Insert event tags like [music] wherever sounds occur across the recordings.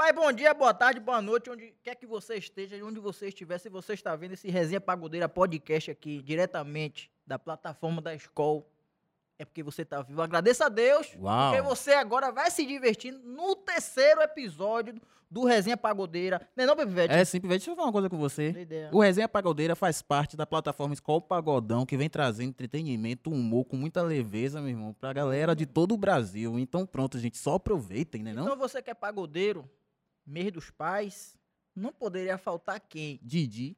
Rapaz, bom dia, boa tarde, boa noite, onde quer que você esteja, onde você estiver, se você está vendo esse Resenha Pagodeira podcast aqui, diretamente da plataforma da escola, é porque você está vivo. Agradeça a Deus, Uau. porque você agora vai se divertir no terceiro episódio do Resenha Pagodeira. Não é não, Pepivete? É, simplesmente, deixa eu falar uma coisa com você. O Resenha Pagodeira faz parte da plataforma Escola Pagodão, que vem trazendo entretenimento, humor com muita leveza, meu irmão, pra galera de todo o Brasil. Então, pronto, gente, só aproveitem, né? Não? Então você que é pagodeiro, mês dos pais, não poderia faltar quem? Didi.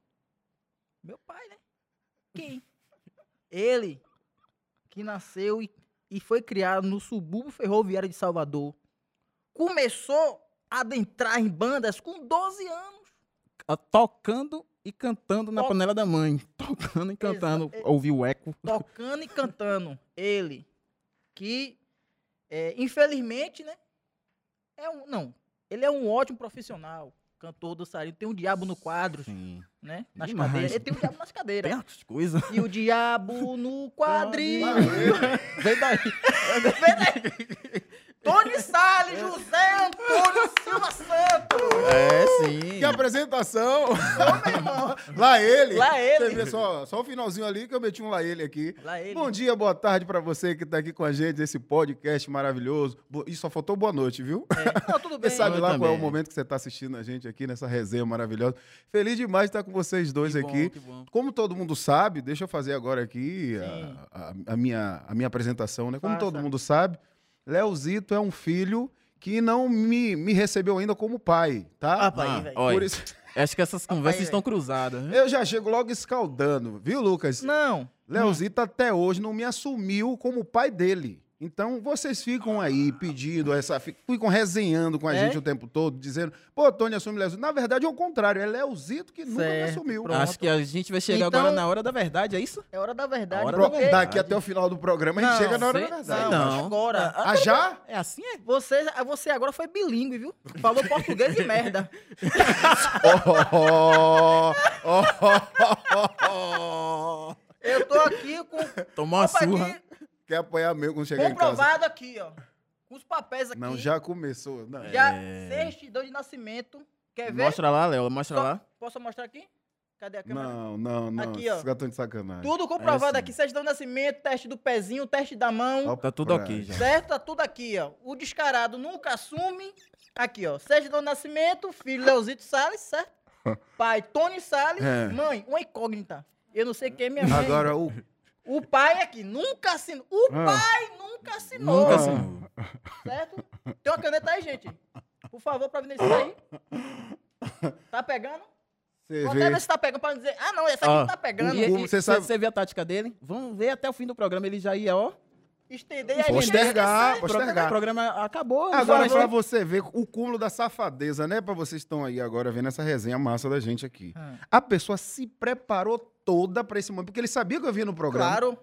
Meu pai, né? Quem? [laughs] Ele, que nasceu e, e foi criado no subúrbio ferroviário de Salvador, começou a adentrar em bandas com 12 anos. Tocando e cantando na To- panela da mãe. [laughs] Tocando e cantando. Exa- Ouviu o eco. tocando e [laughs] cantando. Ele, que é, infelizmente, né? É um, não, ele é um ótimo profissional, cantor, dançarino, tem um diabo no quadro, Sim. né? Nas Demais. cadeiras. [laughs] Ele tem um diabo nas cadeiras. Tem as coisas. E o diabo no quadril. Vem daí. [laughs] Tony Salles, José Antônio Silva Santos. É, sim. Que apresentação! [laughs] lá ele! Lá ele. Você vê só, só o finalzinho ali que eu meti um lá ele aqui. Lá ele. Bom dia, boa tarde pra você que tá aqui com a gente nesse podcast maravilhoso. E só faltou boa noite, viu? É. Não, tudo [laughs] bem. Você sabe Eu lá qual é o também. momento que você tá assistindo a gente aqui nessa resenha maravilhosa. Feliz demais de estar com vocês dois Que bom, aqui. que bom. Como todo mundo sabe, deixa eu fazer agora aqui a, a- a minha, a minha apresentação, né? Como Faça. todo mundo sabe, Leozito é um filho que não me, me recebeu ainda como pai, tá? Rapaz, Ah, velho. Por isso, Acho que essas conversas velho. estão cruzadas. né? eu já chego logo escaldando, viu, Lucas? Não. Leozito até hoje não me assumiu como pai dele. Então, vocês ficam aí pedindo essa. fi- Ficam resenhando com a É? gente o tempo todo, dizendo, pô, Tony assume Leozito. Na verdade, é o contrário, é Leozito que nunca me Certo, assumiu. pronto. Acho que a gente vai chegar Então- agora na hora da verdade, é isso? É hora da verdade. A hora Pro- da verdade. Daqui até o final do programa a gente Não, chega na hora sei- da verdade. Não, Não. agora. Ah, já? É assim, é? Você, você agora foi bilíngue, viu? Falou português e merda. [laughs] Oh, oh, oh, oh, oh. Eu tô aqui com. Tomou uma surra. aqui, Quer apoiar mesmo quando chegar em casa? comprovado aqui, ó. Com os papéis aqui. Não, já começou. Não. Já É. certidão de nascimento. Quer ver? Mostra lá, Léo, mostra Só- lá. Posso mostrar aqui? Cadê a câmera? Não, não, não. Aqui, ó. Esses gatões de sacanagem. Tudo comprovado sim. aqui. Certidão de nascimento, teste do pezinho, teste da mão. Tá tudo ok coragem. já. Certo? Tá tudo aqui, ó. O descarado nunca assume. Aqui, ó. Certidão de nascimento, filho Leozito Salles, certo? [laughs] Pai Tony Salles. É. Mãe, uma incógnita. Eu não sei quem é minha mãe. Agora, o. O pai aqui nunca assinou. O Ah. pai nunca assinou. Nunca Ah. assinou. Certo? Tem uma caneta aí, gente. Por favor, providenciar aí. Tá pegando? Você Vou até vê. ver se tá pegando pra dizer. Ah, não, essa aqui não tá pegando. E, e, você sabe- você viu a tática dele? Vamos ver até o fim do programa. Ele já ia, ó. Estender aí. Postergar, programa, postergar. o programa acabou. Agora, pra você ver o cúmulo da safadeza, né? Pra vocês que estão aí agora vendo essa resenha massa da gente aqui. Ah. A pessoa se preparou toda pra esse momento, porque ele sabia que eu vinha no programa. Claro.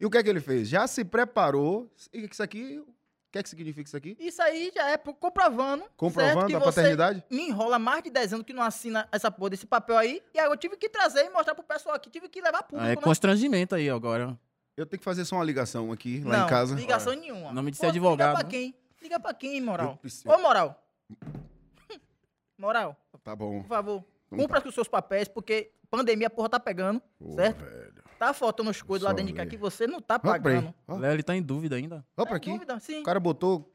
E o que é que ele fez? Já se preparou. E isso aqui. O que é que significa isso aqui? Isso aí já é pro- comprovando. Comprovando certo, que a você paternidade? Me enrola mais de 10 anos que não assina essa porra desse papel aí. E aí eu tive que trazer e mostrar pro pessoal aqui. Tive que levar público, Ah, é né? constrangimento aí agora. Eu tenho que fazer só uma ligação aqui, lá não, em casa. ligação nenhuma. Nome de ser Pô, advogado, Liga pra né? quem? Liga pra quem, moral? Ô, moral. [laughs] Moral, Tá bom. por favor. Cumpra com os seus papéis, porque pandemia, a porra, tá pegando. Pô, certo? velho. Tá faltando as coisas lá dentro de cá que você não tá pagando. Léo, ele tá em dúvida ainda. ó É pra aqui. dúvida, sim. O cara botou.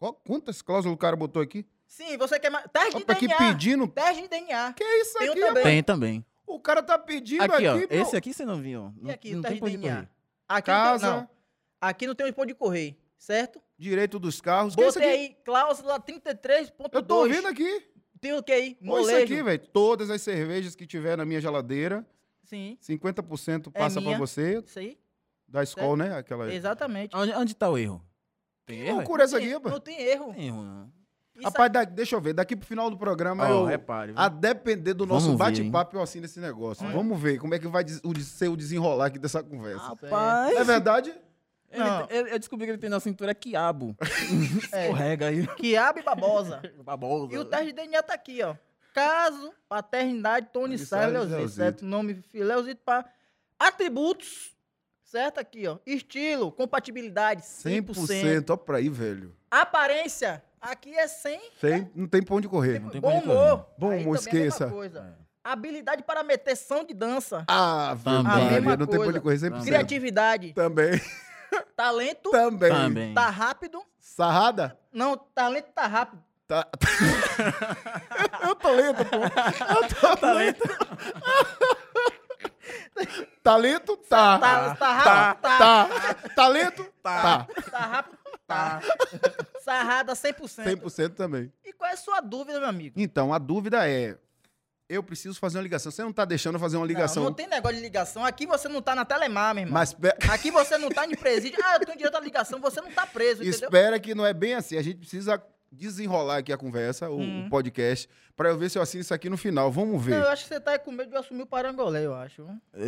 Ó, quantas cláusulas o cara botou aqui? Sim, você quer mais. Teste de aqui DNA. pedindo. Teste de DNA. Que isso Tem aqui, também. Tem também. O cara tá pedindo Aqui, aqui, ó. meu. Esse aqui você não viu. ó. E Não, aqui, não tem de de DNA. Aqui não tem- Casa. não. Aqui não tem onde pode correr, certo? Direito dos carros. Que é isso Botei aqui? aí cláusula 33.2. Eu tô ouvindo aqui. Tem o que aí? Olha isso Molejo. aqui, velho. Todas as cervejas que tiver na minha geladeira, Sim, 50% É passa pra minha. você. isso aí. Da escola, né? Aquela. Exatamente. Onde, onde tá o erro? Tem erro? é? Loucura essa aqui, rapaz. Não tem erro. Tem erro, não. Isso Rapaz, da- deixa eu ver. Daqui pro final do programa, Ó, eu, repare. a depender do nosso bate-papo, eu assino esse negócio. Hum. Vamos ver como é que vai des- o, ser o desenrolar aqui dessa conversa. Rapaz. Não é verdade? Ele Não. tem- ele- eu descobri que ele tem na cintura quiabo. [laughs] É. Escorrega aí. Quiabo e babosa. Babosa. E o teste de DNA tá aqui, ó. Caso, paternidade, Tony Tony Salles, Salles, Leozito, Leozito. certo? Nome, filho, Leozito, pá. Atributos, certo? Aqui, ó. Estilo, compatibilidade, 100%. 100%. Ó pra aí, velho. Aparência, Aqui é sem Sem, não tem pão de correr. Não tem bom pra onde humor. Bom Aí humor, também é a mesma esqueça. coisa. Habilidade para meter som de dança. Ah, Também. A mesma não tem pão coisa. de correr 100%. Criatividade. Também. Talento. Também. Também. Tá rápido. Sarrada? Não, talento tá rápido. Tá. [laughs] Eu tô lento, pô. Eu tô lento. Talento? Tá. Tá, tá rápido? Tá. Tá. Talento? Tá. Tá rápido? Tá. Sarrada 100%. 100% também. E qual é a sua dúvida, meu amigo? Então, a dúvida é: eu preciso fazer uma ligação. Você não tá deixando eu fazer uma ligação. Não, não tem negócio de ligação. Aqui você não tá na Telemar, meu irmão. Mas pe- [laughs] Aqui você não tá em presídio. Ah, eu tenho direito à ligação. Você não tá preso, entendeu? espera que não é bem assim. A gente precisa desenrolar aqui a conversa, o, Hum. o podcast, pra eu ver se eu assino isso aqui no final. Vamos ver. Não, eu acho que você tá com medo de eu assumir o parangolé, eu acho. É,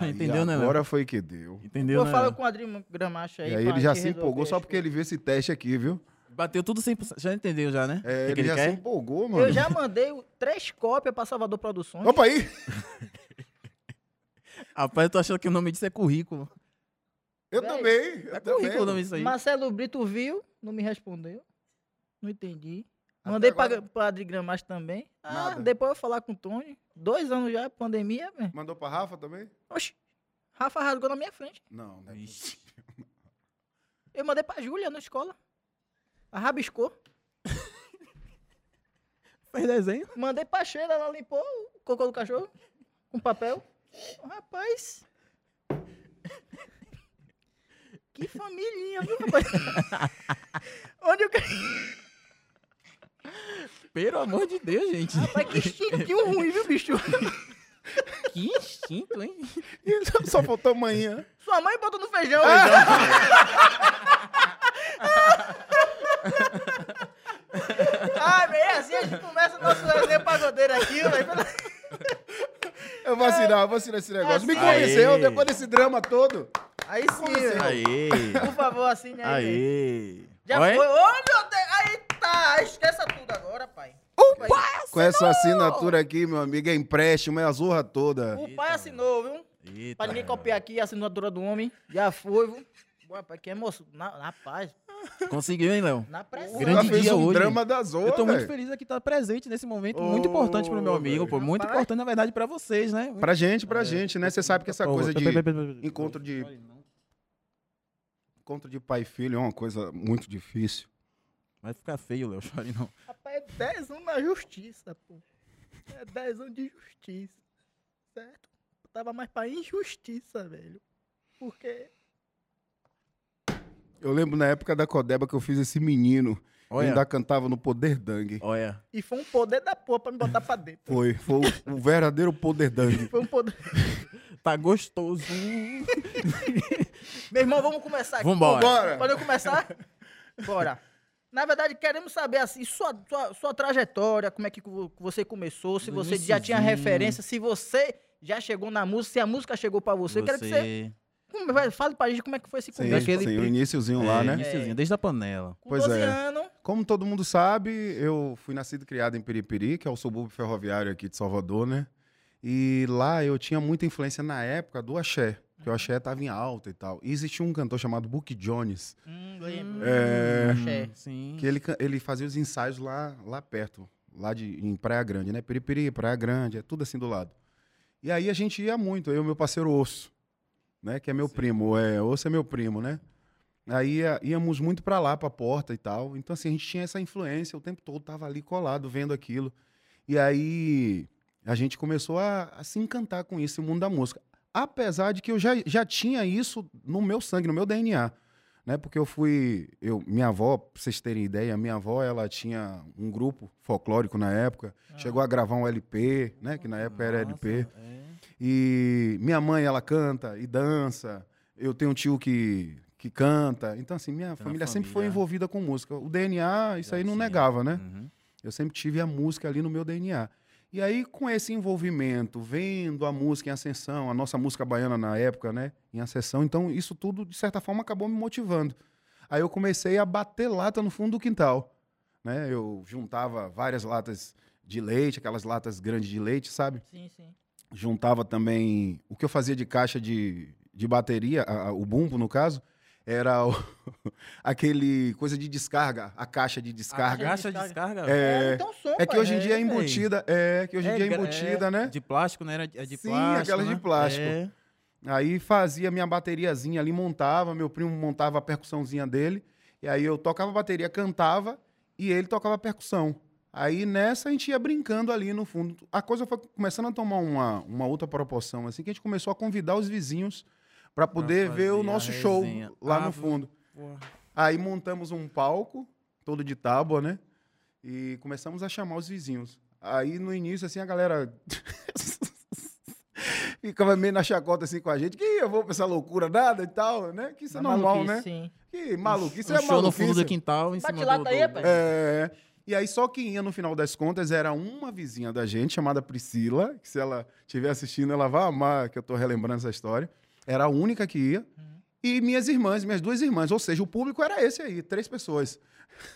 Aí, Entendeu, né? Agora foi que deu. Entendeu, eu né? falo Léo? com o Adriano Gramacho aí. E aí pra ele já se empolgou só porque ele viu esse teste aqui, viu? Bateu tudo 100%. Já entendeu já, né? É, que ele, que já quer? se empolgou, mano. Eu já mandei o- três cópias pra Salvador Produções. Opa aí! [laughs] Rapaz, eu tô achando que o nome disso é currículo. Eu Véi, também. Eu É também. currículo o nome disso aí. Marcelo Brito viu, não me respondeu. Não entendi. Até Mandei agora- pra, Adri Gramacho também. Ah, Nada. depois eu vou falar com o Tony. Dois anos já, pandemia, velho. Mandou pra Rafa também? Oxi. Rafa rasgou na minha frente. Não, não é. Eu mandei pra Júlia na escola. Rabiscou. [laughs] Fez desenho? Mandei pra Sheila, ela limpou o cocô do cachorro com papel. Rapaz. Que família, viu, rapaz? [laughs] Onde eu. Pelo amor de Deus, gente. Rapaz, que instinto ruim, viu, bicho? [laughs] Que instinto, hein? Só faltou amanhã. Sua mãe botou no feijão. Ai, [laughs] bem, assim a gente começa o nosso resenha pagodeiro aqui, velho. Eu vou assinar, eu vou assinar esse negócio. Me Aê. conheceu depois desse drama todo. Aí sim, velho. Aê. por favor, assine aí. Aê. Já Oi? foi. Ô, meu Deus. Aí tá. Esqueça tudo agora, pai. Pai, Com essa assinatura aqui, meu amigo, é empréstimo, é a zorra toda. O pai assinou, viu? Eita. Pra ninguém copiar aqui a assinatura do homem. Já foi, viu? Boa, pai, que emoção. Na, na paz. Conseguiu, hein, Léo? Na pressão. Grande Ela fez dia um hoje. drama da zorra, Eu tô muito velho. feliz aqui estar presente nesse momento muito Ô, importante pro meu amigo, pô. Muito Rapaz. importante, na verdade, pra vocês, né? Pra gente, pra gente, né? Você sabe que essa Pô, coisa de encontro de encontro de pai e filho é uma coisa muito difícil. Vai ficar feio, Léo, chore não. Rapaz, é 10 anos na justiça, pô. É 10 anos de justiça. Certo? Eu tava mais pra injustiça, velho. Porque. Eu lembro na época da Codeba que eu fiz esse menino, Olha, ainda cantava no Poder Dang. olha. E foi um poder da porra pra me botar pra dentro. Foi, foi o, o verdadeiro Poder Dang. Foi um poder. [laughs] Tá gostoso. Meu irmão, vamos começar aqui. Vambora. Bora! Pode eu começar? Bora. Na verdade, queremos saber assim, sua, sua, sua trajetória, como é que vo- você começou, se você já tinha referência, se você já chegou na música, se a música chegou pra você. Eu quero que você como- vai- fale pra gente como é que foi esse Sim, começo. Daquele sim, o iníciozinho É, lá, né? iniciozinho, desde a panela. Com Pois 12 é. anos, Como todo mundo sabe, eu fui nascido e criado em Piripiri, que é o subúrbio ferroviário aqui de Salvador, né? E lá eu tinha muita influência na época do axé, que o axé estava em alta e tal. E existia um cantor chamado Book Jones, hum. É. Axé. Sim. que ele, ele fazia os ensaios lá, lá perto, lá de, em Praia Grande, né? Piripiri, Praia Grande, é tudo assim do lado. E aí a gente ia muito, eu e o meu parceiro Osso, né? Que é meu primo, é, Osso é meu primo, né? Aí íamos muito pra lá, pra porta e tal. Então, assim, a gente tinha essa influência, o tempo todo tava ali colado, vendo aquilo. E aí a gente começou a, a se encantar com isso, o mundo da música. Apesar de que eu já, já tinha isso no meu sangue, no meu DNA né? Porque eu fui, eu, minha avó, pra vocês terem ideia, minha avó, ela tinha um grupo folclórico na época, chegou a gravar um LP, né? Que na época era LP. Nossa, é. E minha mãe, ela canta e dança. Eu tenho um tio que, que canta. Então, assim, minha Tem uma família sempre foi família. envolvida com música. O DNA, isso Já aí não negava, né? Uhum. Eu sempre tive a música ali no meu DNA. E aí, com esse envolvimento, vendo a música em ascensão, a nossa música baiana na época, né, em ascensão, então isso tudo, de certa forma, acabou me motivando. Aí eu comecei a bater lata no fundo do quintal. Né? Eu juntava várias latas de leite, aquelas latas grandes de leite, sabe? Sim, sim. Juntava também o que eu fazia de caixa de, de bateria, a- a- o bumbo, no caso, era o- [laughs] aquele coisa de descarga, a caixa de A descarga. caixa de descarga. descarga. É, então som, é que hoje em dia é véi. embutida, é, que hoje em dia é gra- embutida, né? De plástico, né? Era de- É de Sim, plástico. aquelas de né? plástico. É. Aí fazia minha bateriazinha ali, montava, meu primo montava a percussãozinha dele, e aí eu tocava a bateria, cantava, e ele tocava a percussão. Aí nessa a gente ia brincando ali no fundo. A coisa foi começando a tomar uma, uma outra proporção, assim, que a gente começou a convidar os vizinhos para poder ver o nosso show lá Ah, no fundo. Porra. Aí montamos um palco, todo de tábua, né? E começamos a chamar os vizinhos. Aí no início, assim, a galera [laughs] ficava meio na chacota assim com a gente, que eu vou pra essa loucura nada e tal, né? Que isso é normal, maluquice, né? Sim. Que maluquice um é show no fundo maluquice. do quintal, em Bate cima lata do... aí, do- pai. É. E aí só quem ia no final das contas era uma vizinha da gente, chamada Priscila, que se ela estiver assistindo, ela vai amar que eu tô relembrando essa história. Era a única que ia. E minhas irmãs, minhas duas irmãs. Ou seja, o público era esse aí, três pessoas.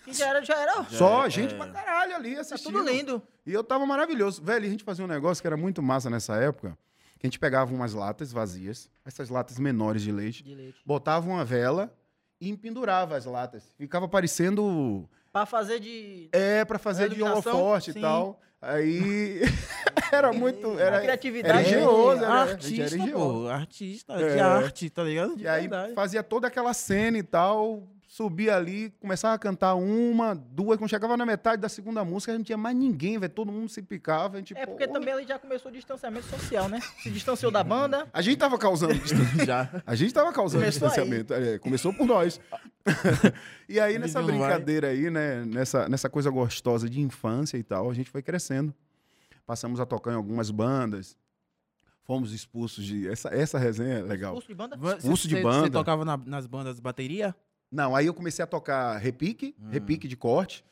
Que já era, já era. Só é, gente é. pra caralho ali Tá assistindo. tudo lindo. E eu tava maravilhoso. Velho, a gente fazia um negócio que era muito massa nessa época, que a gente pegava umas latas vazias, essas latas menores de leite, De leite. botava uma vela e empendurava as latas. Ficava parecendo... Pra fazer de. É, pra fazer de holoforte e tal. Aí... [laughs] era muito... A Era, criatividade. era engenhoso, né? era- a gente Artista, era engenhoso. pô. Artista, É. de arte, tá ligado? De E aí verdade. fazia toda aquela cena e tal, subia ali, começava a cantar uma, duas, quando chegava na metade da segunda música, não tinha mais ninguém, velho, todo mundo se picava, a gente, É porque pô, também ele já começou o distanciamento social, né? Se distanciou da banda. A gente tava causando [laughs] Já. A gente tava causando Começou distanciamento. é, começou por nós. [laughs] e aí, nessa vai. brincadeira aí, né? Nessa, nessa coisa gostosa de infância e tal, a gente foi crescendo. Passamos a tocar em algumas bandas. Fomos expulsos de. Essa, essa resenha é legal. Curso de banda. Expulso de banda. Você tocava na- nas bandas de bateria? Não, aí eu comecei a tocar repique, Hum. repique de corte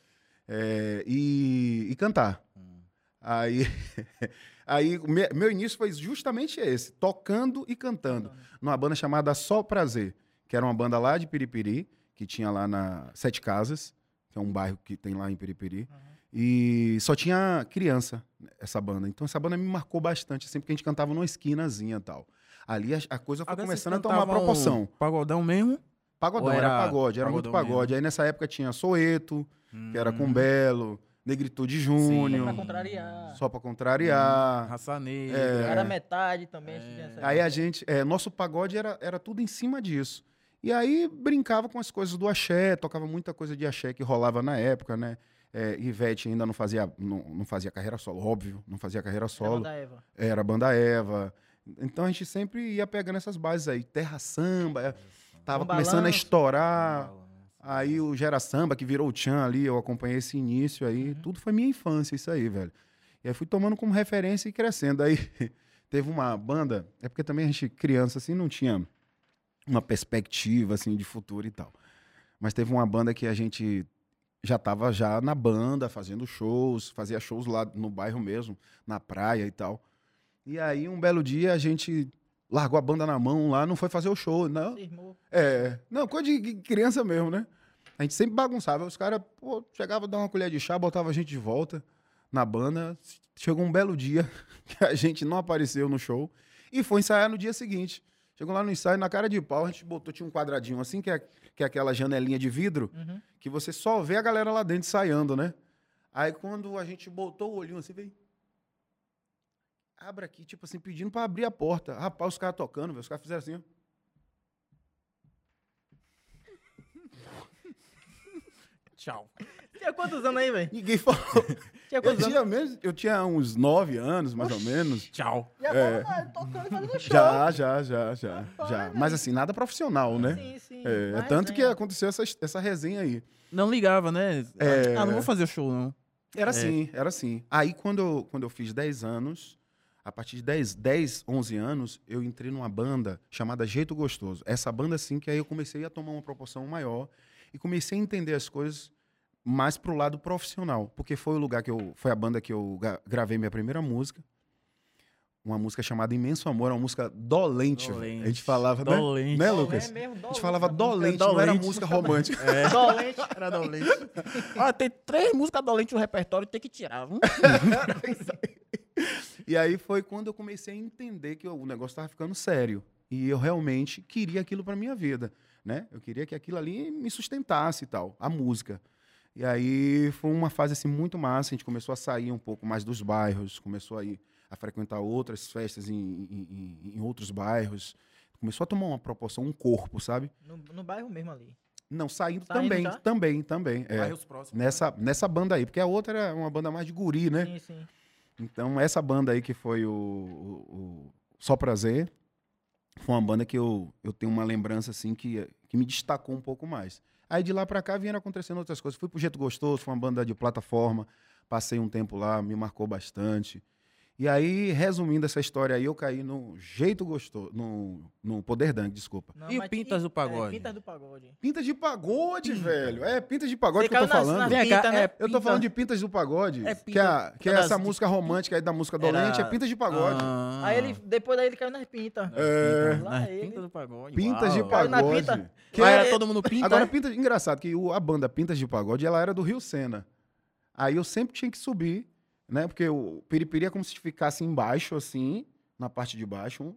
é, e, e cantar. Hum. Aí, [laughs] aí me- meu início foi justamente esse, tocando e cantando, numa banda chamada Só Prazer, que era uma banda lá de Piripiri, que tinha lá na Sete Casas, que é um bairro que tem lá em Piripiri, e só tinha criança essa banda. Então essa banda me marcou bastante, sempre que a gente cantava numa esquinazinha e tal. Ali a, a coisa foi Agora começando a tomar proporção. Pagodão mesmo? Pagodão, Ou era, era pagode, era muito pagode. Aí nessa época tinha Soeto, que era com Belo, Negritude Só Júnior, pra contrariar. só pra contrariar. Raça Negra. É. Era metade também. essa- Aí a gente, é, nosso pagode era, era tudo em cima disso. E aí brincava com as coisas do axé, tocava muita coisa de axé que rolava na época, né? É, Ivete ainda não fazia, não, não fazia carreira solo, óbvio, não fazia carreira Era solo. banda Eva. Era a banda Eva. Então a gente sempre ia pegando essas bases aí. Terra Samba, é, tava Um começando a balanço. estourar. Aí o Gera Samba, que virou o Tchan ali, eu acompanhei esse início aí. Tudo foi minha infância, isso aí, velho. E aí fui tomando como referência e crescendo. Aí [laughs] teve uma banda, é porque também a gente, criança, assim, não tinha uma perspectiva, assim, de futuro e tal. Mas teve uma banda que a gente já tava já na banda, fazendo shows, fazia shows lá no bairro mesmo, na praia e tal. E aí, um belo dia, a gente largou a banda na mão lá, não foi fazer o show, não. Cismou. É, não, coisa de criança mesmo, né? A gente sempre bagunçava. Os caras, pô, chegava a dar uma colher de chá, botava a gente de volta na banda. Chegou um belo dia [laughs] que a gente não apareceu no show e foi ensaiar no dia seguinte. Chegou lá no ensaio, na cara de pau, a gente botou, tinha um quadradinho assim, que é, que é aquela janelinha de vidro, Uhum. que você só vê a galera lá dentro ensaiando, né? Aí quando a gente botou o olhinho assim, veio. Abre aqui, tipo assim, pedindo pra abrir a porta. Rapaz, os caras tocando, velho. Os caras fizeram assim, ó. [laughs] Tchau. Tinha quantos anos aí, velho? Ninguém falou. Tinha Eu quantos anos? tinha, mesmo, eu tinha uns nove anos, mais ou menos. Tchau. Já É. tava tocando e fazendo show. Já, já, já, já, já. velho. Mas assim, nada profissional, né? Sim, sim. É, é tanto que né, aconteceu essa, essa resenha aí. Não ligava, né? É. Ah, não vou fazer show, não. Era assim, era assim. Aí quando eu, quando eu fiz 10 anos, a partir de 10, 10, 11 anos, eu entrei numa banda chamada Jeito Gostoso. Essa banda, assim, que aí eu comecei a tomar uma proporção maior e comecei a entender as coisas mais pro lado profissional. Porque foi o lugar que eu. Foi a banda que eu gravei minha primeira música. Uma música chamada Imenso Amor, uma música dolente. velho. A gente falava, né? Dolente. Né, É Lucas? mesmo, A gente dolente. falava dolente, dolente. não era música romântica. É. [laughs] Dolente. Era dolente. ah, tem três músicas dolentes no repertório, tem que tirar. Hum? [laughs] [laughs] E aí foi quando eu comecei a entender que o negócio estava ficando sério. E eu realmente queria aquilo para minha vida. né? Eu queria que aquilo ali me sustentasse e tal, a música. E aí foi uma fase assim muito massa, a gente começou a sair um pouco mais dos bairros, começou a ir a frequentar outras festas em, em- em- em outros bairros. Começou a tomar uma proporção, um corpo, sabe? No, no bairro mesmo ali. Não, saindo, Saindo também, já? também, também. é. Bairros próximos. né? Nessa, nessa banda aí, porque a outra era uma banda mais de guri, né? Sim, sim. Então, essa banda aí que foi o, o- o Só Prazer, foi uma banda que eu, eu tenho uma lembrança, assim, que, que me destacou um pouco mais. Aí, de lá pra cá, vieram acontecendo outras coisas. Fui pro Jeito Gostoso, foi uma banda de plataforma, passei um tempo lá, me marcou bastante. E aí, resumindo essa história aí, eu caí no Jeito Gostoso, no, no Poder Dunk, desculpa. Não, E o Pintas do é, Pagode? Pintas do Pagode. Pintas de pagode, velho. É, pintas de pagode Você que eu tô falando. cá, pintas, né? é Eu tô Pinta- falando de Pintas do Pagode, É que é, a- pinta- que é pinta essa das- música romântica aí da música Era- dolente, é Pintas de Pagode. Ah. Aí ele, depois daí ele caiu nas pintas. É. Pinta- Lá ele. Pintas do pagode. Pintas de na Pagode. pinta. Que Lá é- era todo mundo pinta. Agora? Pintas, engraçado que o- a banda Pintas de Pagode, ela era do Rio Sena. Aí eu sempre tinha que subir, né? Porque o Piripiri é como se ficasse embaixo, assim, na parte de baixo.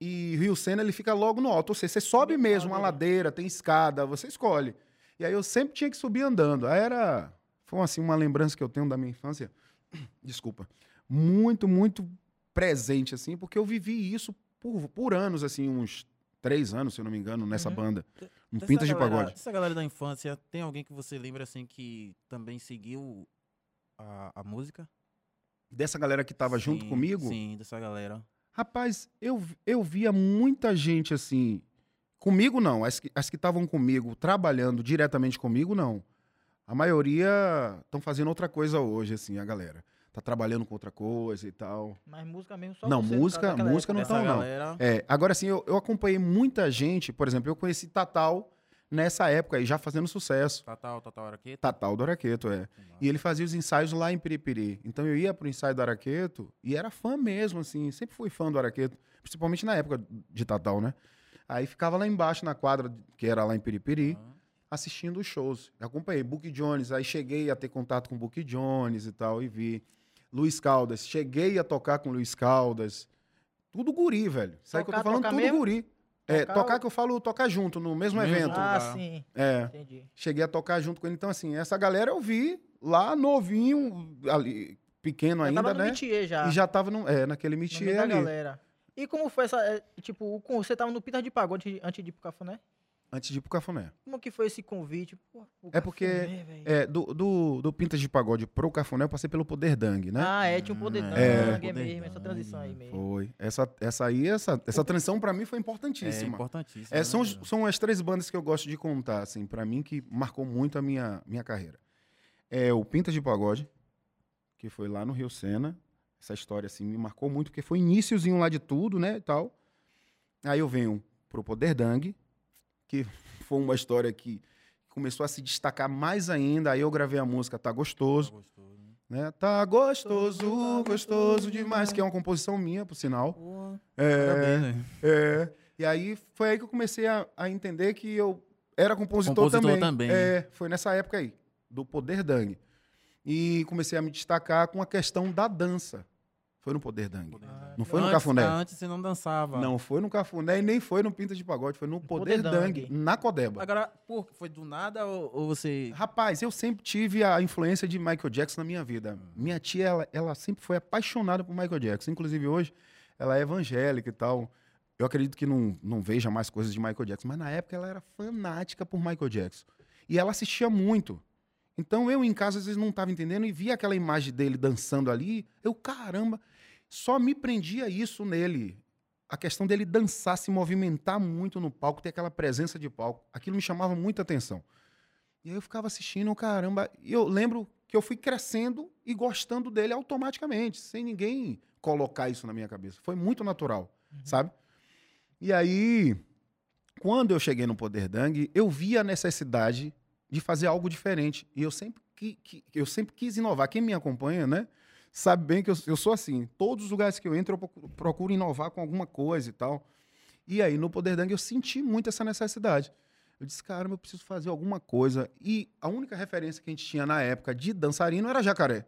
E Rio Sena, ele fica logo no alto. Ou seja, você sobe mesmo uma né? ladeira, tem escada, você escolhe. E aí eu sempre tinha que subir andando. Aí era... Foi, assim, uma lembrança que eu tenho da minha infância. [coughs] Desculpa. Muito, muito presente, assim, porque eu vivi isso por, por anos, assim, uns três anos, se eu não me engano, nessa Uhum. banda. Um Dessa Pintas de Pagode. Dessa galera da infância, tem alguém que você lembra assim que também seguiu a, a música? Dessa galera que tava junto comigo, Sim, dessa galera. rapaz, eu, eu via muita gente assim. Comigo não, as que as que estavam comigo, trabalhando diretamente comigo, não. A maioria estão fazendo outra coisa hoje, assim, a galera. Tá trabalhando com outra coisa e tal. Mas música mesmo só Não, música- música não época. tão, Dessa não. galera. É, agora assim, eu, eu acompanhei muita gente, por exemplo, eu conheci Tatal nessa época aí, já fazendo sucesso. Tatal, Tatal Araqueta. Tatal do Araqueto, é. E ele fazia os ensaios lá em Piripiri. Então eu ia pro ensaio do Araqueto e era fã mesmo, assim. Sempre fui fã do Araqueto, principalmente na época de Tatal, né? Aí ficava lá embaixo na quadra, que era lá em Piripiri, Ah. assistindo os shows. Acompanhei Book Jones, aí cheguei a ter contato com Book Jones e tal, e vi. Luiz Caldas, cheguei a tocar com Luiz Caldas. Tudo guri, velho. Isso aí que eu tô falando, tudo mesmo? guri. É, Tocar tocar ou- que eu falo tocar junto, no mesmo evento. Ah, Tá. sim. É. Entendi. Cheguei a tocar junto com ele. Então, assim, essa galera eu vi lá novinho, ali, pequeno Já ainda, tava no né? já. E já tava no, é, naquele métier ali. galera. E como foi essa, é, tipo, você tava no Pintas de Pagode antes- antes de ir pro Cafuné? Antes de ir pro Cafuné. Como que foi esse convite? Pô, o É porque- Cafuné. É, do, do, do Pintas de Pagode pro Cafuné, eu passei pelo Poder Dang, né? Ah, é, tinha um poder É, dangue é, mesmo, poder essa dangue, transição aí mesmo. Foi. Essa, essa aí, essa, essa transição pra mim foi É importantíssima. É, são, né, são as três bandas que eu gosto de contar, assim, pra mim, que marcou muito a minha, minha carreira. É o Pintas de Pagode, que foi lá no Rio Sena. Essa história, assim, me marcou muito, porque foi iníciozinho lá de tudo, né, e tal. Aí eu venho pro Poder Dang, foi uma história que começou a se destacar mais ainda. Aí eu gravei a música Tá Gostoso, Tá gostoso, né? né? Tá gostoso, gostoso demais, que é uma composição minha, por sinal. É, parabéns, né? é. E aí foi aí que eu comecei a, a entender que eu era compositor, Compositor também. também. É, foi nessa época aí, do Poder Dang. E comecei a me destacar com a questão da dança. Foi no Poder Dang. Poder Ah. Não foi no Antes- Cafuné? Antes você não dançava. Não foi no Cafuné e nem foi no Pinta de Pagode, foi no Poder, Poder Dang, Dang. na Codeba. Agora, por, foi do nada ou, ou você... Rapaz, eu sempre tive a influência de Michael Jackson na minha vida. Minha tia, ela, ela sempre foi apaixonada por Michael Jackson. Inclusive, hoje, ela é evangélica e tal. Eu acredito que não, não veja mais coisas de Michael Jackson, mas na época ela era fanática por Michael Jackson. E ela assistia muito. Então, eu em casa, às vezes, não estava entendendo e via aquela imagem dele dançando ali. Eu, caramba, só me prendia isso nele. A questão dele dançar, se movimentar muito no palco, ter aquela presença de palco. Aquilo me chamava muita atenção. E aí eu ficava assistindo, caramba. E eu lembro que eu fui crescendo e gostando dele automaticamente, sem ninguém colocar isso na minha cabeça. Foi muito natural, sabe? E aí, quando eu cheguei no Poder Dang, eu vi a necessidade de fazer algo diferente. E eu sempre, qui- qui- eu sempre quis inovar. Quem me acompanha, né? Sabe bem que eu, eu sou assim. Todos os lugares que eu entro, eu procuro, procuro inovar com alguma coisa e tal. E aí, no Poder Dang, eu senti muito essa necessidade. Eu disse, caramba, eu preciso fazer alguma coisa. E a única referência que a gente tinha na época de dançarino era jacaré.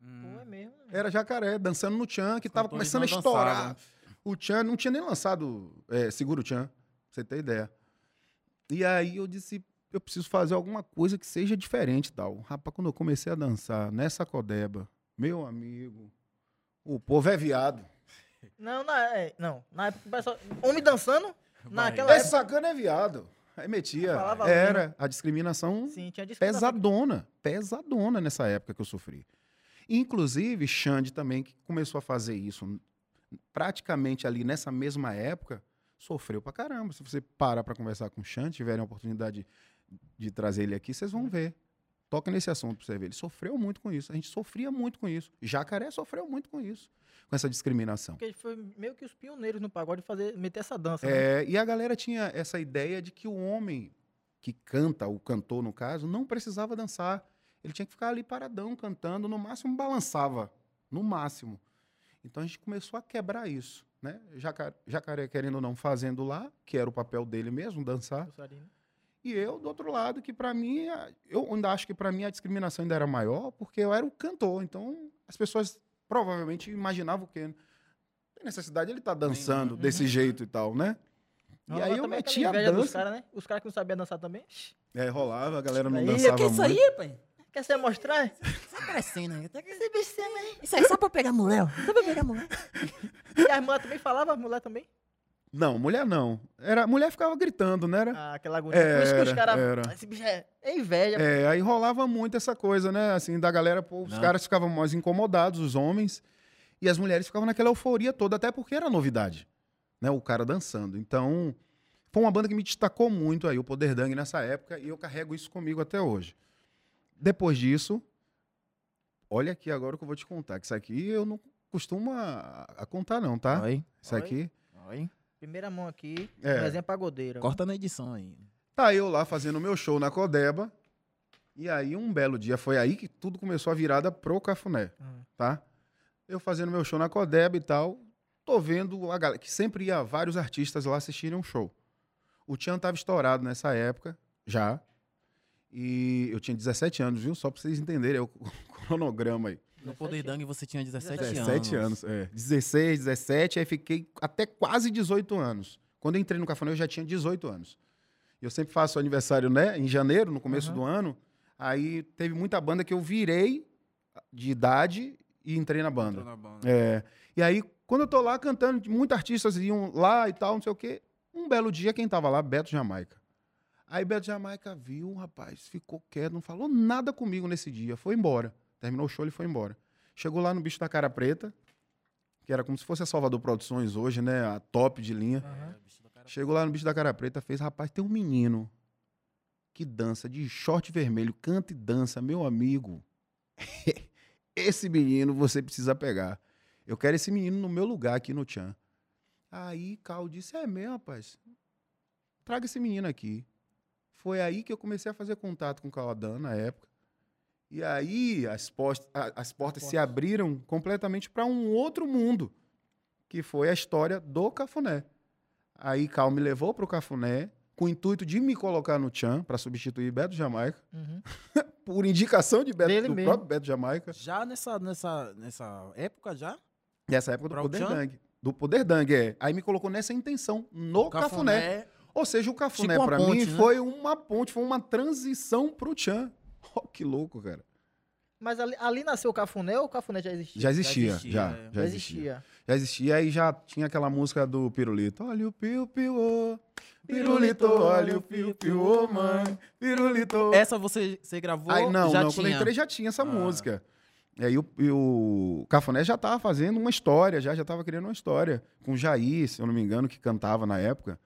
Pô, é mesmo. né? Era jacaré, dançando no Tchan, que tava cantores começando a estourar. dançavam. O Tchan não tinha nem lançado é, Seguro Tchan, pra você ter ideia. E aí eu disse, eu preciso fazer alguma coisa que seja diferente e tal. Rapaz, quando eu comecei a dançar nessa codeba, meu amigo, o povo é viado. Não, na, é, não. Na época, o pessoal, homem dançando, naquela É época, sacana é viado. Aí metia. Falava Era a discriminação sim, tinha discriminação. pesadona, pesadona nessa época que eu sofri. Inclusive, Xande também, que começou a fazer isso praticamente ali nessa mesma época, sofreu pra caramba. Se você parar pra conversar com o Xande, tiverem a oportunidade de, de trazer ele aqui, vocês vão ver. Toca nesse assunto pra você ver. Ele sofreu muito com isso. A gente sofria muito com isso. Jacaré sofreu muito com isso, com essa discriminação. Porque foi meio que os pioneiros no pagode fazer, meter essa dança. né? É, e a galera tinha essa ideia de que o homem que canta, o cantor no caso, não precisava dançar. Ele tinha que ficar ali paradão, cantando, no máximo balançava. No máximo. Então a gente começou a quebrar isso. Né? Jacaré, Jacaré, querendo ou não, fazendo lá, que era o papel dele mesmo, dançar. Dançarino. E eu, do outro lado, que pra mim, a- eu ainda acho que pra mim a discriminação ainda era maior, porque eu era o cantor. Então as pessoas provavelmente imaginavam que não tem necessidade ele estar dançando desse jeito e tal, né? E Rola aí eu metia a dança. caras, né? Os caras que não sabiam dançar também. É, rolava, a galera não Aí, dançava que muito. isso aí, pai? Quer se mostrar? Tá crescendo aí. Tá crescendo. Aí. Isso aí é só pra pegar mulher. ó. Só pra pegar mulher. [laughs] E as mulheres também falavam, as mulheres também? Não, mulher não. Era, mulher ficava gritando, né? Era? Ah, aquela agonia. Por isso que os Era, caras. era. Esse bicho é, é inveja. É, aí rolava muito essa coisa, né? Assim, da galera, pô, os Não. caras ficavam mais incomodados, os homens, e as mulheres ficavam naquela euforia toda, até porque era novidade, né? O cara dançando. Então, foi uma banda que me destacou muito aí, o Poder Dang nessa época, e eu carrego isso comigo até hoje. Depois disso, olha aqui agora o que eu vou te contar, que isso aqui eu não costumo a, a contar não, tá? Oi, Isso Oi. aqui... oi. Primeira mão aqui, É. resenha pagodeira. Corta na edição aí. Tá eu lá fazendo meu show na Codeba. E aí, um belo dia, foi aí que tudo começou a virada pro Cafuné, Hum. tá? Eu fazendo meu show na Codeba e tal, tô vendo a galera, que sempre ia vários artistas lá assistirem um show. O Tian tava estourado nessa época, já. E eu tinha 17 anos, viu? Só pra vocês entenderem é o [laughs] cronograma aí. No Poder Dang você tinha 17, 17 anos. anos, é. 16, 17, aí fiquei até quase 18 anos. Quando eu entrei no Cafuné, eu já tinha 18 anos. E eu sempre faço aniversário, né, em janeiro, no começo Aham. do ano. Aí teve muita banda que eu virei de idade e entrei na banda. Entrou na banda. É. E aí, quando eu tô lá cantando, muitos artistas iam lá e tal, não sei o quê. Um belo dia, quem tava lá? Beto Jamaica. Aí Beto Jamaica viu, rapaz, ficou quieto, não falou nada comigo nesse dia, foi embora. Terminou o show, ele foi embora. Chegou lá no Bicho da Cara Preta, que era como se fosse a Salvador Produções hoje, né? A top de linha. Aham. Chegou lá no Bicho da Cara Preta, fez, rapaz, tem um menino que dança de short vermelho, canta e dança, meu amigo. [laughs] esse menino você precisa pegar. Eu quero esse menino no meu lugar aqui no Tchan. Aí Cal disse, é mesmo, rapaz. Traga esse menino aqui. Foi aí que eu comecei a fazer contato com o Cauadan na época. E aí as, post- a- as portas se abriram completamente para um outro mundo, que foi a história do Cafuné. Aí Cal me levou para o Cafuné com o intuito de me colocar no Tchan para substituir Beto Jamaica, Uhum. [laughs] por indicação de Beto, Dele do mesmo. próprio Beto Jamaica. Já nessa, nessa, nessa época, já? Nessa época do Pra o Poder Tchan? Dang. Do Poder Dang, é. Aí me colocou nessa intenção, no Cafuné. Ou seja, o Cafuné, Tipo ponte, mim, né? foi uma ponte, foi uma transição pro Tchan. Oh, que louco, cara. Mas ali, ali nasceu o Cafuné ou o Cafuné já existia? Já existia, existia, já. é. Já Já existia. existia. Já existia e já tinha aquela música do Pirulito. Olha o piu piu, ô. Pirulito, olha o piu piu, ô, mãe. Pirulito. Essa você, você gravou? Aí não, já não, tinha. quando eu entrei já tinha essa Ah. música. E aí o, e o Cafuné já tava fazendo uma história, já, já tava criando uma história. Com o Jair, se eu não me engano, que cantava na época.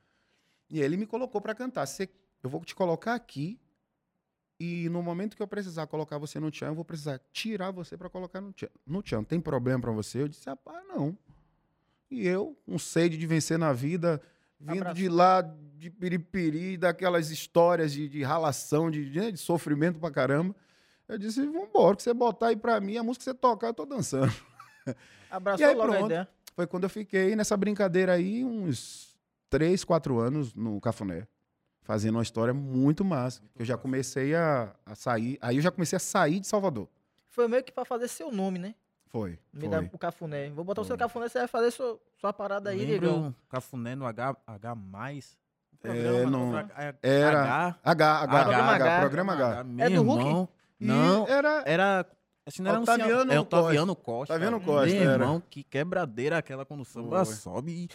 E ele me colocou pra cantar. Você- eu vou te colocar aqui e no momento que eu precisar colocar você no tchan, eu vou precisar tirar você pra colocar no tchan. No tchan, tem problema pra você? Eu disse, rapaz, não. E eu, um sede de vencer na vida, vindo Abraçou. de lá, de piripiri, daquelas histórias de, de ralação, de, de, de sofrimento pra caramba. Eu disse, vambora, o que você botar aí pra mim, a música que você tocar, eu tô dançando. [laughs] Abraçou E aí, logo a pronto. ideia. Foi quando eu fiquei nessa brincadeira aí, uns três, quatro anos no Cafuné. Fazendo uma história muito massa. eu já comecei a, a sair. Aí eu já comecei a sair de Salvador. Foi meio que pra fazer seu nome, né? Foi. Me foi. dá o Cafuné. Vou botar o seu Foi. Cafuné, você vai fazer sua, sua parada aí, Lembra Diegão. o Cafuné no H, H+. programa. não- é, era- H, H, H, Programa H, H. programa H. É do Hulk? E Não, era era... Que não era Otaviano Luciano, é Otaviano Costa. Otaviano Costa, Meu era. irmão, que quebradeira aquela quando o samba Foi. sobe. Pô,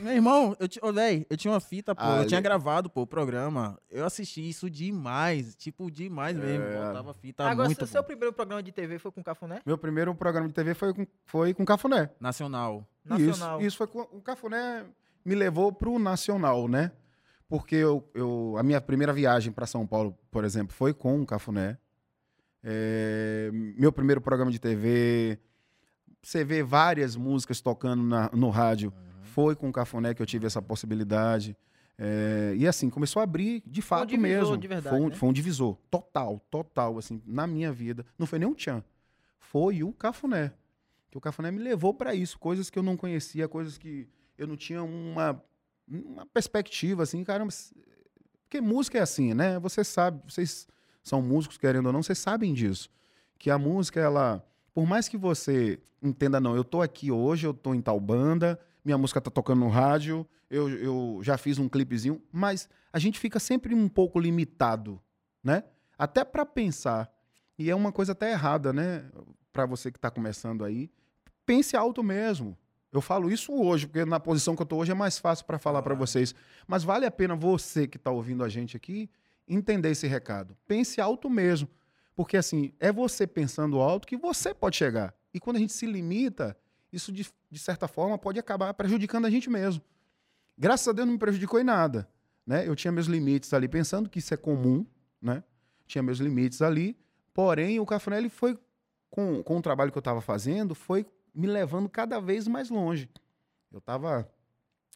Meu irmão, eu, ô, véi, eu tinha uma fita, pô, Ah, eu tinha gravado, pô, o programa. Eu assisti isso demais, tipo, demais mesmo. É. Botava fita Agora, muito, seu, seu primeiro programa de TV foi com o Cafuné? Meu primeiro programa de TV foi com, foi com Cafuné. Nacional. Nacional. Isso, isso foi com o Cafuné me levou pro Nacional, né? Porque eu, eu- a minha primeira viagem para São Paulo, por exemplo, foi com o Cafuné. É, meu primeiro programa de TV, você vê várias músicas tocando na- no rádio, foi com o Cafuné que eu tive essa possibilidade. É, e assim, começou a abrir de fato divisor mesmo. de verdade, foi, um, né? foi um divisor, total, total, assim, na minha vida. Não foi nem o Tchan, foi o Cafuné. Que o Cafuné me levou para isso, coisas que eu não conhecia, coisas que eu não tinha uma, uma perspectiva, assim, caramba. Porque música é assim, né? Você sabe, vocês são músicos, querendo ou não, vocês sabem disso. Que a música, ela. Por mais que você entenda, não, eu tô aqui hoje, eu tô em tal banda, minha música tá tocando no rádio, eu, eu já fiz um clipezinho, mas a gente fica sempre um pouco limitado, né? Até para pensar. E é uma coisa até errada, né? Para você que tá começando aí, pense alto mesmo. Eu falo isso hoje, porque na posição que eu tô hoje é mais fácil para falar para Claro. vocês. Mas vale a pena você que tá ouvindo a gente aqui entender esse recado. Pense alto mesmo. Porque assim, é você pensando alto que você pode chegar. E quando a gente se limita, isso de, de certa forma pode acabar prejudicando a gente mesmo. Graças a Deus não me prejudicou em nada. Né? Eu tinha meus limites ali, pensando que isso é comum, né? Tinha meus limites ali. Porém, o Cafuné ele foi, com, com o trabalho que eu estava fazendo, foi me levando cada vez mais longe. Eu estava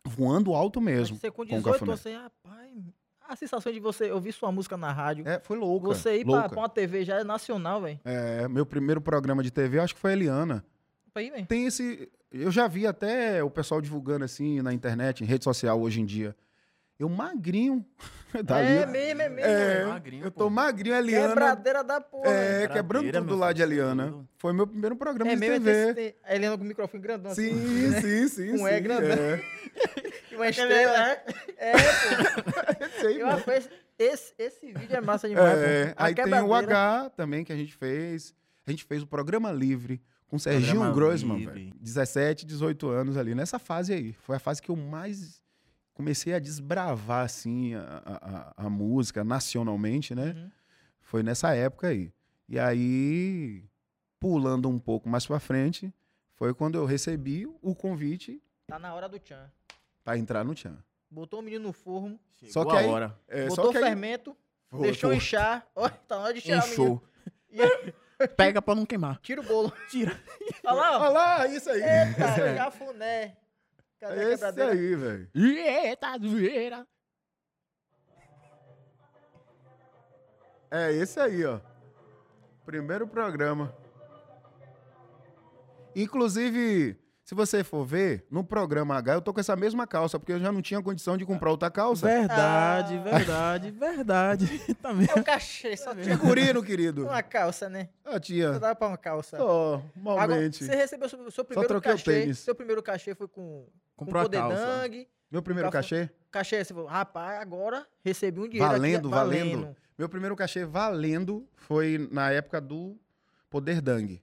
voando alto mesmo. Você com com o 18 Cafuné. você, rapaz, a sensação de você ouvir sua música na rádio, É, foi louca. você ir pra, louca. pra uma TV já é nacional, velho. É, meu primeiro programa de TV, acho que foi a Eliana. Aí, velho. Tem esse. Eu já vi até o pessoal divulgando assim na internet, em rede social hoje em dia. Eu magrinho. [laughs] tá É ali. mesmo, é mesmo. É. Magrinho, eu pô. tô magrinho, a Eliana. Quebradeira da porra, É, quebrando tudo lá de Eliana. tudo. Foi meu primeiro programa É de TV. é ter, a Helena com o microfone grandão assim. Sim, né? sim, sim. Um sim. é grandão. É. [laughs] [laughs] E uma estrela, né? É, pô. Esse aí Eu esse, esse vídeo é massa demais, É, pô. Aí tem o. H também que a gente fez. A gente fez o programa livre com Serginho Programa Grossman, velho. 17, 18 anos ali. Nessa fase aí. Foi a fase que eu mais comecei a desbravar, assim, a, a- a- música nacionalmente, né? Uhum. Foi nessa época aí. E aí, pulando um pouco mais pra frente, foi quando eu recebi o convite Tá na hora do tchan. pra entrar no Tchan. Botou o menino no forno, Chegou Só que a aí- hora. É, botou que aí- fermento, Foi, deixou inchar. Ó, tá na hora de tirar o menino. Enchou. E aí, Pega pra não queimar. tira o bolo. Tira. Olha lá, Olha ó. lá, isso aí. Eita, [laughs] cafuné. Cadê a É esse quebradeira? aí, velho. Eita, zoeira. É esse aí, ó. Primeiro programa. Inclusive, se você for ver, no programa H, eu tô com essa mesma calça, porque eu já não tinha condição de comprar outra calça. Verdade, Ah. verdade, verdade. [laughs] Também. É o cachê, só tinha Figurino, querido. uma calça, né? Eu Só tinha. dava pra uma calça. Só, Agora, malmente. você recebeu seu, seu primeiro troquei o cachê. tênis. Seu primeiro cachê foi com, com Comprou Poder calça. Dang. Meu primeiro Café- cachê? Cachê, você falou, rapaz, agora recebi um dinheiro Valendo, aqui, valendo. Meu primeiro cachê valendo foi na época do Poder Dang.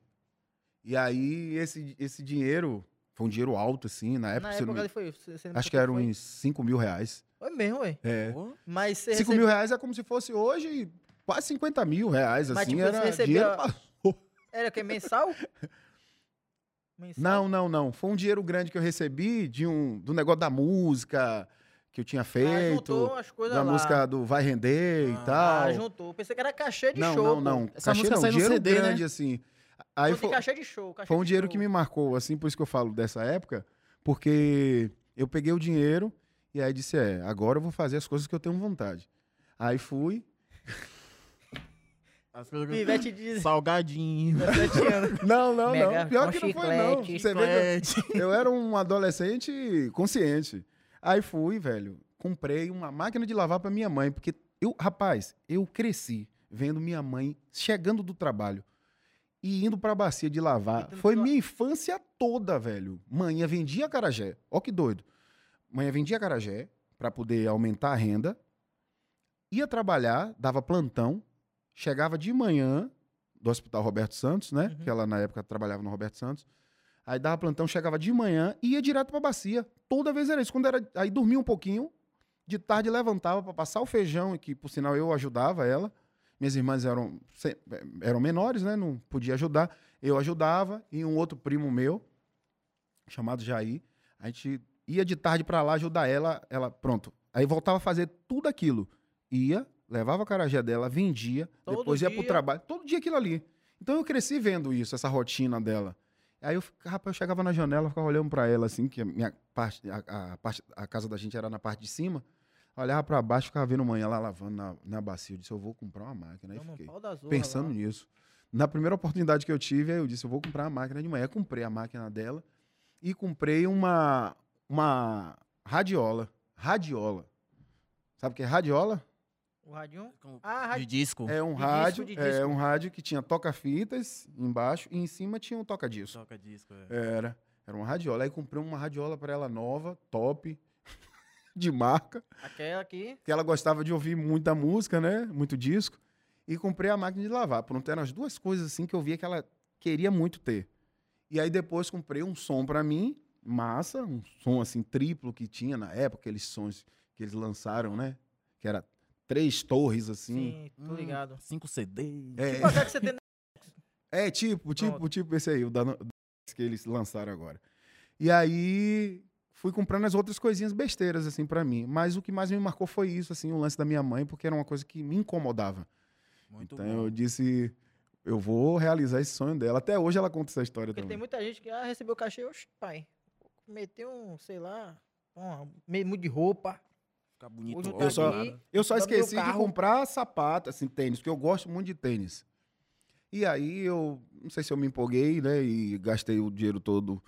E aí, esse, esse dinheiro, foi um dinheiro alto, assim, na época. Na não época ele foi... acho que eram foi? uns 5 mil reais. Foi mesmo, ué. É. Mas você 5 recebeu... mil reais é como se fosse hoje quase 50 mil reais, Mas, assim, tipo, era recebia- dinheiro pra- Era o que, mensal? [laughs] mensal? Não, não, não. Foi um dinheiro grande que eu recebi de um, do negócio da música que eu tinha Ah, feito, juntou as coisas da lá. música do Vai Render Ah, e tal. Ah, juntou. Pensei que era cachê de não, show, não, pô. não. Essa Cachê música não, saiu no dinheiro CD, né? grande, assim. Aí Foi de foi, cachê de show. cachê foi um de dinheiro show. que me marcou, assim, por isso que eu falo dessa época, porque eu peguei o dinheiro e aí disse, é, agora eu vou fazer as coisas que eu tenho vontade. Aí fui, [laughs] as coisas Pivete de Salgadinho. 17 anos. [laughs] Não, não, Mega- não. Pior que não foi, não. Você vê que eu- [laughs] eu, era um adolescente consciente. Aí fui, velho, comprei uma máquina de lavar pra minha mãe, porque eu, rapaz, eu cresci vendo minha mãe chegando do trabalho e indo pra bacia de lavar. Tentando Foi la- minha infância toda, velho. Manhã vendia carajé. Ó que doido. manhã vendia acarajé para poder aumentar a renda, ia trabalhar, dava plantão, chegava de manhã do Hospital Roberto Santos, né? Uhum. Que ela na época trabalhava no Roberto Santos. Aí dava plantão, chegava de manhã e ia direto pra bacia. Toda vez era isso. Quando era, aí dormia um pouquinho, de tarde levantava para passar o feijão, e que por sinal eu ajudava ela. Minhas irmãs eram, eram menores, né? Não podia ajudar. Eu ajudava e um outro primo meu, chamado Jair, a gente ia de tarde para lá ajudar ela, ela pronto. Aí voltava a fazer tudo aquilo. Ia, levava a carajé dela, vendia, Todo depois ia pro trabalho, todo dia aquilo ali. Então eu cresci vendo isso, essa rotina dela. Aí eu, rapaz, eu chegava na janela, ficava olhando para ela assim, que a minha parte, a, a parte, a casa da gente era na parte de cima. Olhava para baixo, ficava vendo manhã lá lavando na, na bacia. Eu disse, eu vou comprar uma máquina. Aí fiquei pensando lá. nisso. Na primeira oportunidade que eu tive, aí eu disse, eu vou comprar uma máquina de manhã. Comprei a máquina dela e comprei uma, uma radiola. Radiola. Sabe o que é radiola? O radinho? Com- Ah, De rádio. disco. É um De rádio, disco, de é disco. um rádio que tinha toca-fitas embaixo e em cima tinha um toca-disco. Toca disco, é. Era. Era uma radiola. Aí comprei uma radiola para ela nova, top, [laughs] de marca, Aquela aqui. que ela gostava de ouvir muita música, né? Muito disco. E comprei a máquina de lavar. Pronto, eram as duas coisas assim que eu via que ela queria muito ter. E aí depois comprei um som para mim, massa, um som assim triplo que tinha na época, aqueles sons que eles lançaram, né? Que era três torres assim. Sim, tô Hum, ligado. Cinco CDs. É, Tipo aquela que você tem É, tipo, tipo, Pronto. tipo esse aí, o da, que eles lançaram agora. E aí fui comprando as outras coisinhas besteiras, assim, pra mim. Mas o que mais me marcou foi isso, assim, o lance da minha mãe, porque era uma coisa que me incomodava. Muito então bom. eu disse, eu vou realizar esse sonho dela. Até hoje ela conta essa história Porque tem também. muita gente que ah, recebeu cachê, oxe, pai. Meteu um, sei lá, um, meio muito de roupa. Ficar bonito. Eu só- aqui, Eu só esqueci de comprar sapato, assim, tênis, porque eu gosto muito de tênis. E aí eu, não sei se eu me empolguei, né, e gastei o dinheiro todo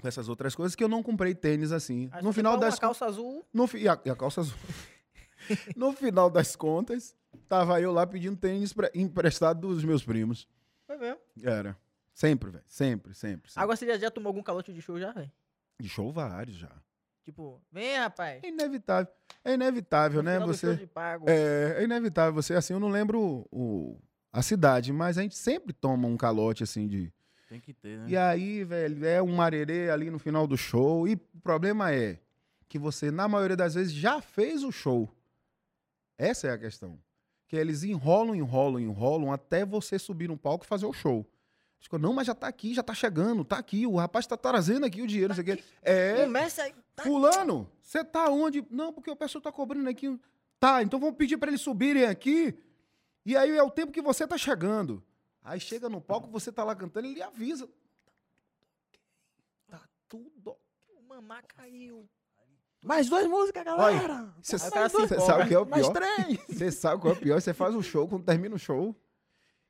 com essas outras coisas, que eu não comprei tênis assim. Aí no final das calça azul. No, fi- e, a, e a calça azul. [laughs] no final das contas, tava eu lá pedindo tênis pra- emprestado dos meus primos. Foi mesmo. Era. Sempre, velho. Sempre, sempre. sempre. Agora você já, já tomou algum calote de show já, velho? De show vários já. Tipo, vem, rapaz. É inevitável. É inevitável, no né? Você. É, é inevitável. Você, assim, eu não lembro o, a cidade, mas a gente sempre toma um calote, assim, de. Tem que ter, né? E aí, velho, é um marerê ali no final do show. E o problema é que você, na maioria das vezes, já fez o show. Essa é a questão. Que eles enrolam, enrolam, enrolam até você subir no palco e fazer o show. Ficou, não, mas já tá aqui, já tá chegando, tá aqui, o rapaz tá trazendo aqui o dinheiro, não sei o quê. É, Começa aí. Tá fulano, você tá onde? Não, porque o pessoal tá cobrando aqui. Tá, então vamos pedir pra eles subirem aqui. E aí é o tempo que você tá chegando. Aí chega no palco, você tá lá cantando, ele avisa. Tá tudo. O mamá caiu. Mais duas músicas, galera. Você sabe, empolga. sabe o que é o Mais pior? três. Você sabe qual é o pior? Você faz o show, quando termina o show,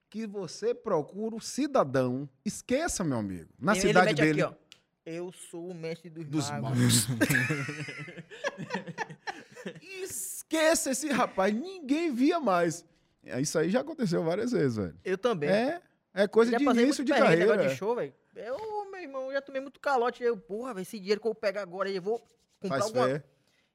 que você procura o cidadão. Esqueça, meu amigo. Na Ele- ele cidade mete dele. Aqui, ó. Eu sou o mestre dos, Dos magos. [laughs] Esqueça esse rapaz, ninguém via mais. É, Isso aí já aconteceu várias vezes, velho. Eu também. É, é coisa já de início de carreira. é. de show, velho. Eu, meu irmão, já tomei muito calote. Eu, porra, velho, esse dinheiro que eu pego agora, eu vou comprar Faz alguma fé.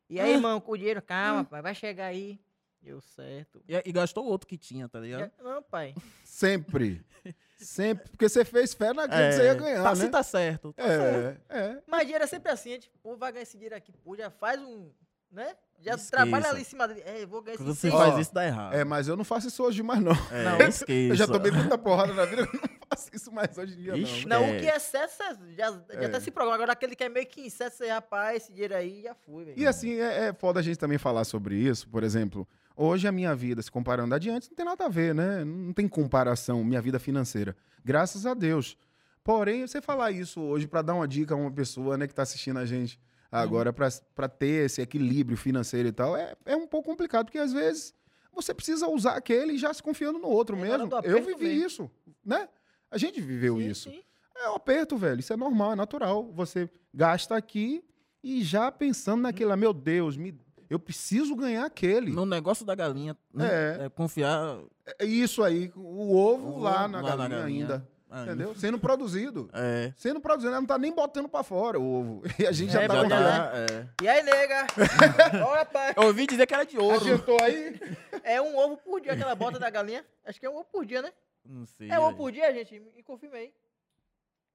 E aí, irmão, com o dinheiro, calma, pai, vai chegar aí. Deu certo. E, e gastou o outro que tinha, tá ligado? Já- Não, pai. Sempre. [laughs] Sempre. Porque você fez fé naquilo que você ia ganhar, tá, né? Se tá certo. Tá certo. É, é. Mas dinheiro é sempre assim, a gente, pô, vai ganhar esse dinheiro aqui, pô, já faz um, né? Já Esqueça. trabalha ali em cima dele. É, eu vou ganhar esse Quando você cem. faz isso, dá errado. É, mas eu não faço isso hoje mais, não. É, [laughs] Não, esqueça. Eu já tomei tanta porrada na vida que [laughs] eu não faço isso mais hoje em dia, Ixi, não. Não, É. o que é excesso, é- já, já É. até se programa. Agora, aquele que é meio que incesso, você, rapaz, esse dinheiro aí já foi, velho. E assim, é, é foda a gente também falar sobre isso. Por exemplo, hoje a minha vida, se comparando a de antes, não tem nada a ver, né? Não tem comparação, minha vida financeira. Graças a Deus. Porém, você falar isso hoje para dar uma dica a uma pessoa né, que tá assistindo a gente agora pra para ter esse equilíbrio financeiro e tal, é, é um pouco complicado, porque às vezes você precisa usar aquele e já se confiando no outro É na mesmo. Eu vivi mesmo. isso, né? A gente viveu Sim, isso. sim. É o aperto, velho. Isso é normal, é natural. Você gasta aqui e já pensando naquele, ah, meu Deus, me, eu preciso ganhar aquele. No negócio da galinha, né? É. É confiar. É isso aí, o ovo O lá ovo na lá na galinha, galinha. ainda. Ah, Entendeu? Sendo produzido. É. Sendo produzido, ela não tá nem botando pra fora o ovo. [laughs] E a gente já É, tá bom, confiando. né? é. E aí, nega? [laughs] Olha, pai. Eu ouvi dizer que era de ouro. Acertou aí? É um ovo por dia que ela bota da galinha. Acho que é um ovo por dia, né? Não sei. É um ovo por dia, gente. Me confirmei.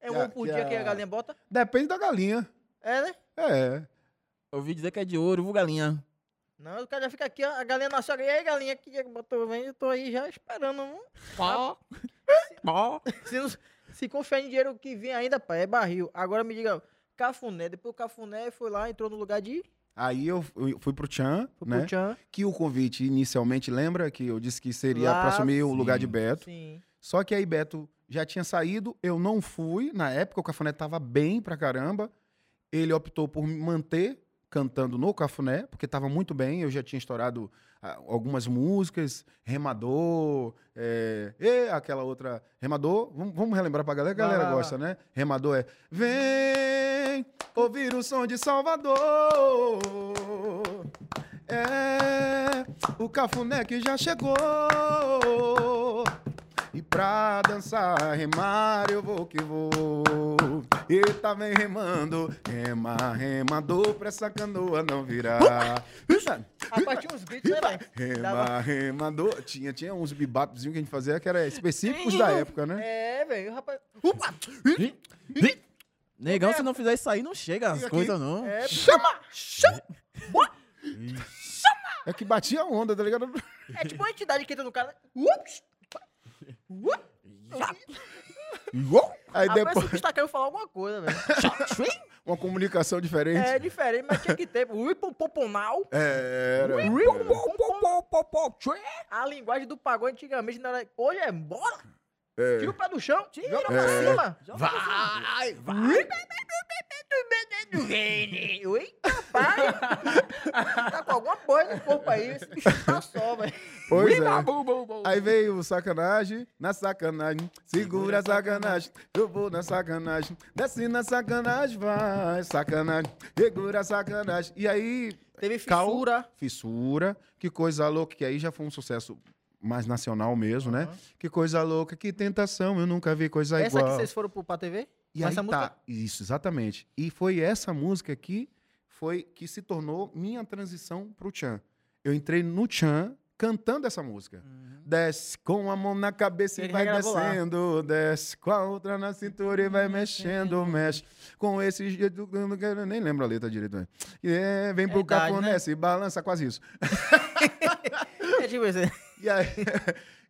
É um a- ovo por que dia que a- a galinha bota? Depende da galinha. É, né? É. Eu ouvi dizer que é de ouro, viu, galinha? Não, o cara já fica aqui, ó. A galinha nasceu. E aí, galinha, que dia que botou? Vem, eu tô aí já esperando. Não? Pó. Pó. Se, não- se confiar em dinheiro que vem ainda, pai, é barril. Agora me diga, cafuné. Depois o cafuné foi lá, entrou no lugar de. Aí eu fui pro Tchan, Foi né? pro Tchan. Que o convite inicialmente, lembra que eu disse que seria Lá, pra assumir o sim. lugar de Beto. Sim. Só que aí Beto já tinha saído, eu não fui. Na época o Cafuné tava bem pra caramba. Ele optou por me manter cantando no Cafuné, porque tava muito bem. Eu já tinha estourado ah, algumas músicas, Remador, é, e aquela outra. Remador, vamos, vamos relembrar pra galera, a galera vai. gosta, né? Remador é Vem ouvir o som de Salvador. É o Cafuné que já chegou. E pra dançar, remar, eu vou que vou. E tá vem remando, rema, remador, pra essa canoa não virar. Rapaz, tinha uns gritos, né, velho? Dava- Rema, remador. Tinha, tinha uns bebopzinhos que a gente fazia que era específicos da época, né? É, velho, rapaz. Negão, se não fizer isso aí, não chega as coisas, não. É, chama! Chama! É que batia a onda, tá ligado? É tipo uma entidade que entra no cara. Ups! Ups! Aí Rapaz, depois, esse bicho tá querendo falar alguma coisa, velho. [laughs] uma comunicação diferente. É diferente, mas tinha que ter. Ripopoponal. É, era. A linguagem do pagode antigamente não era. Hoje é bora! É. Tira o pé do chão, tira É. pra cima. Vai, vai. Eita, pai! tá com alguma coisa no corpo aí. Tá só, velho. Pois é. Aí veio o sacanagem, na sacanagem, segura a sacanagem, eu vou na sacanagem, desce na sacanagem, vai, sacanagem, segura a sacanagem. E aí, Teve Cal- fissura. fissura, que coisa louca, que aí já foi um sucesso mais nacional mesmo, né? Que coisa louca, que tentação, eu nunca vi coisa Essa igual. que vocês foram pra TV? E Com aí essa música? tá, isso, exatamente. E foi essa música que foi que se tornou minha transição pro Tchan. Eu entrei no Tchan cantando essa música. Desce com a mão na cabeça e Ele vai regravou lá. descendo, desce com a outra na cintura e vai mexendo, mexe. Com esse jeito, nem lembro a letra direito. né? E é, vem pro Verdade, cafuné, né? balança, quase isso. [laughs] É tipo isso. [laughs] E aí,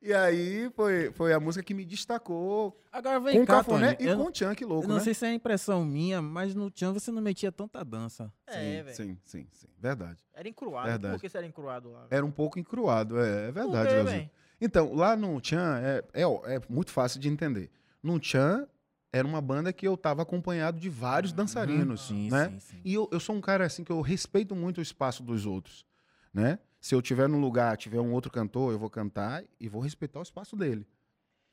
e aí foi, foi a música que me destacou Agora vem com o cá, cafuné Tony. e eu, com o Tchan, que louco, eu não né? sei se é impressão minha, mas no Tchan você não metia tanta dança. É, velho. sim, sim, sim, verdade. Era encruado. Verdade. Por que você era encruado lá? Era um pouco encruado, é, é verdade, Por quê, Leozinho. velho? Então, lá no Tchan é, é, é muito fácil de entender. No Tchan era uma banda que eu tava acompanhado de vários dançarinos, Sim, né? sim, sim. E eu, eu sou um cara assim que eu respeito muito o espaço dos outros, né? Se eu tiver num lugar, tiver um outro cantor, eu vou cantar e vou respeitar o espaço dele.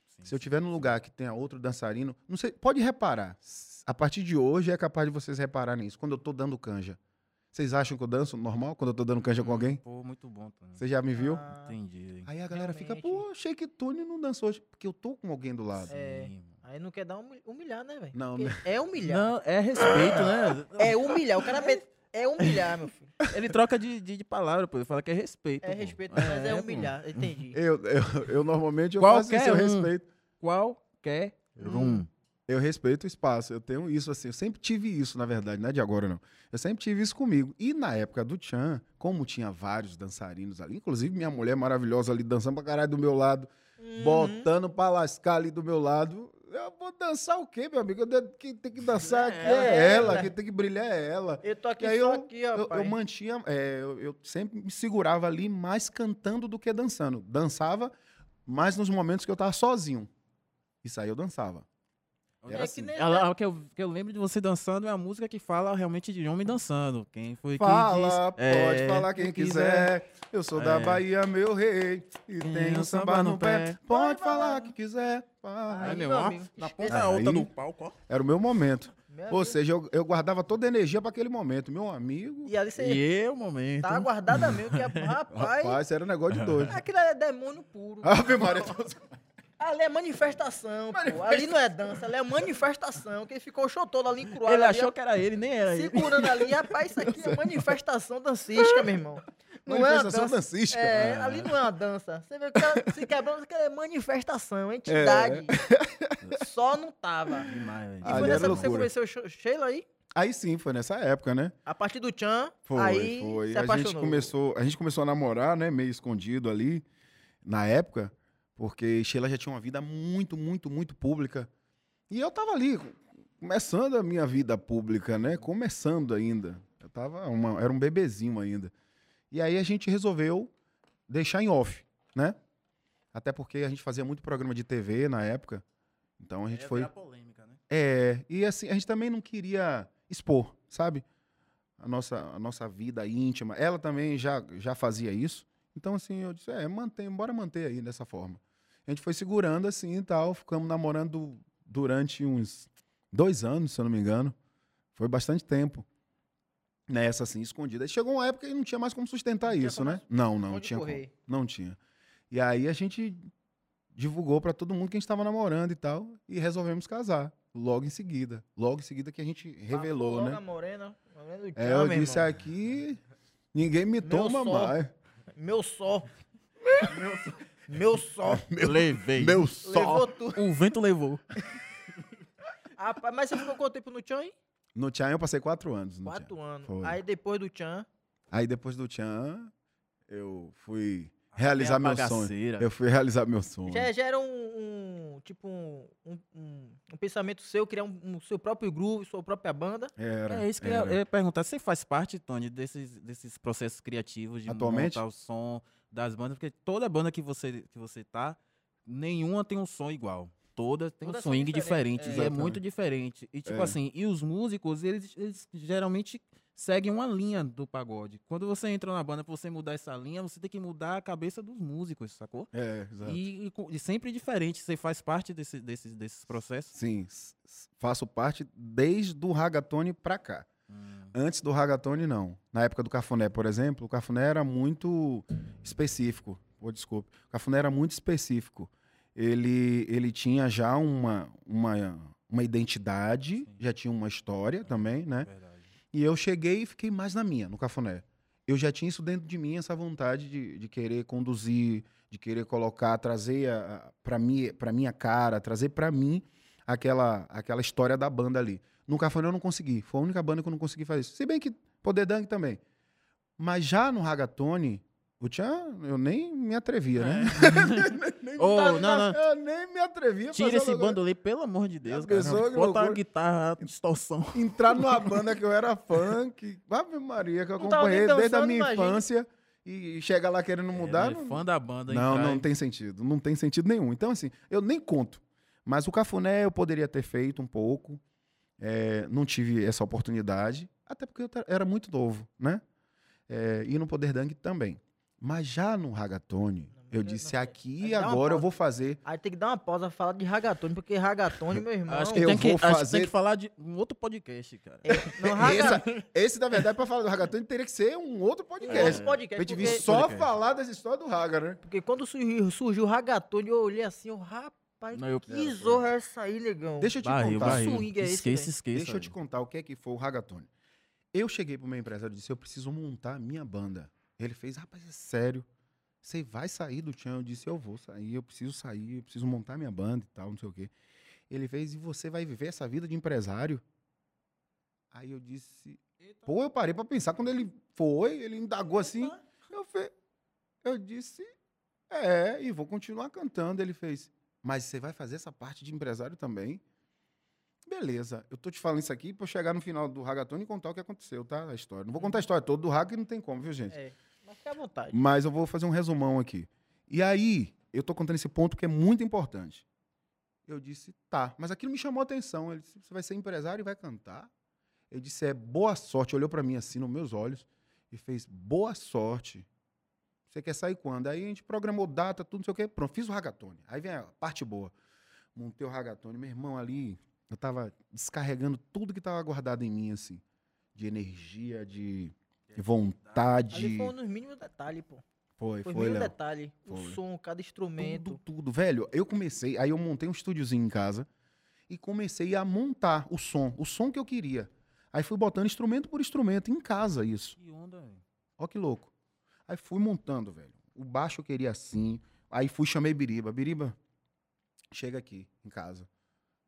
Sim, Se eu tiver num lugar que tenha outro dançarino, não sei, pode reparar. A partir de hoje é capaz de vocês repararem nisso. Quando eu tô dando canja, vocês acham que eu danço normal quando eu tô dando canja com Hum, alguém? Pô, muito bom. Você já me viu? Ah, Entendi. Aí a galera fica, Realmente. pô, achei que Tony não dançou hoje. Porque eu tô com alguém do lado. É. Sim, mano. Aí não quer dar humi- humilhar, né, velho? Não, né? É humilhar. Não, é respeito, né? É humilhar. O cara met- é humilhar, meu filho. [laughs] Ele troca de, de, de palavra, pô. Ele fala que é respeito. É pô. respeito, mas é pô. humilhar. Entendi. [laughs] Eu, eu, eu normalmente eu faço Qualquer isso, eu um. respeito. Qualquer um. Eu respeito o espaço. Eu tenho isso assim. Eu sempre tive isso, na verdade, não é de agora, não. Eu sempre tive isso comigo. E na época do Tchan, como tinha vários dançarinos ali, inclusive minha mulher maravilhosa ali dançando pra caralho do meu lado, Uhum. botando pra lascar ali do meu lado. Eu vou dançar o quê, meu amigo? Quem tem que dançar aqui ela, é ela, ela. quem tem que brilhar é ela. Eu tô aqui E aí só eu- aqui, Eu, eu mantinha, é, eu, eu sempre me segurava ali mais cantando do que dançando. Dançava mais nos momentos que eu tava sozinho. Isso aí eu dançava. Era É que assim. nem- Ela, o que, eu, que eu lembro de você dançando é a música que fala realmente de homem dançando. Quem foi Fala, que disse? pode É, falar quem quiser. Eu sou da É. Bahia, meu rei. E Tem tenho um samba samba no no pé. pé. Pode falar quem quiser. Vai. Aí, meu, ó, na ponta Aí- alta do palco, ó. Era o meu momento. Meu Ou amigo. seja, eu, eu guardava toda a energia para aquele momento. Meu amigo. E ali você E eu, momento. tá guardada mesmo, que é, [laughs] rapaz, Rapaz, era um negócio de doido. aquilo é demônio puro. Ave Maria. [laughs] Ali é manifestação, pô. Ali não é dança, ali é manifestação. Que ele ficou o show todo ali encruado. Ele ali, achou que era ele, nem era ele. segurando ali. Rapaz, isso aqui é manifestação dancística, meu irmão. Não é Manifestação dança. dancística. É, ali não é uma dança. Você vê que ela se quebrando, que é manifestação, é entidade. Só não tava. Demais. E foi nessa que você conheceu o She- Sheila aí? Aí sim, foi nessa época, né? A partir do Tchan, Foi, aí foi. se A apaixonou. gente, começou, a gente começou a namorar, né? Meio escondido ali, na época, porque Sheila já tinha uma vida muito, muito, muito pública. E eu tava ali, começando a minha vida pública, né? Começando ainda. Eu tava, uma, era um bebezinho ainda. E aí a gente resolveu deixar em off, né? Até porque a gente fazia muito programa de TV na época. Então a gente Ia foi. polêmica, né? É, e assim, a gente também não queria expor, sabe? A nossa, a nossa vida íntima. Ela também já, já fazia isso. Então, assim, eu disse, é, mantém, bora manter aí dessa forma. A gente foi segurando assim e tal, ficamos namorando durante uns dois anos, se eu não me engano. Foi bastante tempo. Nessa, assim, escondida. Aí Chegou uma época que não tinha mais como sustentar Não isso, como né? Não, não, Onde tinha como. Não tinha. E aí a gente divulgou pra todo mundo que a gente tava namorando e tal, e resolvemos casar. Logo em seguida. Logo em seguida que a gente revelou, Logo né? morena, É, eu meu disse irmão. aqui, ninguém me toma sol. mais. Meu só. [laughs] Meu só. [laughs] Levei. Meu Levou só. tudo. O vento levou. [laughs] Rapaz, mas você ficou quanto tempo no Tchan aí? No Tchan eu passei quatro anos. no Quatro Tchan. anos. Foi. Aí depois do Tchan, Aí depois do Tchan, eu fui realizar meu sonho. Bagaceira. Eu fui realizar meu sonho. já, já era um, um- tipo um, um, um- um pensamento seu, criar um, um seu próprio groove, sua própria banda. Era, É isso que eu ia- era. eu ia perguntar. Você faz parte, Tony, desses, desses processos criativos de Atualmente? montar o som das bandas? Porque toda banda que você, que você tá, nenhuma tem um som igual. Todas tem Todas um swing diferentes, diferente. é. E é muito diferente. E tipo É. assim, e os músicos, eles, eles geralmente seguem uma linha do pagode. Quando você entra na banda, pra você mudar essa linha, você tem que mudar a cabeça dos músicos, sacou? É, exato. E, e e sempre diferente. Você faz parte desse, desses, desses processos? Sim, faço parte desde o Ragatone pra cá. Antes do Ragatone, não. Na época do Cafuné, por exemplo, o Cafuné era muito específico. Pô, desculpe. O Cafuné era muito específico. Ele, ele tinha já uma, uma, uma identidade, Sim. já tinha uma história também, né? Verdade. E eu cheguei e fiquei mais na minha, no Cafuné. Eu já tinha isso dentro de mim, essa vontade de, de querer conduzir, de querer colocar, trazer a, a, pra, mim, pra minha cara, trazer pra mim aquela, aquela história da banda ali. No Cafuné eu não consegui. Foi a única banda que eu não consegui fazer isso. Se bem que Poder Dang também. Mas já no Ragatone, o Tchan, eu nem me atrevia, né? [laughs] Ô, não, não. Eu nem me atrevia. a Tira fazer esse bandolim, pelo amor de Deus, cara. que Bota a guitarra, a distorção. [laughs] entrar numa banda que eu era fã, que Ave Maria, que eu Não nem acompanhei desde a dançando, minha imagina. infância e chegar lá querendo mudar. É não, fã da banda, não, entrar não e- tem sentido. Não tem sentido nenhum. Então, assim, eu nem conto. Mas o Cafuné eu poderia ter feito um pouco. É, não tive essa oportunidade. Até porque eu era muito novo, né? É, e no Poder Dang também. Mas já no Ragatone, eu disse não, aqui uma agora eu vou fazer. Aí tem que dar uma pausa pra falar de ragatone, porque ragatone, meu irmão. Acho que, Eu tem que, vou acho que fazer- tem que falar de um outro podcast, cara. Não, raga... Esse, na verdade, para falar do Ragatone, teria que ser um outro podcast. Esse podcast, A gente vir só Podcast. falar das histórias do Raga, né? porque quando surgiu, surgiu o ragatone, eu olhei assim, eu, rapaz, Não, eu- que zorra é essa aí, negão? Deixa eu te Barril, contar. barril. swing é esse, Esqueça, velho? esqueça. Deixa eu te contar o que é que foi o Ragatone. Eu cheguei pro meu empresário e disse: Eu preciso montar a minha banda. Ele fez: Rapaz, é sério. Você vai sair do Tchan? Eu disse: Eu vou sair, eu preciso sair, eu preciso montar minha banda e tal, não sei o quê. Ele fez: E você vai viver essa vida de empresário? Aí eu disse: Pô, eu parei pra pensar. Quando ele foi, ele indagou assim. Eu, fe... eu disse: É, e vou continuar cantando. Ele fez: Mas você vai fazer essa parte de empresário também? Beleza, eu tô te falando isso aqui pra eu chegar no final do Ragatone e contar o que aconteceu, tá? A história. Não vou contar a história toda do Raga, que não tem como, viu, gente? É, mas fica à vontade. Mas eu vou fazer um resumão aqui. E aí, eu tô contando esse ponto que é muito importante. Eu disse, tá, mas aquilo me chamou a atenção. Ele disse, você vai ser empresário e vai cantar? Eu disse, é boa sorte. Olhou pra mim assim, nos meus olhos, e fez, boa sorte. Você quer sair quando? Aí a gente programou data, tudo, não sei o quê. Pronto, fiz o ragatone. Aí vem a parte boa. Montei o ragatone. Meu irmão ali, eu tava descarregando tudo que tava guardado em mim, assim. De energia, de, de vontade. Ali foi um dos mínimos detalhes, pô. Foi, Foi, foi, Léo. detalhe. O Foi. som, cada instrumento. Tudo, tudo. Velho, eu comecei, aí eu montei um estúdiozinho em casa e comecei a montar o som, o som que eu queria. Aí fui botando instrumento por instrumento em casa isso. Que onda, velho. Ó que louco. Aí fui montando, velho. O baixo eu queria assim. Aí fui, chamei Biriba. Biriba, chega aqui em casa.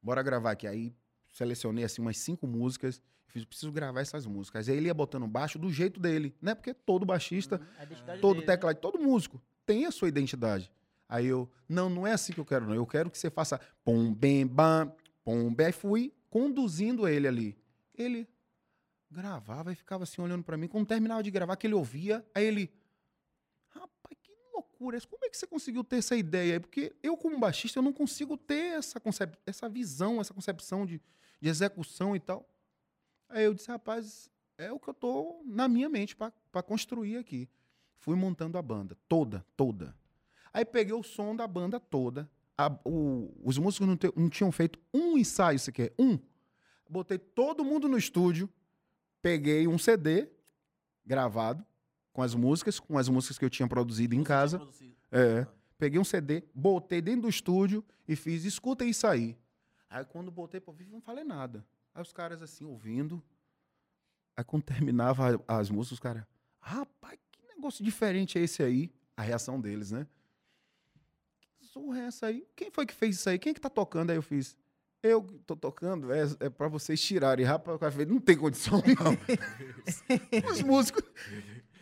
Bora gravar aqui. Aí selecionei assim umas cinco músicas. Fiz, preciso gravar essas músicas. Aí ele ia botando baixo do jeito dele, né? Porque todo baixista, identidade todo dele, né? teclado, todo músico tem a sua identidade. Aí eu, não, não é assim que eu quero, não. Eu quero que você faça pom, bem, bam, pom, bem. Aí fui conduzindo ele ali. Ele gravava e ficava assim olhando pra mim. Quando terminava de gravar, que ele ouvia, aí ele, loucura. isso. Como é que você conseguiu ter essa ideia? Porque eu, como baixista, eu não consigo ter essa, concep essa visão, essa concepção de, de execução e tal. Aí eu disse, rapaz, é o que eu tô na minha mente pra construir aqui. Fui montando a banda, toda, toda. Aí peguei o som da banda toda. A- o- os músicos não, te- não tinham feito um ensaio sequer, um. Botei todo mundo no estúdio, peguei um CD gravado com as músicas, com as músicas que eu tinha produzido em casa. É. Peguei um CD, botei dentro do estúdio e fiz, escuta isso aí. Aí quando botei pra ouvir, não falei nada. Aí os caras assim, ouvindo. Aí quando [laughs] terminava as músicas, os caras, rapaz, que negócio diferente é esse aí? A reação deles, né? Que zorra é essa aí? Quem foi que fez isso aí? Quem é que tá tocando? Aí eu fiz, eu que tô tocando, é, é pra vocês tirarem. Rapaz, o cara fez, não tem condição não. [laughs] os músicos,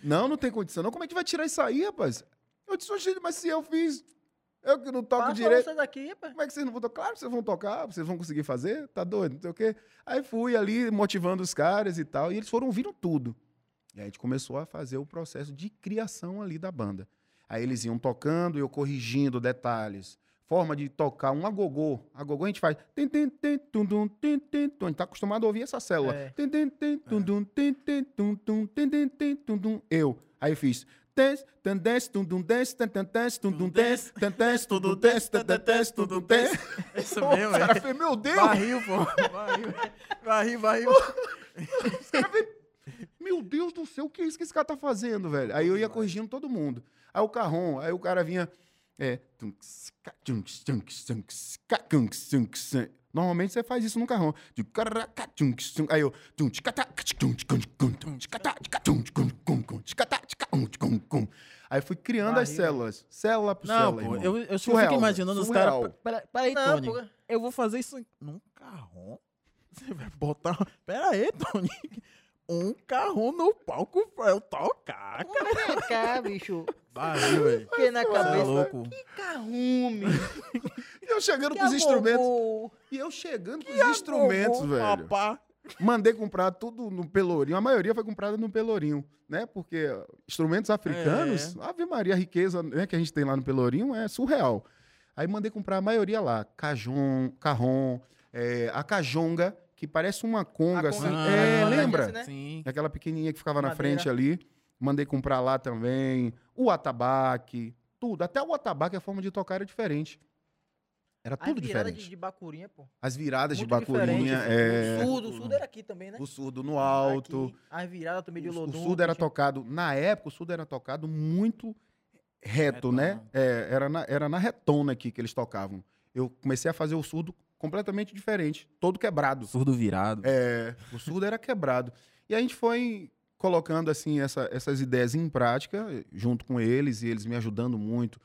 não, não tem condição não. Como é que vai tirar isso aí, rapaz? Eu disse, "Oxe, mas se eu fiz, eu que não toco Passa direito. vocês aqui, pá. Como é que vocês não vão tocar? Claro que vocês vão tocar, vocês vão conseguir fazer, tá doido, não sei o quê. Aí fui ali motivando os caras e tal, e eles foram ouvindo tudo. E aí a gente começou a fazer o processo de criação ali da banda. Aí eles iam tocando e eu corrigindo detalhes. Forma de tocar um agogô. Agogô a gente faz. Tem, tem, tem, tum, tum, tem, tem, tum. A gente tá acostumado a ouvir essa célula. É. Tem, tem, tem, tum, tum, tem, tem, tum, tum, tem, tem, tem, tum, tum. Eu. Aí fiz. Des, tan, des, tum, tum, des, tan, tan, des, tum, tum, des, tan, des, tum, tum, des, tan, tan, des, tum, tum, des. Isso Pô, mesmo, O cara é. fez, meu Deus! Barril, pô. Barril. Barril, barril. Os caras meu Deus do céu, o que é isso que esse cara tá fazendo, velho? Aí eu ia corrigindo todo mundo. Aí o carrom, aí o cara vinha. É. Normalmente você faz isso no tunks. Aí eu. Aí fui criando as células. Célula por Não, célula. pô, irmão. eu, eu só Surreal, fico imaginando os surreal. caras. Peraí, peraí, Não, Tony. pô. Eu vou fazer isso num carrão. Você vai botar. Pera aí, Tony. Um carrão no palco pra eu tocar. Vem cá, bicho. Barril, velho. Que na é cabeça. louco. Carrume. [laughs] E eu chegando Que com os instrumentos. E eu chegando com os instrumentos, velho. Rapá. Mandei comprar tudo no Pelourinho. A maioria foi comprada no Pelourinho, né? Porque instrumentos africanos, Ave Maria, a riqueza né, que a gente tem lá no Pelourinho é surreal. Aí mandei comprar a maioria lá. Cajon, carrom, é, a cajonga, que parece uma conga, A assim. conga- é, Ah, lembra? né? Sim. Aquela pequenininha que ficava na Madeira. frente ali. Mandei comprar lá também. O atabaque, tudo. Até o atabaque, a forma de tocar era diferente. Era As tudo viradas diferente. de, de bacurinha, pô. As viradas de Muito bacurinha, diferente. é, O surdo, o surdo era aqui também, né? o surdo no alto. Aqui. As viradas também de O, o Lodum. surdo era tinha- tocado, na época, o surdo era tocado muito reto, Retona. né? É, era, na, era na retona aqui que eles tocavam. Eu comecei a fazer o surdo completamente diferente, todo quebrado. Surdo virado. É, o surdo era quebrado. E a gente foi colocando assim essa- essas ideias em prática junto com eles e eles me ajudando muito.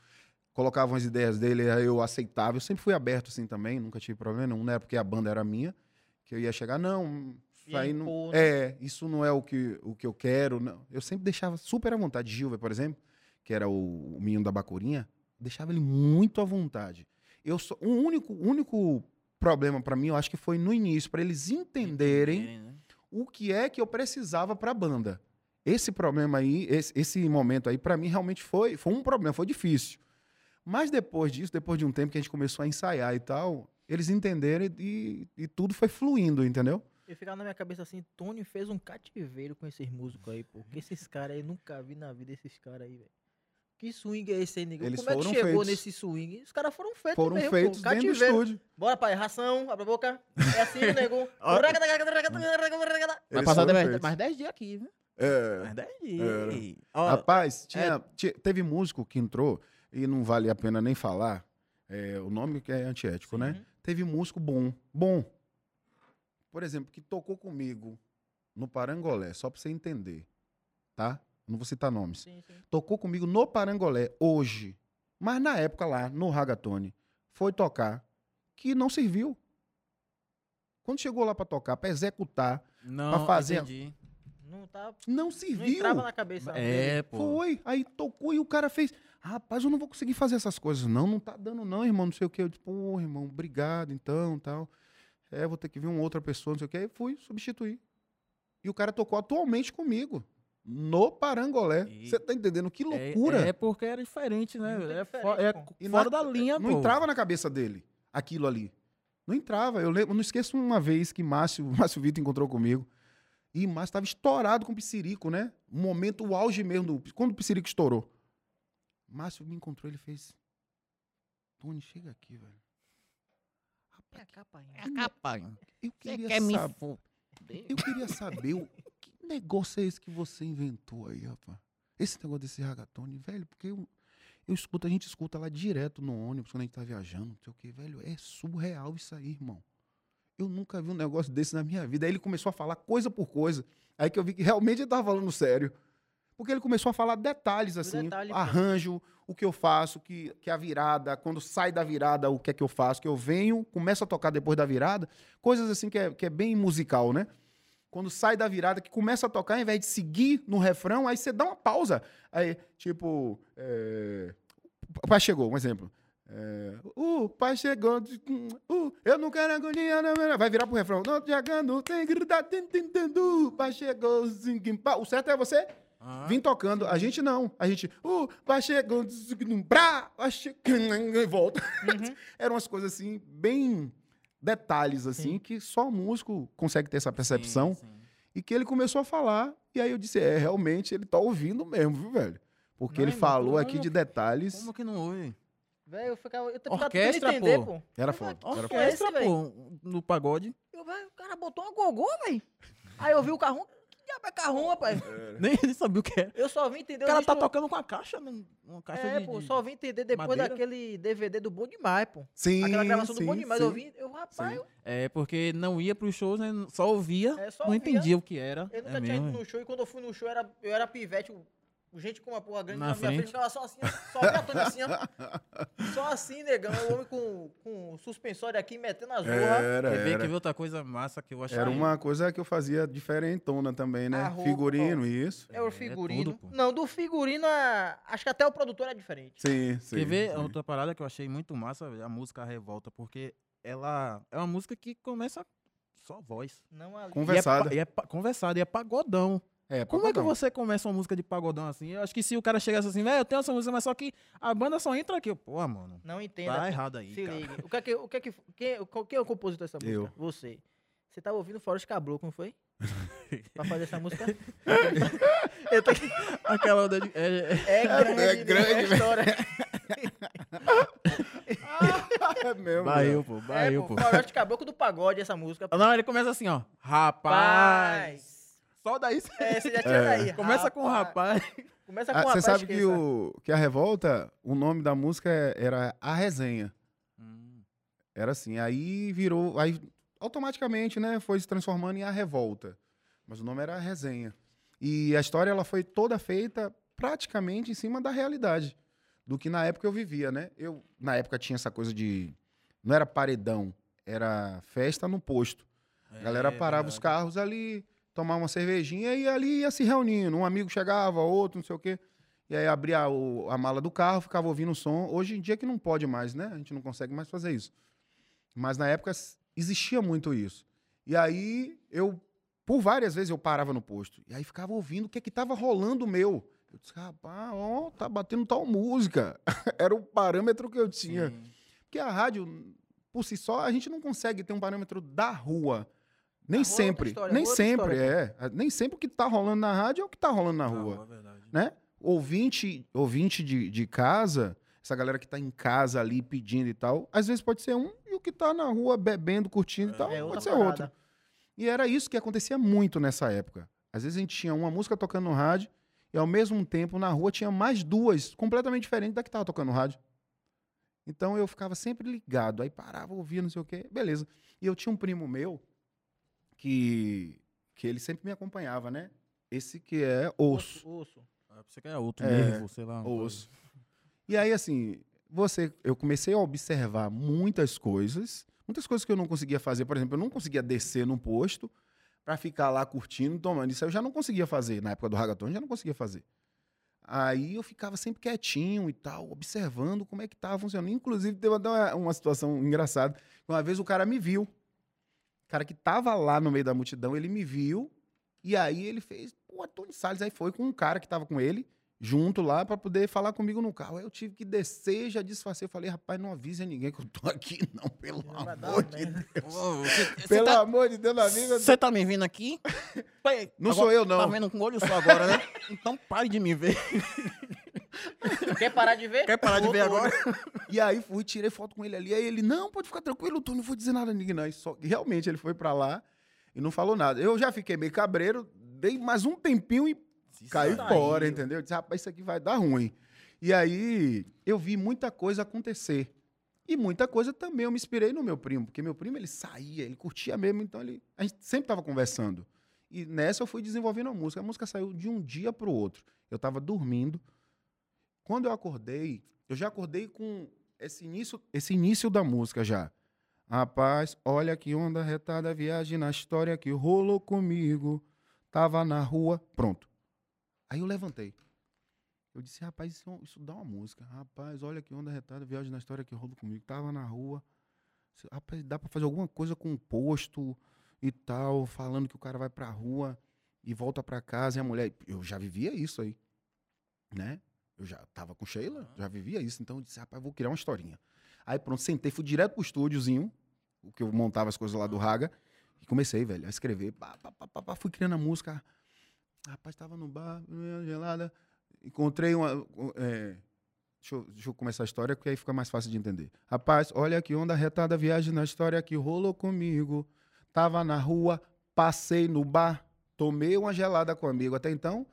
Colocavam as ideias dele, eu aceitava. Eu sempre fui aberto assim também, nunca tive problema nenhum. Não era porque a banda era minha que eu ia chegar, não, isso aí não, impor, né? é, isso não é o que, o que eu quero. Não. Eu sempre deixava super à vontade. Gilver, por exemplo, que era o, o menino da Bacurinha, deixava ele muito à vontade. Eu só, o único, único problema para mim, eu acho que foi no início, para eles entenderem né? O que é que eu precisava para a banda. Esse problema aí, esse, esse momento aí, para mim realmente foi, foi um problema, foi difícil. Mas depois disso, depois de um tempo que a gente começou a ensaiar e tal, eles entenderam e, e tudo foi fluindo, entendeu? Eu ficava na minha cabeça assim, Tony fez um cativeiro com esses músicos aí, pô. Que esses caras aí, nunca vi na vida esses caras aí, velho. Que swing é esse aí, negão? Eles Como é que foram chegou feitos. nesse swing? Os caras foram feitos Foram mesmo, feitos pô. dentro do Cativeiro. estúdio. Bora, pai, ração, abre a boca. É assim, [laughs] nego. Vai Eles passar foram mais feitos. mais 10 dias aqui, viu? É. Mas daí. Era. Ó, Rapaz, tinha- ti- teve músico que entrou, e não vale a pena nem falar, é, o nome que é antiético, né? Teve músico bom, bom. Por exemplo, que tocou comigo no Parangolé, só pra você entender, tá? Não vou citar nomes. Sim, sim. Tocou comigo no Parangolé hoje, mas na época lá, no Ragatone, foi tocar, que não serviu. Quando chegou lá pra tocar, pra executar, não, pra fazer- entendi. Não, tá, não não serviu. entrava na cabeça. É, pô. Foi, aí tocou e o cara fez. Rapaz, eu não vou conseguir fazer essas coisas. Não, não tá dando, não, irmão. Não sei o quê. Eu disse, pô, irmão, obrigado, então, tal. É, vou ter que ver uma outra pessoa, não sei o quê. Aí fui substituir. E o cara tocou atualmente comigo. No Parangolé. Você tá entendendo? Que É- loucura. É, porque era diferente, né? É, diferente, fo- é fora na- da linha, não pô. entrava na cabeça dele aquilo ali. Não entrava. Eu, lembro, eu não esqueço uma vez que Márcio, [laughs] Márcio Vitor encontrou comigo. E Márcio estava estourado com o Psirico, né? Um momento, o auge mesmo, do, quando o Psirico estourou. Márcio me encontrou, ele fez. Tony, chega aqui, velho. É a capa ainda. É capaz. Eu Você queria, quer me saber, eu queria saber negócio é esse que você inventou aí, rapaz. Esse negócio desse ragatone, velho, porque eu, eu escuto, a gente escuta lá direto no ônibus quando a gente tá viajando, não sei o que, velho. É surreal isso aí, irmão. Eu nunca vi um negócio desse na minha vida. Aí ele começou a falar coisa por coisa. Aí que eu vi que realmente ele tava falando sério. Porque ele começou a falar detalhes, assim, detalhe, arranjo, o que eu faço, que, que a virada, quando sai da virada, o que é que eu faço, que eu venho, começo a tocar depois da virada, coisas assim que é, que é bem musical, né? Quando sai da virada, que começa a tocar, ao invés de seguir no refrão, aí você dá uma pausa. Aí, tipo, é... o pai chegou, um exemplo. É, o pai chegou, uh, eu não quero agonia, não, não, vai virar pro refrão. Não, chegando, tem gritar, tem, tem, tem, o pai chegou, o certo é você Ah, Vim tocando. A gente não. A gente. Uh, vai chegando. Brá, vai chegando. [laughs] E volta. Uhum. [laughs] Eram umas coisas assim, bem. Detalhes, assim, que só o músico consegue ter essa percepção. sim, sim. E que ele começou a falar. E aí eu disse: é, realmente ele tá ouvindo mesmo, viu, velho? Porque Não, ele falou como aqui de detalhes. Como que não ouve? Velho, eu ficava. Eu Orquestra, entender, pô. pô. Era foda. Era "Que é esse, Orquestra, velho?" pô, no pagode. Eu, velho, o cara botou uma gogô, velho. Aí eu vi o carrão. Que diabo é carrão, rapaz? Nem ele sabia o que era. Eu só vim entender O cara o tá disco- tocando com a caixa, uma caixa É, de, pô, de- só vim entender depois madeira? daquele DVD do Bom Demais, pô. Sim. Aquela gravação do sim, Bom Demais. sim. Eu vi, eu, rapaz, Sim. eu, É, porque não ia pros shows, né? Só ouvia, é, só não ouvia. entendia o que era. Eu nunca é tinha ido mesmo. no show e quando eu fui no show era, eu era pivete, o gente com uma porra grande Na na, minha frente frente. ficava só assim, só me atando assim, ó. Só assim, negão. O homem com, com suspensório aqui metendo as borras. Era, Quer ver, ver outra coisa massa que eu achei? Era uma coisa que eu fazia diferentona também, né? Roupa, Figurino, isso. É o É, figurino. tudo, pô. Não, do figurino, a- acho que até o produtor é diferente. Sim, sim. Quer ver sim. outra parada que eu achei muito massa? A música Revolta, porque ela é uma música que começa só voz. Não ali. Conversada. E é, pa- e é pa- conversada, e é pagodão. É, Como é que você começa uma música de pagodão assim? Eu acho que se o cara chegasse assim, velho, eu tenho essa música, mas só que a banda só entra aqui. Eu, Pô, mano, Não entenda. tá errado aí, Se cara. ligue. O que é que, o que, é que quem, qual- quem é o compositor dessa música? Eu. Você. Você tava ouvindo Forrest Caboclo, não foi? [laughs] pra fazer essa música? [laughs] Eu tô aqui. Aquela onda de... é- é- É grande, É né? grande, a história. [laughs] é mesmo. Barril, pô, É, barril, pô, pô. Forrest Caboclo do pagode, essa música. Não, ele começa assim, ó. Rapaz. Só daí você... É, você já [laughs] tinha É. daí. Começa com rapaz. [laughs] Começa com Ah, rapaz. Você sabe que, o, que a Revolta, o nome da música é- era A Resenha. Hum, Era assim. Aí virou. Aí automaticamente, né? Foi se transformando em A Revolta. Mas o nome era A Resenha. E a história ela foi toda feita praticamente em cima da realidade. Do que na época eu vivia, né? Eu, na época, tinha essa coisa de. Não era paredão, era festa no posto. A galera é parava os carros ali, tomava uma cervejinha e ali ia se reunindo. Um amigo chegava, outro, não sei o quê. E aí abria o- a mala do carro, ficava ouvindo o som. Hoje em dia que não pode mais, né? A gente não consegue mais fazer isso. Mas na época existia muito isso. E aí eu, por várias vezes, eu parava no posto. E aí ficava ouvindo o que que tava rolando meu. Eu disse, rapaz, ó, tá batendo tal música. [laughs] Era o parâmetro que eu tinha. Sim. Porque a rádio, por si só, a gente não consegue ter um parâmetro da rua. Nem rua é sempre. história, nem rua é sempre, história, é. Nem sempre o que tá rolando na rádio é o que tá rolando na rua. Não, é verdade. Né? Ouvinte, ouvinte de, de casa, essa galera que tá em casa ali pedindo e tal, às vezes pode ser um, e o que tá na rua bebendo, curtindo e tal, É outra pode ser parada. outro. E era isso que acontecia muito nessa época. Às vezes a gente tinha uma música tocando no rádio e ao mesmo tempo na rua tinha mais duas, completamente diferentes da que tava tocando no rádio. Então eu ficava sempre ligado, aí parava, ouvia, não sei o quê, beleza. E eu tinha um primo meu que, que ele sempre me acompanhava, né? Esse que é osso. Osso. Ah, Você quer outro É, nervo, sei lá. Osso. E aí, assim, você, eu comecei a observar muitas coisas, muitas coisas que eu não conseguia fazer. Por exemplo, eu não conseguia descer num posto pra ficar lá curtindo, tomando. Isso aí eu já não conseguia fazer. Na época do Ragaton, eu já não conseguia fazer. Aí eu ficava sempre quietinho e tal, observando como é que tava funcionando. Inclusive, teve até uma, uma situação engraçada. Uma vez o cara me viu. O cara que tava lá no meio da multidão, ele me viu. E aí ele fez, pô, Tony Salles. Aí foi com um cara que tava com ele, junto lá, pra poder falar comigo no carro. Aí eu tive que descer, já disfarcei. Eu falei, rapaz, não avise a ninguém que eu tô aqui, não, pelo dar amor de merda. Deus. Ô, Você Pelo tá, amor de Deus, amigo. você tá me vendo aqui? Pai, [laughs] Não agora sou eu, não. Tá vendo com o olho só agora, né? Então pare de me ver. [laughs] [laughs] Quer parar de ver? Quer parar de ver agora? [laughs] E aí fui, tirei foto com ele ali. Aí ele, não, pode ficar tranquilo, tu não vou dizer nada a ninguém, não. E só, realmente ele foi pra lá e não falou nada. Eu já fiquei meio cabreiro, dei mais um tempinho e caí saiu. fora, entendeu? Eu disse, rapaz, isso aqui vai dar ruim. E aí eu vi muita coisa acontecer. E muita coisa também eu me inspirei no meu primo, porque meu primo ele saía, ele curtia mesmo, então ele, a gente sempre tava conversando. E nessa eu fui desenvolvendo a música. A música saiu de um dia pro outro. Eu tava dormindo. Quando eu acordei, eu já acordei com esse início, esse início da música já. Rapaz, olha que onda retada, viagem na história que rolou comigo. Tava na rua, pronto. Aí eu levantei. Eu disse, rapaz, isso, isso dá uma música. Rapaz, olha que onda retada, viagem na história que rolou comigo. Tava na rua. Rapaz, dá pra fazer alguma coisa com o posto e tal, falando que o cara vai pra rua e volta pra casa e a mulher. Eu já vivia isso aí, né? Eu já tava com Sheila, já vivia isso. Então eu disse, rapaz, vou criar uma historinha. Aí pronto, sentei, fui direto pro estúdiozinho, o que eu montava as coisas lá do Raga, e comecei, velho, a escrever. Pá, pá, pá, pá, pá, fui criando a música. Rapaz, tava no bar, gelada, encontrei uma. um, é, deixa, eu, deixa eu começar a história, porque aí fica mais fácil de entender. Rapaz, olha que onda retada, viagem na história que rolou comigo. Tava na rua, passei no bar, tomei uma gelada com um amigo. Até então,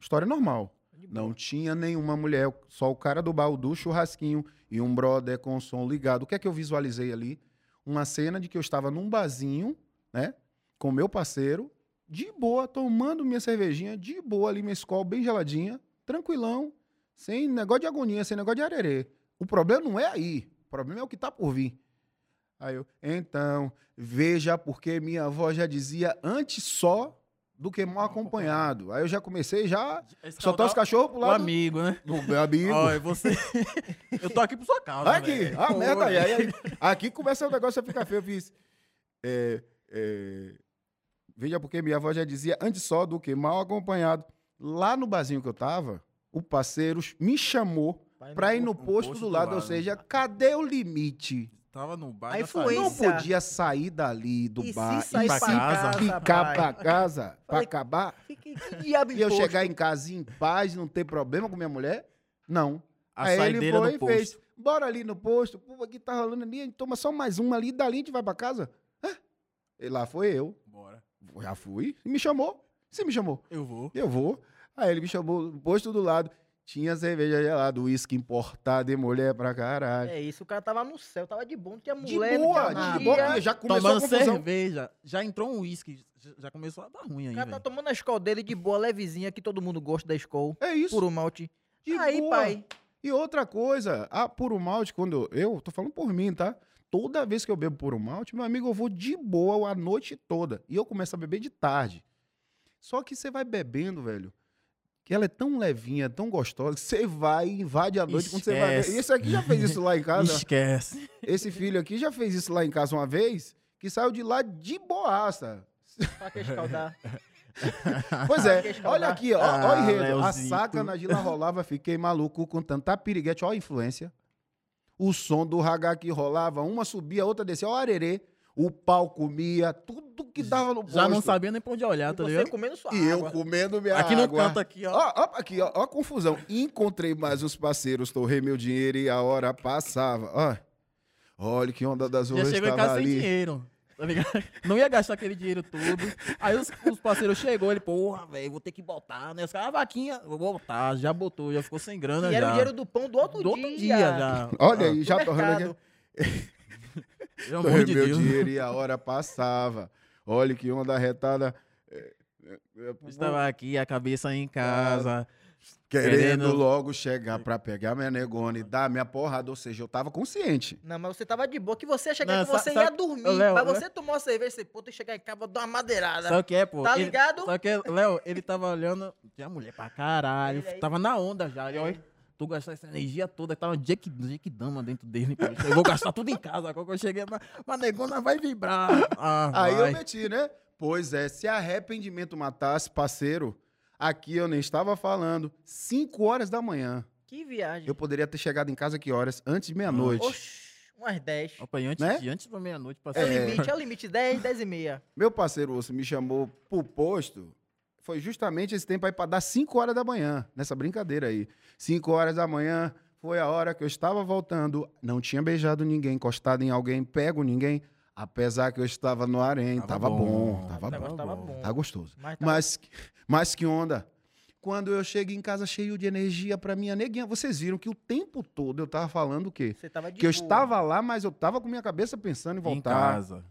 história normal. Não tinha nenhuma mulher, só o cara do bar, do churrasquinho e um brother com som ligado. O que é que eu visualizei ali? Uma cena de que eu estava num barzinho, né? Com meu parceiro, de boa, tomando minha cervejinha, de boa ali, minha escola bem geladinha, tranquilão, sem negócio de agonia, sem negócio de arerê. O problema não é aí, o problema é o que tá por vir. Aí eu, então, veja porque minha avó já dizia antes só do que mal acompanhado. Aí eu já comecei já soltar os cachorros pro O lado amigo, né? do meu amigo. Olha, você. [laughs] eu tô aqui por sua causa. Aqui, velho. merda aí, aí. Aqui começa o negócio a ficar feio. Eu fiz. é, é, veja porque minha avó já dizia antes só do que mal acompanhado. Lá no barzinho que eu tava, o parceiro me chamou pra ir no posto- posto, do do lado. Ou seja, cadê o limite? Tava no bar. A influência. Não podia sair dali do E se bar sair e pra se casa, ficar pai? pra casa pra Falei, acabar. Que, que, que diabo E eu chegar em casa em paz, não ter problema com minha mulher? Não. A Aí ele foi e fez. Bora ali no posto. Pô, aqui tá rolando ali. A gente toma só mais uma ali. Dali a gente vai pra casa. Hã? E lá foi eu. Bora. Já fui. E me chamou. Você me chamou. Eu vou. Eu vou. Aí ele me chamou no posto do lado. Tinha cerveja gelada, uísque importado de mulher pra caralho. É isso, o cara tava no céu, tava de bom, não tinha de mulher, não boa, tinha de nada. boa. Já começou Tomando a confusão. cerveja. Já entrou um uísque. já- começou a dar ruim aí, O cara tá tomando a escola dele de boa, levezinha, que todo mundo gosta da escola. É isso. Puro malte. De Aí, boa. pai, E outra coisa, a puro malte, quando eu, eu tô falando por mim, tá? Toda vez que eu bebo puro malte, meu amigo, eu vou de boa a noite toda. E eu começo a beber de tarde. Só que você vai bebendo, velho, que ela é tão levinha, tão gostosa, que você vai e invade a noite quando você vai Esquece. beber. Esse aqui já fez isso lá em casa. Esquece. Esse filho aqui já fez isso lá em casa uma vez, que saiu de lá de boaça. pra que escaldar. [laughs] Pois é, olha aqui, ó, ó o Ah, enredo. A Leozito. saca na Gila rolava, fiquei maluco com tanta piriguete, ó a influência. O som do ragá que rolava, uma subia, outra descia, ó o arerê. O pau comia, tudo que dava no Já não posto. sabia nem pra onde olhar, tá você ligado? comendo sua E eu água. comendo minha Aqui no água. canto aqui, ó. Ó, ó, aqui, ó, ó a confusão. Encontrei mais os parceiros, torrei meu dinheiro e a hora passava. Ó, olha que onda das Já ruas chegou em estava casa sem ali. dinheiro. tá ligado? Não ia gastar aquele dinheiro todo. Aí os, os parceiros chegou, ele, porra, velho, vou ter que botar, né? Os caras, a vaquinha, vou botar, já botou, já ficou sem grana E já. era o dinheiro do pão do outro do dia. outro dia já. Olha Ah, aí, já do torrando aqui. Pelo amor de meu Deus. dinheiro e a hora passava. Olha que onda retada. É, é, é, Estava aqui, a cabeça em casa. Querendo, querendo- logo chegar pra pegar minha negona e dar minha porrada. Ou seja, eu tava consciente. Não, mas você tava de boa, que você ia chegar Não, que você sabe- ia dormir. Léo, mas Léo. você tomou uma cerveja, você, pô, tem que chegar em casa, vou dar uma madeirada. O que é, pô? Tá Ele- ligado? Só que, Léo, ele tava olhando, tinha mulher pra caralho, Ele aí- tava na onda já. E, olha, tu gastou essa energia toda, tava um Jake, Jake Dama dentro dele. Eu vou gastar tudo em casa. Quando eu cheguei, mas, mas negona vai vibrar. Ah, Aí vai. eu meti, né? Pois é, se arrependimento matasse, parceiro, aqui eu nem estava falando. 5 horas da manhã. Que viagem. Eu poderia ter chegado em casa que horas? Antes de meia-noite. Oxi, umas 10. Opa, e antes, Né? de- antes da meia-noite, É o limite, é o limite. 10, 10 e meia. Meu parceiro Osso me chamou pro posto. Foi justamente esse tempo aí pra dar 5 horas da manhã, nessa brincadeira aí. 5 horas da manhã foi a hora que eu estava voltando. Não tinha beijado ninguém, encostado em alguém, pego ninguém. Apesar que eu estava no harém, tava, bom, tava O negócio bom, tava bom. tá gostoso. Mas tava- Mas, mas que onda. Quando eu chego em casa cheio de energia pra minha neguinha, vocês viram que o tempo todo eu tava falando o quê? Você tava de Que eu boa. estava lá, mas eu tava com minha cabeça pensando em em voltar. casa.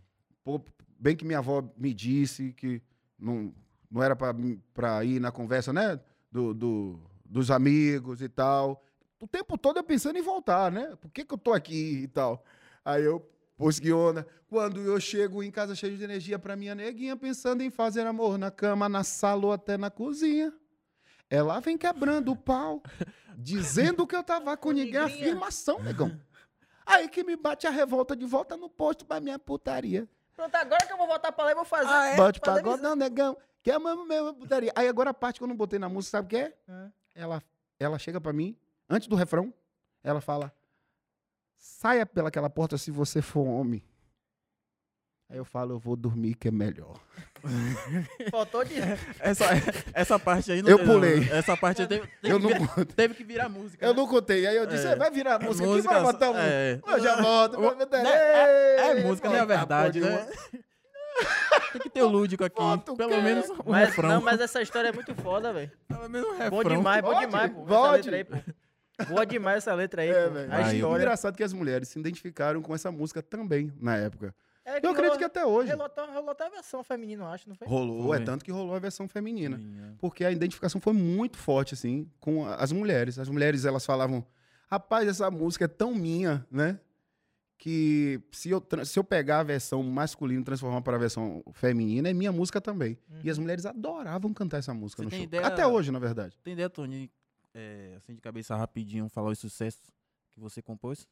Pô, bem que minha avó me disse que não, não era pra pra ir na conversa, né? Do, do- dos amigos e tal. O tempo todo eu pensando em voltar, né? Por que, que eu tô aqui e tal? Aí eu, pôs que onda. Quando eu chego em casa cheio de energia pra minha neguinha, pensando em fazer amor na cama, na sala ou até na cozinha. Ela vem quebrando o pau, [laughs] dizendo que eu tava com ninguém. Afirmação, negão. Aí que me bate a revolta de volta no posto pra minha putaria. Pronto, agora que eu vou voltar pra lá e vou fazer. Ah, Bote fazer pagodão, negão. Que é mesmo, mesmo putaria. Aí agora a parte que eu não botei na música, sabe o que é? Ah. Ela, ela chega pra mim, antes do refrão, ela fala: saia pelaquela porta se você for homem. Aí eu falo, eu vou dormir que é melhor. [laughs] Faltou de. Essa, essa parte aí não Eu tem, não. pulei. Essa parte aí teve, teve Eu que não, virar, teve que virar música. eu né? não contei. Aí eu disse, É. vai virar a música, Música, aqui, vai botar um. é. Eu já volto. Né, É, é música, não é a verdade, né? [laughs] Tem que ter o lúdico aqui. Volta o pelo cara. menos o Mas, refrão. não, mas essa história é muito foda, velho. Pelo menos o refrão. Bom demais, bom demais, pô. Essa volte. letra aí, pô. Boa demais essa letra aí, É, pô. A Aí, história. engraçado que as mulheres se identificaram com essa música também, na época. É Eu acredito que até hoje. Rolou, até- rolou até a versão feminina, eu acho, não foi? Rolou, Foi. é tanto que rolou a versão feminina. Sim, é. porque a identificação foi muito forte, assim, com as mulheres. As mulheres, elas falavam, rapaz, essa música é tão minha, né? Que se eu, se eu pegar a versão masculina e transformar para a versão feminina, é minha música também. E as mulheres adoravam cantar essa música Você no tem show. ideia- Até hoje, na verdade. Tem ideia, Tony, é, assim de cabeça rapidinho, falar os sucessos que você compôs?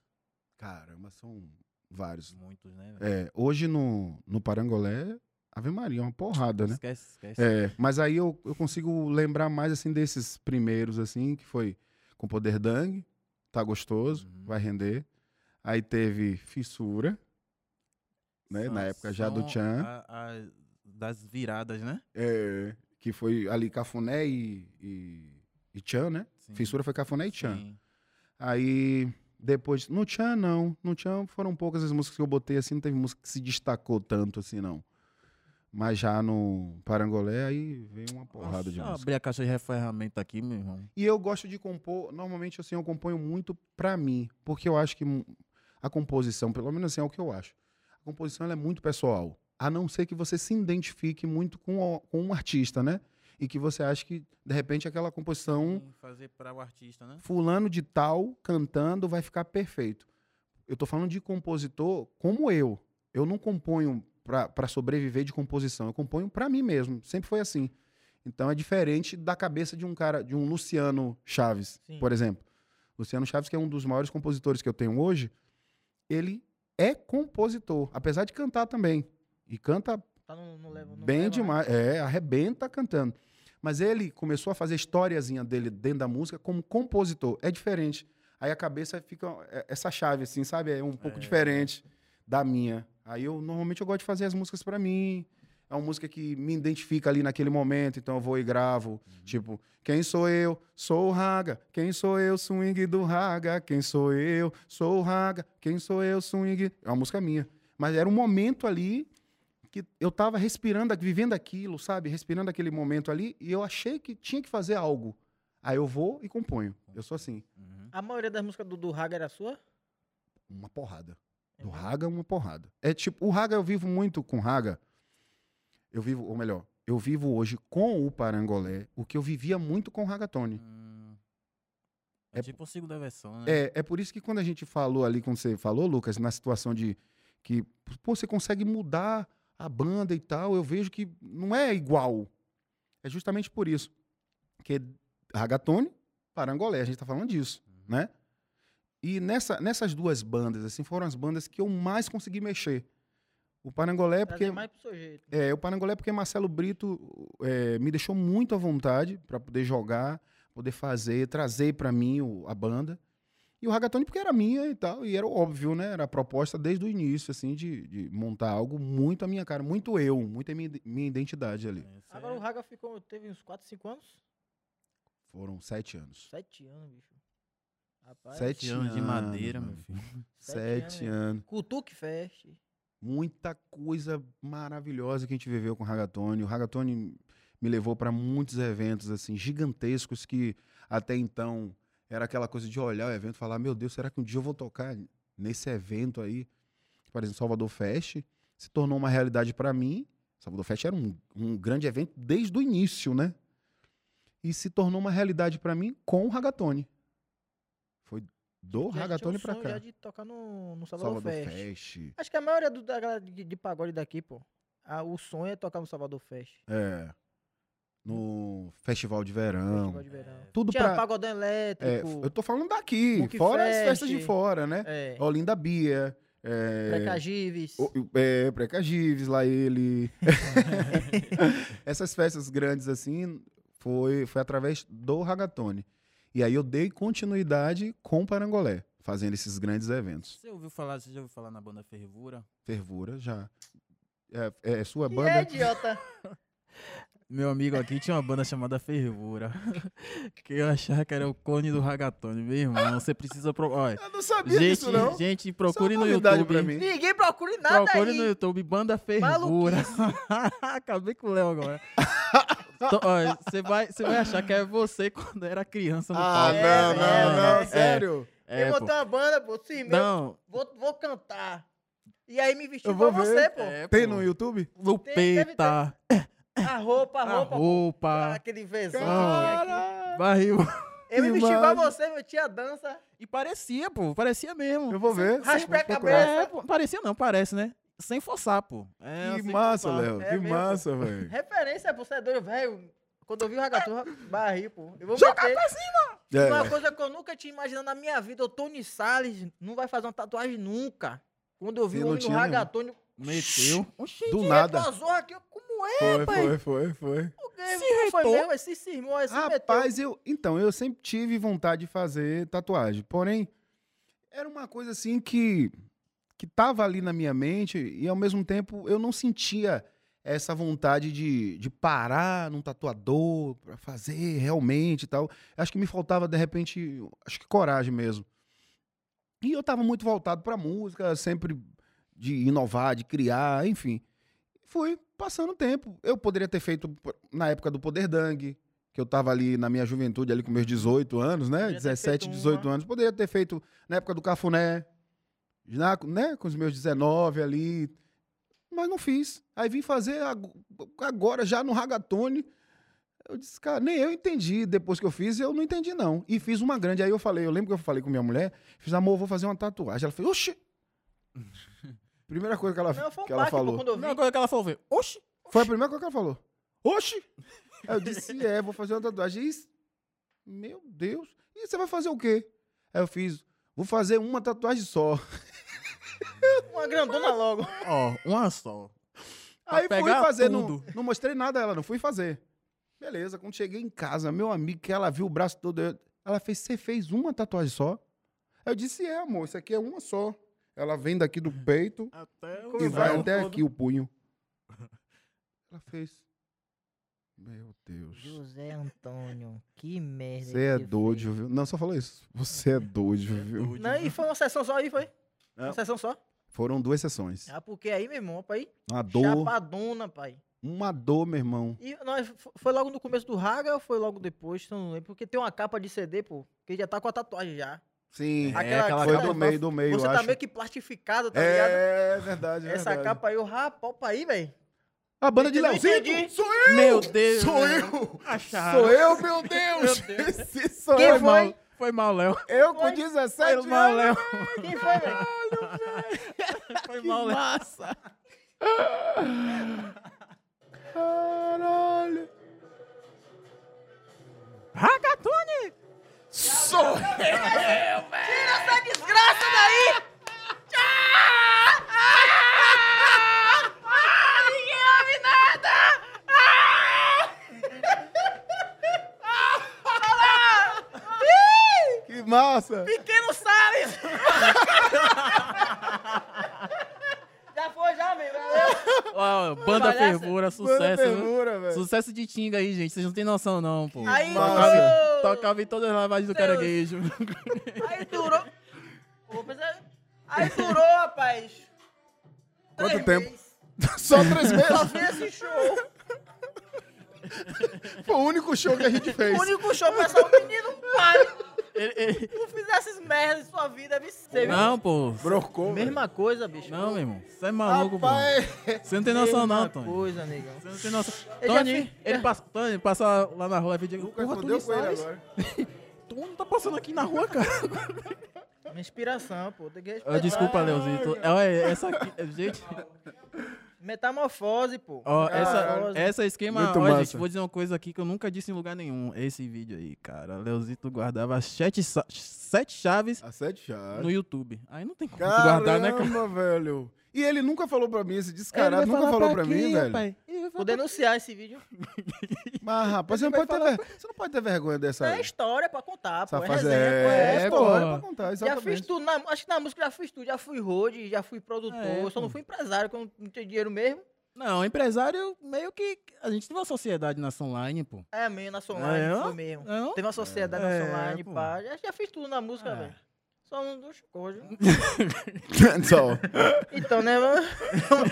Caramba, são vários. Muitos, né? É, hoje no, no Parangolé, Ave Maria, uma porrada, né? Esquece, esquece. É, mas aí eu, eu consigo lembrar mais assim desses primeiros, assim, que foi com Poder Dang, tá gostoso, Uhum. vai render. Aí teve Fissura, né? São- na época já do são Tchan, a- a- das viradas, né? é, que foi ali Cafuné e, e, e Tchan, né? Sim. Fissura foi Cafuné e Tchan. Sim. Aí depois, no Tchan não, no Tchan foram poucas as músicas que eu botei assim, não teve música que se destacou tanto assim não. Mas já no Parangolé aí veio uma porrada de Deixa eu música. abrir a caixa de ferramenta aqui, meu irmão. E eu gosto de compor, normalmente assim, eu componho muito pra mim, porque eu acho que a composição, pelo menos assim é o que eu acho. A composição é muito pessoal, a não ser que você se identifique muito com, o- com um artista, né? E que você acha que de repente aquela composição Sim, Fazer para o artista, né? fulano de tal cantando vai ficar perfeito. Eu tô falando de compositor como eu. Eu não componho para sobreviver de composição, eu componho para mim mesmo. Sempre foi assim. Então é diferente da cabeça de um cara, de um Luciano Chaves, Sim. por exemplo. Luciano Chaves, que é um dos maiores compositores que eu tenho hoje, ele é compositor, apesar de cantar também. E canta Tá no, no level, no Bem level, né? demais. É, arrebenta cantando. Mas ele começou a fazer a historiazinha dele dentro da música como compositor. É diferente. Aí a cabeça fica é, essa chave, assim, sabe? É um pouco É. diferente da minha. Aí eu normalmente eu gosto de fazer as músicas pra mim. É uma música que me identifica ali naquele momento, então eu vou e gravo. Tipo, quem sou eu? Sou o Raga. Quem sou eu? Swing do Raga. Quem sou eu? Sou o Raga. Quem sou eu? Swing. É uma música minha. Mas era um momento ali que eu tava respirando, vivendo aquilo, sabe? Respirando aquele momento ali, e eu achei que tinha que fazer algo. Aí eu vou e componho. Eu sou assim, Uhum. A maioria das músicas do, do Raga era sua? uma porrada. É Do mesmo? Raga, uma porrada. É tipo, o Raga eu vivo muito com Raga. Eu vivo, ou melhor, eu vivo hoje com o Parangolé, o que eu vivia muito com o Ragatone. Hum. É, É- tipo a segunda versão, né? É, é por isso que quando a gente falou ali, quando você falou, Lucas, na situação de que pô, você consegue mudar a banda e tal, eu vejo que não é igual. É justamente por isso. Que Ragatone, Parangolé, a gente tá falando disso, né? E nessa, nessas duas bandas, assim, foram as bandas que eu mais consegui mexer. O Parangolé, é porque mais pro seu jeito. é, o Parangolé porque Marcelo Brito é, me deixou muito à vontade para poder jogar, poder fazer, trazer para mim o- a banda. E o Ragatone porque era minha e tal, e era óbvio, né? Era a proposta desde o início, assim, de, de montar algo muito a minha cara, muito eu, muito a minha, minha identidade ali. Esse Agora é- o Raga ficou, teve uns 4, 5 anos? Foram sete anos. 7 anos, bicho. Rapaz, Sete Sete anos de madeira, mano. meu filho. Sete Sete anos, anos. Cutuque Fest. Muita coisa maravilhosa que a gente viveu com o Ragatone. O Ragatone me levou para muitos eventos assim gigantescos que até então era aquela coisa de olhar o evento e falar: Meu Deus, será que um dia eu vou tocar nesse evento aí? Por exemplo, Salvador Fest se tornou uma realidade para mim. Salvador Fest era um, um grande evento desde o início, né? E se tornou uma realidade para mim com o Ragatone. Do a Ragatone para sonho já cá. de tocar no, no Salvador, Salvador Fest. Fest. Acho que a maioria do, da galera de, de pagode daqui, pô. ah, o sonho é tocar no Salvador Fest. É. No Festival de Verão. Festival de verão. Tudo Tinha pra. pagodão É, elétrico. eu tô falando daqui, fora as Fest. festas de fora, né? É. Olinda Bia. É, Precagives. o- é, Precagives, lá ele. [laughs] [laughs] Essas festas grandes assim, foi, foi através do Ragatone. E aí eu dei continuidade com o Parangolé, fazendo esses grandes eventos. Você ouviu falar, você já ouviu falar na banda Fervura? Fervura, já. É, é sua Que banda? é, idiota. [laughs] Meu amigo aqui tinha uma banda chamada Fervura. [laughs] que eu achava que era o clone do Ragatone. Meu irmão, você precisa. Pro... Olha, Eu não sabia gente, disso, não. gente, procure no YouTube. pra mim. Ninguém procure nada Procure aí. no YouTube, Banda Fervura. [laughs] Acabei com o Léo agora. Você vai, você vai achar que é você [laughs] quando era criança no Ah, palco. É, não, não, é, não, é. sério. É, eu pô. montei uma banda, pô. Sim, meu, Não, vou, vou cantar. E aí me vestiu pra ver. você, pô. é, Tem pô. no YouTube? Lupeta, [coughs] A roupa, a a roupa. roupa, Aquele vezão. Ah, barril. Eu me vesti igual massa. você, meu tinha dança. E parecia, pô, parecia mesmo. Eu vou ver. Raspei a cabeça. É, pô, parecia não, parece, né? Sem forçar, pô. É, Que sem massa. Léo. É que mesmo, massa, velho. Referência, pô, você é doido, velho. Quando eu vi o Ragaton, [laughs] barri, pô. Eu vou Joga meter. pra cima! É. Uma coisa que eu nunca tinha imaginado na minha vida, o Tony Salles não vai fazer uma tatuagem nunca. Quando eu vi o homem no tinha mesmo. Ragatone, Meteu. Oxi, Do nada. aqui, como é, Foi, pai? foi, foi, foi. O que Se foi mesmo? Esse cismou, esse meteu. Rapaz, eu. Então, eu sempre tive vontade de fazer tatuagem. Porém, era uma coisa assim que. Que tava ali na minha mente e ao mesmo tempo eu não sentia essa vontade de, de parar num tatuador pra fazer realmente e tal. Acho que me faltava, de repente, acho que coragem mesmo. E eu tava muito voltado pra música, sempre de inovar, de criar, enfim. Fui passando o tempo. Eu poderia ter feito na época do Poder Dang, que eu tava ali na minha juventude, ali com meus 18 anos, né? Poderia ter 17, feito 18 uma. anos. Poderia ter feito na época do Cafuné, já, né? com os meus 19 ali. Mas não fiz. Aí vim fazer ag- agora, já no Ragatone. Eu disse, cara, nem eu entendi. Depois que eu fiz, eu não entendi, não. E fiz uma grande. Aí eu falei, eu lembro que eu falei com minha mulher, fiz, amor, vou fazer uma tatuagem. Ela falou, oxi! [laughs] Primeira coisa que ela, Não, foi um que ela falou. quando eu vi. Não, agora que ela falou, oxi. Foi a primeira coisa que ela falou. Oxi! Aí eu disse, é, vou fazer uma tatuagem. E, isso- meu Deus. E você vai fazer o quê? Aí eu fiz, vou fazer uma tatuagem só. [laughs] Uma grandona logo. Ó, uma só. Pra Aí fui pegar fazer, não, tudo. não mostrei nada a ela, não fui fazer. Beleza, quando cheguei em casa, meu amigo, que ela viu o braço todo, eu- ela fez, você fez uma tatuagem só? Eu disse, é, amor, isso aqui é uma só. Ela vem daqui do peito Até e vai até todo. aqui o punho. [laughs] Ela fez. Meu Deus. José Antônio, que merda. Você é doido, viu? Não, só falou isso. Você é doido, viu? doido. Não, e foi uma sessão só aí, foi? Não. Uma sessão só? Foram duas sessões. Ah, porque aí, meu irmão, pai, Uma dor, chapadona, pai. uma dor, meu irmão. E nós, fo- foi logo no começo do Raga ou foi logo depois? Não lembro. Porque tem uma capa de CD, pô, que já tá com a tatuagem já. Sim, É, Aquela- aquela foi do tá- meio, do meio, Você eu tá acho. meio que plastificado, tá ligado? É, verdade, Essa verdade. capa aí, o rapaz, opa aí, velho. A banda de Eu entendi. Sou eu! Meu Deus. Sou eu! Acharam. Sou eu, meu Deus! Meu Deus. Esse sou Quem eu, foi? irmão. Foi mal, Léo. Eu com Foi? 17 Foi mal, anos. Léo. [laughs] Quem foi, velho? Foi mal, Léo. Massa! Caralho! Hagatone! Sou Tira essa desgraça daí! Ninguém Que massa! Pequeno Salles! [laughs] já foi, já, meu. Ó, banda. Fervura, sucesso. viu? Fervura, velho. Sucesso de Tinga aí, gente. Vocês não têm noção, não, pô. Aí, tocava, tocava em todas as lavagens do caranguejo. Aí durou. É- Aí durou, rapaz. Quanto Três tempo? meses. [laughs] Só três Só meses. fiz esse show. Foi o único show que a gente fez. O único show essa menino, pai. Ele- ele- Não fizesse merdas em sua vida, viu? Não, pô. Brocou. velho. Mesma coisa, bicho. Não, meu irmão. Você é maluco, pô. Rapaz, Você não tem noção, não, Tony. coisa, negão. Você não tem noção. Já Tony, fiz- ele passa, Tony, passa lá na rua e diz, porra, Tony com ele Salles, agora. [laughs] tu não tá passando aqui na rua, cara. Minha inspiração, pô. Tem que respeitar. desculpa, Leozito. É, Olha, essa aqui, gente, Metamorfose, pô. ó, essa, essa esquema, Muito ó, gente, massa. vou dizer uma coisa aqui que eu nunca disse em lugar nenhum. Esse vídeo aí, cara, Leozito guardava sete, sete chaves A sete chaves. no YouTube. Aí não tem como tu guardar, né, cara? Caramba, velho. E ele nunca falou pra mim, esse descarado nunca falou pra pra mim, velho. vai Vou denunciar esse vídeo. [laughs] Mas, rapaz, você não, pode ter ver- você não pode ter vergonha dessa. É história pra contar, pô. essa É resenha, pô. é, É, história pô. pra contar, Já fiz exatamente. tudo. Na, acho que na música já fiz tudo. Já fui road, já fui produtor. É, só não fui empresário, que eu não tinha dinheiro mesmo. Não, empresário, meio que. A gente tem uma sociedade na online, pô. É mesmo, na Online, É, foi mesmo. Não? Teve uma sociedade É, na Online, pô. pá. Já, já fiz tudo na música, É. velho. Só não dos coisas. [laughs] Só. Então, né, mano?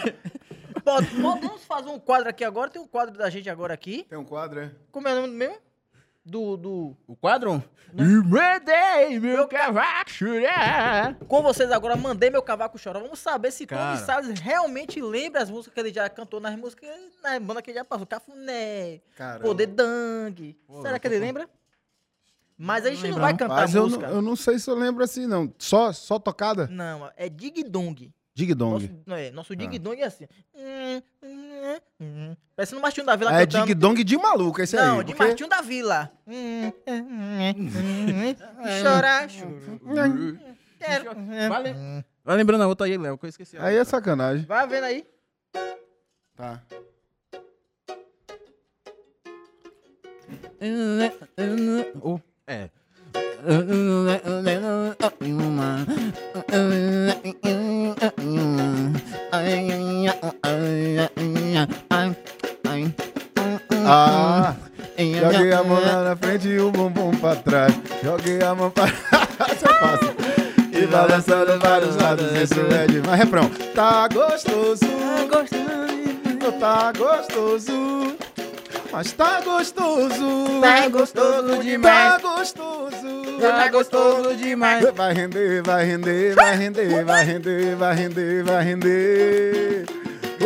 [laughs] Pode- Podemos fazer um quadro aqui agora? Tem um quadro da gente agora aqui. Tem um quadro, é? Como é o nome mesmo? Do. do... O quadro? Mandei Meu meu cavaco chorar. Com vocês agora, mandei meu cavaco chorar. Vamos saber se Tony Cara. Salles realmente lembra as músicas que ele já cantou nas músicas, na banda que ele já passou. Cafuné, Caramba. Poder Dang. Será que ele com- lembra? Mas a gente não lembro, vai não. cantar Mas eu, música. não- eu não sei se eu lembro assim, não. Só, só tocada? Não, é Dig Dong. Dig Dong. Nosso, não é, nosso Dig Dong é assim. Hum, hum, hum. Parece no Martinho da Vila Ah, é cantando. Dig Dong de maluco, esse Não, aí. de porque- Martinho da Vila. Chorar. Quero. Vale. Vai lembrando a outra aí, Léo, que eu esqueci. Aí é sacanagem. Vai vendo aí. Tá. Oh, é. Ah, Vai render, vai render, vai render, vai render, vai render, vai render.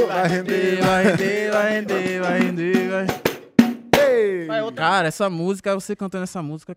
Vai render, Vai render, vai render, vai render, vai. Cara, essa música, você cantando essa música,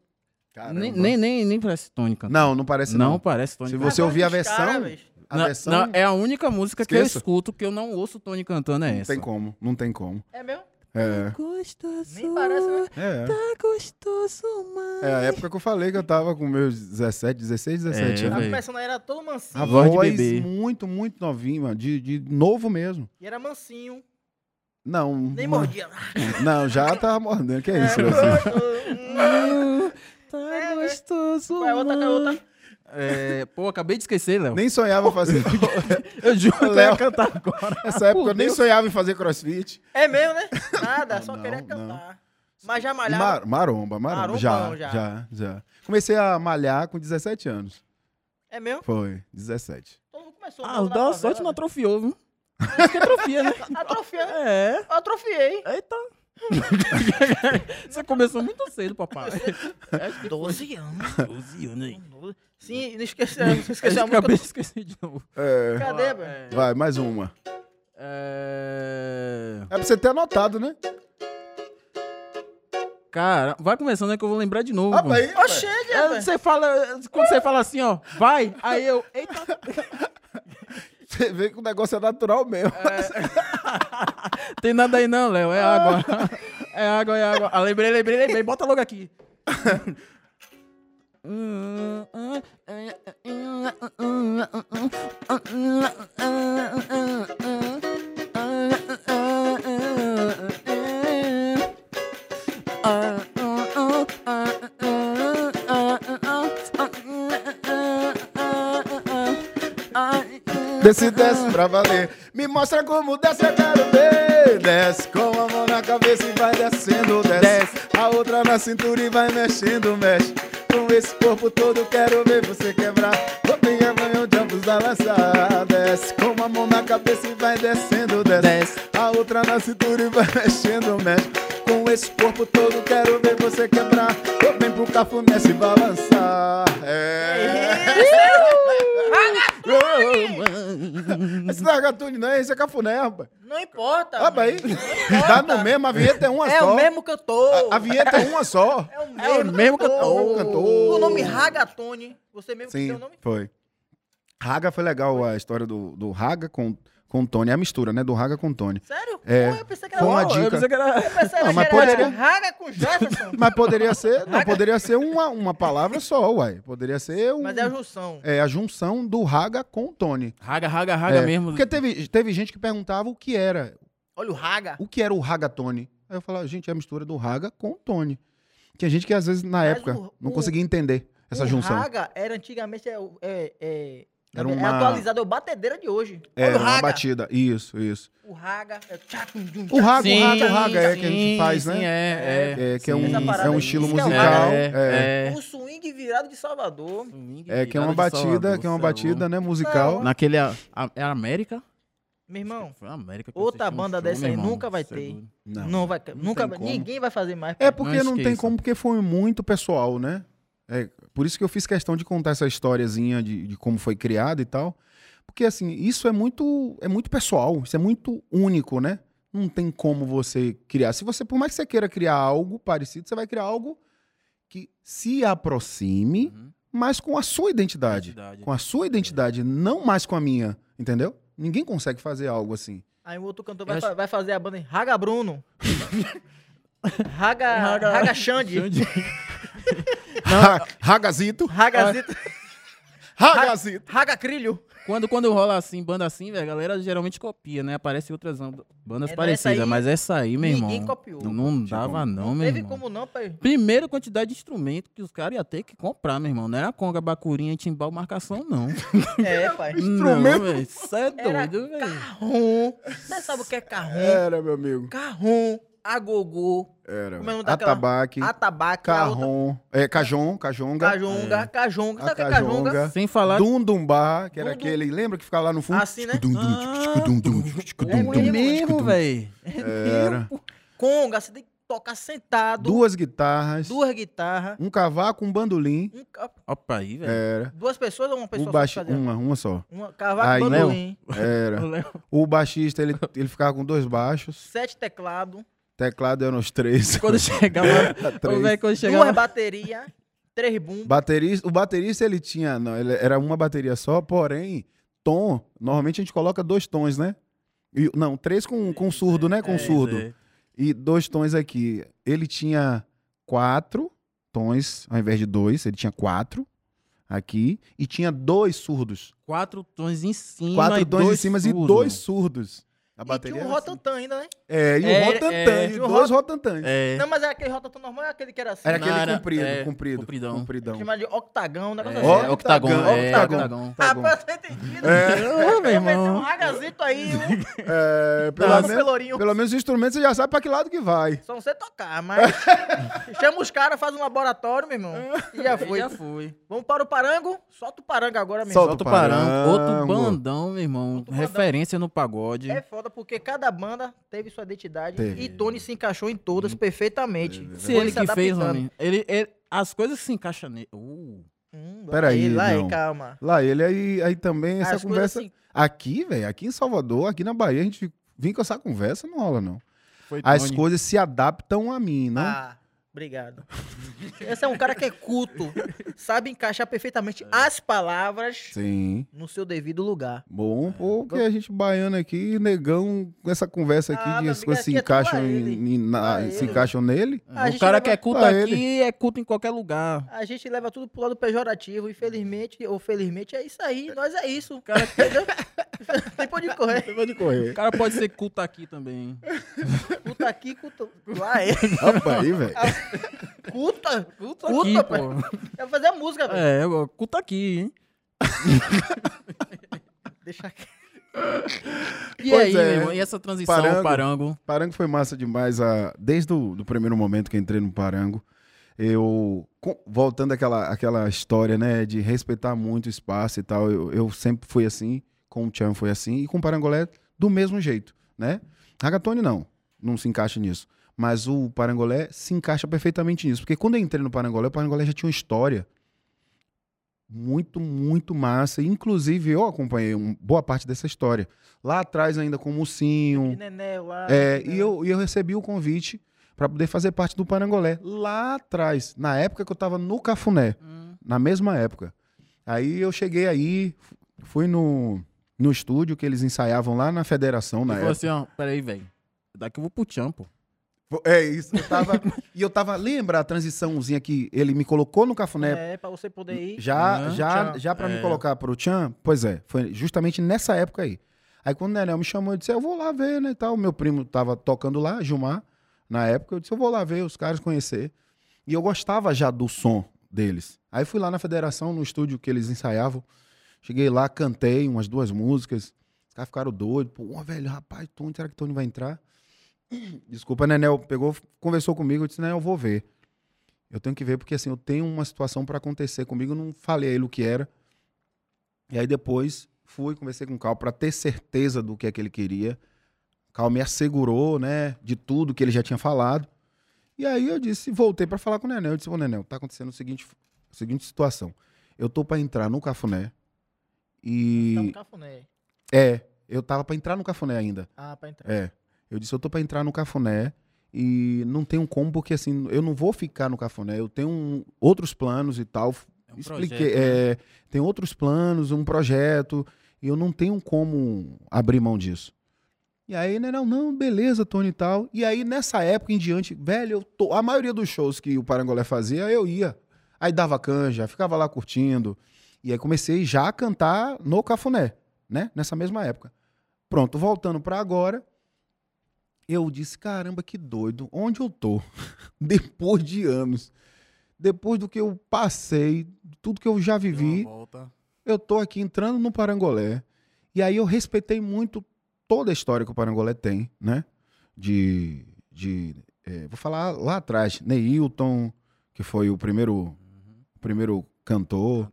Caramba. nem, nem, nem, nem parece cantando. Não, não parece não, não. parece Tony Se você ouvir a versão, cara, a Não, versão não, é a única música que eu escuto que eu não ouço o Tony cantando, é não essa. tem como, não tem como. É mesmo? É, Gostoso, Nem parece, né? é. tá gostoso, mano. É a época que eu falei que eu tava com meus 17, 16, 17 É, anos. A começando era todo mansinho. A voz voz, de bebê. muito, muito novinha, mano. De, de novo mesmo. E era mansinho. Não. Nem não- mordia. [laughs] Não, já tava mordendo. Que é isso, É, gostoso. [laughs] Tá É, né? gostoso, é a outra, é outra? É, pô, acabei de esquecer, Léo. Nem sonhava fazer. [laughs] Eu juro que eu Léo. ia cantar agora. Nessa época Por eu nem Deus. sonhava em fazer crossfit. É mesmo, né? Nada, só Não, queria não. cantar. Mas já malhava. Mar- maromba, maromba. Marombão Já, já. já, já, Comecei a malhar com 17 anos. É mesmo? Foi, 17. Todo mundo começou Ah, dá favela, sorte não atrofiou, viu? Acho que atrofia, né? [laughs] Atrofiei. É. Eu atrofiei. Eita. [laughs] Você começou muito cedo, papai. Acho que 12 anos. 12 anos aí. Sim, não esqueci, não esqueci [laughs] a que música. acabei de esquecer de novo. É, Cadê, velho? É, vai, mais uma. é... É pra você ter anotado, né? Cara, vai começando aí que eu vou lembrar de novo. Ah, pô. aí, chega, É, você fala, quando você fala assim, ó, vai, aí eu, eita, [laughs] Você vê que o negócio é natural mesmo. [laughs] tem nada aí não, Léo, é água. É água, é água. Ah, lembrei, lembrei, lembrei, bota logo aqui. Desce, desce pra valer. Me mostra como desce, eu quero ver. Desce com a mão na cabeça e vai descendo, desce. A outra na cintura e vai mexendo, mexe. Com esse corpo todo, quero ver você quebrar. Roupinha, banho de ambos balançar. Desce com a mão na cabeça e vai descendo, desce. A outra na cintura e vai [laughs] mexendo, mexe. Com esse corpo todo, quero ver você quebrar. Eu vem pro cafuné se balançar. É. [laughs] Esse não é Gatune, não, esse é cafuné, rapaz. Não importa. Ah. [laughs] Dá no mesmo, a vinheta é uma É só. o mesmo cantor. A, a vinheta é uma só. É o mesmo, É o mesmo cantor. É cantor. O nome Ragatone. Você mesmo que Sim, tem o nome? foi. Raga foi legal a história do, do Raga com, com Tony. É a mistura, né? Do Raga com Tony. Sério? É. Pô, eu pensei que era Foi uma dica. Eu pensei que era... Eu pensei Não, [laughs] mas poderia- Raga com Jefferson. [laughs] Mas poderia ser, não, poderia ser uma, uma palavra só, uai. Poderia ser um, Mas é a junção. é, a junção do Raga com Tony. Raga, raga, raga É, mesmo. Porque teve, teve gente que perguntava o que era. Olha o Raga. O que era o Ragatone? Aí eu falava, gente, é a mistura do Raga com Tony. Tinha gente que às vezes, na Mas época, o- não o- conseguia entender essa o junção. Raga era antigamente. É, é, é, Era é uma- atualizado, é o batedeira de hoje. É, Olha o uma batida. Isso, isso. O Raga. É O Raga, Sim, o Raga, o Raga é que a gente faz, sim, né? É, é. É, que é um, é um estilo é musical. Raga. É, é. O swing virado de Salvador. é, que é uma batida, Salvador, que é uma batida, né, musical. Naquele. A, a- é a América? Meu irmão, Foi a América. que eu Outra um banda show, dessa aí irmão. nunca vai é ter. doido. não, vai. nunca tem vai- como. Ninguém vai fazer mais. É porque não, tem esqueça. como, porque foi muito pessoal, né? É, por isso que eu fiz questão de contar essa historiazinha de, de como foi criado e tal. Porque, assim, isso é muito, é muito pessoal, isso é muito único, né? Não tem como você criar. Se você, por mais que você queira criar algo parecido, você vai criar algo que se aproxime, Uhum. mas com a sua identidade. Identidade. Com a sua identidade, não mais com a minha, entendeu? Ninguém consegue fazer algo assim. Aí o outro cantor vai, acho- fa- vai fazer a banda em Raga Bruno. [laughs] Raga, Raga, Xande. [laughs] Ra- Ragazito, Ragazito. Ragazito. Raga Crilho. Quando, quando rola assim, banda assim, velho, a galera geralmente copia, né? Aparece outras bandas É, parecidas, essa aí, mas essa aí, meu irmão. ninguém copiou. Não, não dava, não, meu Teve irmão. como não, pai. Primeiro, quantidade de instrumento que os caras iam ter que comprar, meu irmão. Não era conga, bacurinha, timbal, marcação, não. [laughs] É, pai. Não, velho. Isso é doido, velho. Carrom. Você sabe o que é carrom? Era, meu amigo. Carrom, agogô, Era. Como é o nome daquela- Atabaque, atabaque, carrom, é, cajon, cajonga, cajonga, cajonga. a Sabe o que é cajonga? cajonga, Sem falar dundumbá, que era Dundum. aquele, lembra que ficava lá no fundo? Assim, né? É mesmo, velho. Era. Conga, você tem que tocar sentado. Duas guitarras, duas guitarras. um cavaco, um bandolim, um ca- Opa aí, velho. era. duas pessoas ou uma pessoa O só que fazia? uma, uma só. Uma cavaco, Aí, bandolim. Era. [laughs] O O baixista, ele, ele ficava com dois baixos, Sete teclados. Teclado eram os [laughs] três. Quando chegava. Três. o velho, quando Duas chegava. baterias. Três bumbos. Baterista, o baterista, ele tinha, não, ele era uma bateria só, porém, tom, normalmente a gente coloca dois tons, né? E- não, três com, com surdo, né? Com É, surdo. é. E dois tons aqui. Ele tinha quatro tons ao invés de dois, ele tinha quatro aqui. E tinha dois surdos. Quatro tons em cima. quatro e tons em cima e surdos. dois surdos. A E bateria tinha um era assim. rotantan ainda, né? É, e o É, Rotantan, é. e E o dois Rotantãs. É. Não, mas é aquele rotatão normal, é aquele que era assim. Era aquele comprido, é, comprido. compridão. Compridão. Chamado de octagão, um negócio É, assim. Octagon, octagon, é. Ah, pra você entendido. É, Ô, meu Eu meti um irmão. ragazito aí, um é, pelo, menos, pelo menos o instrumento você já sabe pra que lado que vai. Só não sei tocar, mas. [laughs] Chama os caras, faz um laboratório, meu irmão. E já foi. Já foi. Vamos para o parango? Solta o parango agora, meu irmão. Solta o parango. Outro bandão, meu irmão. Referência no pagode. É foda porque cada banda teve sua identidade Teve. e Tony se encaixou em todas perfeitamente. Se ele se que fez, homem. Ele, ele- as coisas que se encaixam nele. Uh, Hum, Peraí, lá ele, calma. Lá ele, aí, aí também essa As conversa. assim- Aqui, velho, aqui em Salvador, aqui na Bahia, a gente vem com essa conversa, não rola, não. foi As Tony. coisas se adaptam a mim, não? Ah, obrigado. Esse é um cara que é culto, sabe encaixar perfeitamente as palavras Sim. no seu devido lugar. Bom, porque a gente baiano aqui, negão, com essa conversa aqui, Ah, de meu as amigo, coisas se aqui é tudo encaixam, em- ele. em- na- Pra se ele. encaixam nele. A o gente cara leva- que é culto pra aqui é culto em qualquer lugar. A gente leva tudo pro lado pejorativo, infelizmente, ou felizmente, é isso aí, nós é isso. Cara, Entendeu? [laughs] Tem pra onde correr. Pode correr. o cara pode ser culto aqui também. [laughs] Culta aqui, culta lá. É. Rapaz, aí, velho. Culta, Culto Culto, aqui, pai. pô. é fazer a música, velho. É, eu- culto aqui, hein? [laughs] Deixa aqui. E Pois aí, é. meu irmão? E essa transição, Parango. parango? Parango foi massa demais. A, desde o do primeiro momento que entrei no Parango, eu. com- voltando àquela, àquela história, né, de respeitar muito o espaço e tal, eu, eu sempre fui assim, com o Tchan foi assim, e com o Parangolé do mesmo jeito, né? Ragatone não, não se encaixa nisso. Mas o Parangolé se encaixa perfeitamente nisso. Porque quando eu entrei no Parangolé, o Parangolé já tinha uma história muito, muito massa. Inclusive, eu acompanhei um- boa parte dessa história. Lá atrás, ainda com o Mucinho, E Nenel lá. é, né? e, eu, e eu recebi o convite para poder fazer parte do Parangolé lá atrás, na época que eu tava no Cafuné, na mesma época. Aí eu cheguei aí, fu- fui no, no estúdio que eles ensaiavam lá na federação na Ele falou época. assim, ó, peraí, velho. Daqui eu vou pro tchan, pô. É isso, eu tava. [laughs] e eu tava, lembra a transiçãozinha que ele me colocou no Cafuné? É, pra você poder ir. Já, Aham. já, Tchan. já para me É. colocar pro Tchan, pois é, foi justamente nessa época aí. Aí quando o Nenel me chamou, eu disse, eu vou lá ver, né, e tal. Meu primo tava tocando lá, Gilmar, na época, eu disse, eu vou lá ver os caras, conhecer. E eu gostava já do som deles. Aí fui lá na federação, no estúdio que eles ensaiavam. Cheguei lá, cantei umas duas músicas. Os caras ficaram doidos. Pô, velho, rapaz, Tony, será que Tony vai entrar? [clears throat] Desculpa, Nenel pegou, conversou comigo, eu disse, Nenel, eu vou ver. Eu tenho que ver, porque assim, eu tenho uma situação pra acontecer comigo, eu não falei a ele o que era. E aí depois fui, conversei com o Cal pra ter certeza do que é que ele queria. O Cal me assegurou, né, de tudo que ele já tinha falado. E aí eu disse, voltei pra falar com o Nenel. Eu disse, ô Nenel, tá acontecendo o seguinte, a seguinte situação. Eu tô pra entrar no Cafuné e... Tá no cafuné. É, eu tava pra entrar no Cafuné ainda. Ah, pra entrar. É. Eu disse, eu tô pra entrar no Cafuné e não tenho como, porque assim, eu não vou ficar no Cafuné, eu tenho um- outros planos e tal. É um Expliquei, projeto, né? é, tem outros planos, um projeto, e eu não tenho como abrir mão disso. E aí, né, não, não, beleza, Tony e tal. E aí, nessa época em diante, velho, eu tô, a maioria dos shows que o Parangolé fazia, eu ia. Aí dava canja, ficava lá curtindo. E aí comecei já a cantar no Cafuné, né? Nessa mesma época. Pronto, voltando pra agora, eu disse, caramba, que doido, onde eu tô? [laughs] Depois de anos. Depois do que eu passei, tudo que eu já vivi, eu tô aqui entrando no Parangolé. E aí eu respeitei muito toda a história que o Parangolé tem, né? De. de é, vou falar lá atrás, Neilton, que foi o primeiro, Uhum. primeiro cantor.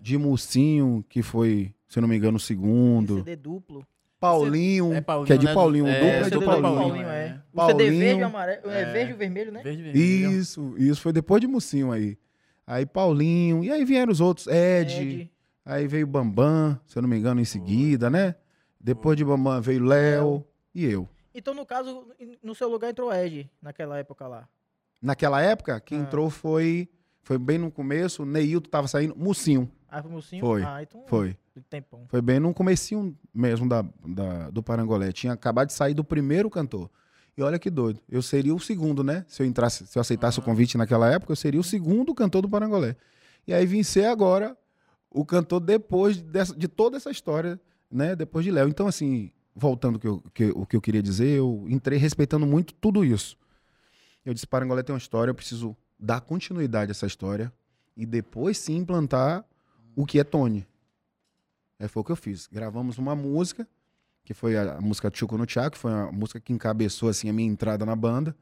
De Mucinho, que foi, se eu não me engano, o segundo. CD duplo. Paulinho, É Paulinho, que é de né? Paulinho, o É, duplo é, o de Paulinho. Paulinho, Paulinho, é. é. O CD Paulinho. verde e amarelo. É, É. verde e vermelho, né? Verde e vermelho. Isso, isso foi depois de Mucinho aí. Aí Paulinho, e aí vieram os outros, Ed, Ed. aí veio Bambam, se eu não me engano, em seguida, né? Depois de Bambam veio Léo e eu. Então, no caso, no seu lugar entrou Ed, naquela época lá. Naquela época, quem Ah. entrou foi foi bem no começo, Neilton tava saindo, Mucinho, Ah, foi Mocinho? Foi, Ah, então... foi. Tempão. Foi bem no comecinho mesmo da, da- do Parangolé. Tinha acabado de sair do primeiro cantor. E olha que doido. Eu seria o segundo, né? Se eu entrasse, se eu aceitasse o convite naquela época, eu seria o segundo cantor do Parangolé. E aí vim ser agora o cantor depois dessa, de toda essa história, né? Depois de Léo. Então, assim, voltando que, eu, que- o que eu queria dizer, eu entrei respeitando muito tudo isso. Eu disse, Parangolé tem uma história, eu preciso dar continuidade a essa história e depois sim implantar o que é Tony. Aí foi o que eu fiz. Gravamos uma música, que foi a, música Chuco no Chá, que foi a música que encabeçou assim, a minha entrada na banda.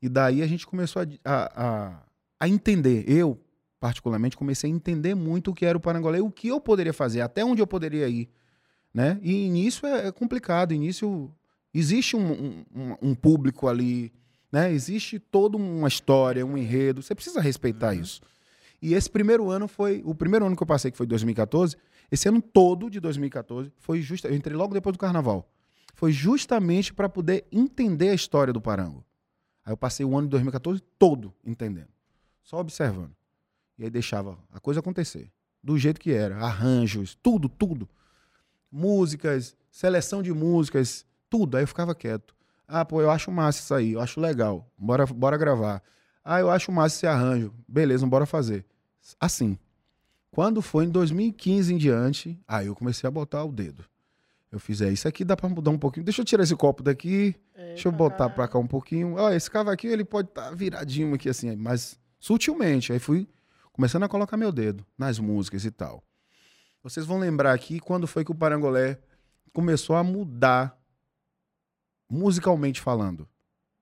E daí a gente começou a, a, a, entender. Eu, particularmente, comecei a entender muito o que era o Parangolé, o que eu poderia fazer, até onde eu poderia ir. Né? E início é, é complicado. Início existe um, um- um, público ali, né? Existe toda uma história, um enredo. Você precisa respeitar isso. E esse primeiro ano foi o primeiro ano que eu passei, que foi 2014. Esse ano todo de 2014 foi justo. Eu entrei logo depois do Carnaval. Foi justamente para poder entender a história do Parango. Aí eu passei o ano de 2014 todo entendendo, só observando. E aí deixava a coisa acontecer do jeito que era, arranjos, tudo, tudo músicas, seleção de músicas, tudo. Aí eu ficava quieto. Ah, pô, eu acho massa isso aí, eu acho legal. Bora, bora gravar. Ah, eu acho massa esse arranjo. Beleza, bora fazer. Assim. Quando foi em 2015 em diante, aí eu comecei a botar o dedo. Eu fiz, é, isso aqui dá pra mudar um pouquinho. Deixa eu tirar esse copo daqui, deixa eu botar pra cá um pouquinho. Ó, esse cavaquinho, ele pode estar viradinho aqui assim, mas sutilmente. Aí fui começando a colocar meu dedo nas músicas e tal. Vocês vão lembrar aqui quando foi que o Parangolé começou a mudar musicalmente falando.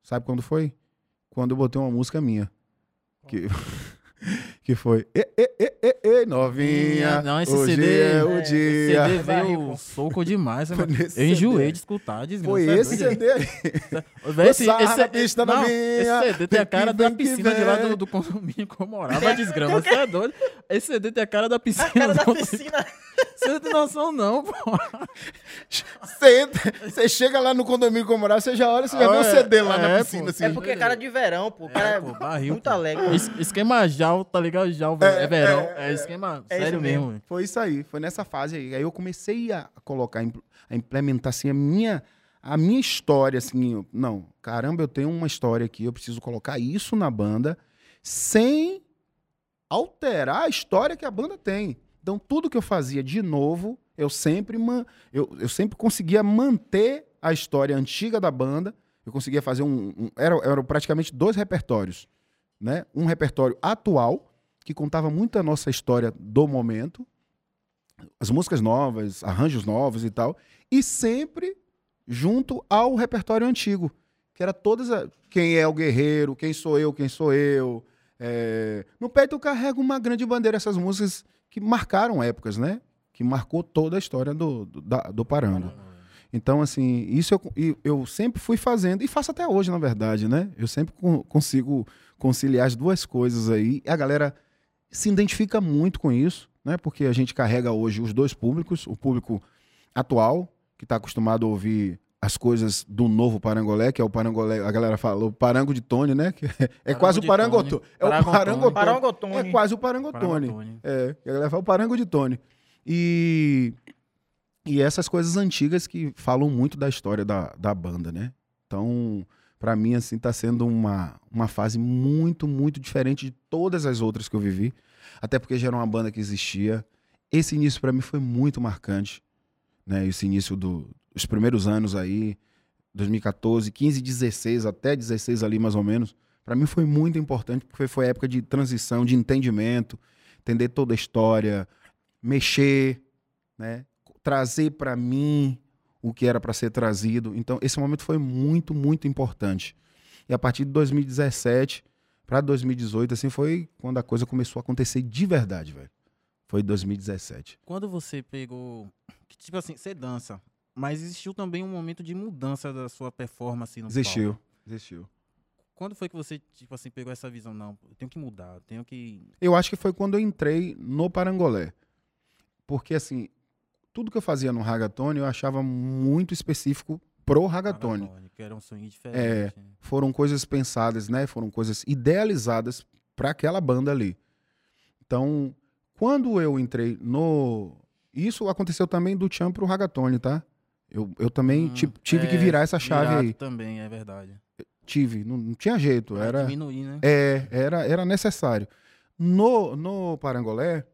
Sabe quando foi? Quando eu botei uma música minha. Que, [laughs] que foi. E, e, e, e, e, novinha. Não, esse hoje CD é o é, Esse dia. CD veio pô. soco demais, nesse Eu enjoei CD. de escutar, desgraça. Foi esse doido. CD aí. Véi, Esse, esse, na pista não, novinha, esse CD tem a cara da piscina de lá do, do condomínio que eu morava, desgrama. Você é doido? Esse CD tem a cara da piscina. A cara da piscina. Você não tem noção, não, pô. Você entra- Você chega lá no condomínio que eu morava, você já olha, você já vê É, o CD lá na é, piscina. pô. assim. É porque é cara de verão, pô. O cara é pô, barril, muito pô. alegre. Es- Esquema Jal, tá ligado? Jal, é, verão. É, esquema É sério isso mesmo. mesmo. Foi isso aí, foi nessa fase aí. Aí eu comecei a colocar, a implementar assim, a minha, a minha história, assim, eu- não, caramba, eu tenho uma história aqui, eu preciso colocar isso na banda sem alterar a história que a banda tem. Então, tudo que eu fazia de novo, eu sempre, eu, eu sempre conseguia manter a história antiga da banda. Eu conseguia fazer um. um- era, eram praticamente dois repertórios. Né? Um repertório atual, que contava muito a nossa história do momento, as músicas novas, arranjos novos e tal, e sempre junto ao repertório antigo, que era todas a, quem é o guerreiro, quem sou eu, quem sou eu. é, No peito eu carrego uma grande bandeira, essas músicas que marcaram épocas, né? Que marcou toda a história do, do, da- do. Então, assim, isso eu, eu sempre fui fazendo, e faço até hoje, na verdade, né? Eu sempre con- consigo conciliar as duas coisas aí. A galera se identifica muito com isso, né? Porque a gente carrega hoje os dois públicos, o público atual, que está acostumado a ouvir as coisas do novo Parangolé, que é o Parangolé, a galera fala, o Parango de Tony, né? [laughs] É, é quase o Parangotone. É o Parangotone. É quase o Parangotone. Parangotone. É, a galera fala o Parango de Tony. E, e essas coisas antigas que falam muito da história da, da banda, né? Então, pra mim, assim, tá sendo uma, uma fase muito, muito diferente de todas as outras que eu vivi. Até porque já era uma banda que existia. Esse início pra mim foi muito marcante, né? Esse início do- dos primeiros anos aí, 2014, 15, 16, até 16 ali mais ou menos. Pra mim foi muito importante porque foi época de transição, de entendimento, entender toda a história, mexer, né? trazer para mim o que era para ser trazido. Então, esse momento foi muito, muito importante. E a partir de 2017 para 2018, assim, foi quando a coisa começou a acontecer de verdade, velho. Foi 2017. Quando você pegou. Tipo assim, você dança. Mas existiu também um momento de mudança da sua performance no Existiu. palco. Existiu. Quando foi que você, tipo assim, pegou essa visão? Não, eu tenho que mudar, eu tenho que. Eu acho que foi quando eu entrei no Parangolé. Porque, assim, tudo que eu fazia no ragatone eu achava muito específico pro ragatone. Que era um sonho diferente. né? foram coisas pensadas, né? Foram coisas idealizadas para aquela banda ali. Então, quando eu entrei no. Isso aconteceu também do Tchan pro Ragatone, tá? Eu, eu também Hum, ti- tive que é, virar essa chave aí. também, é verdade. Tive, não, não tinha jeito. Era, diminuir, né? é, era, era necessário. No, no Parangolé,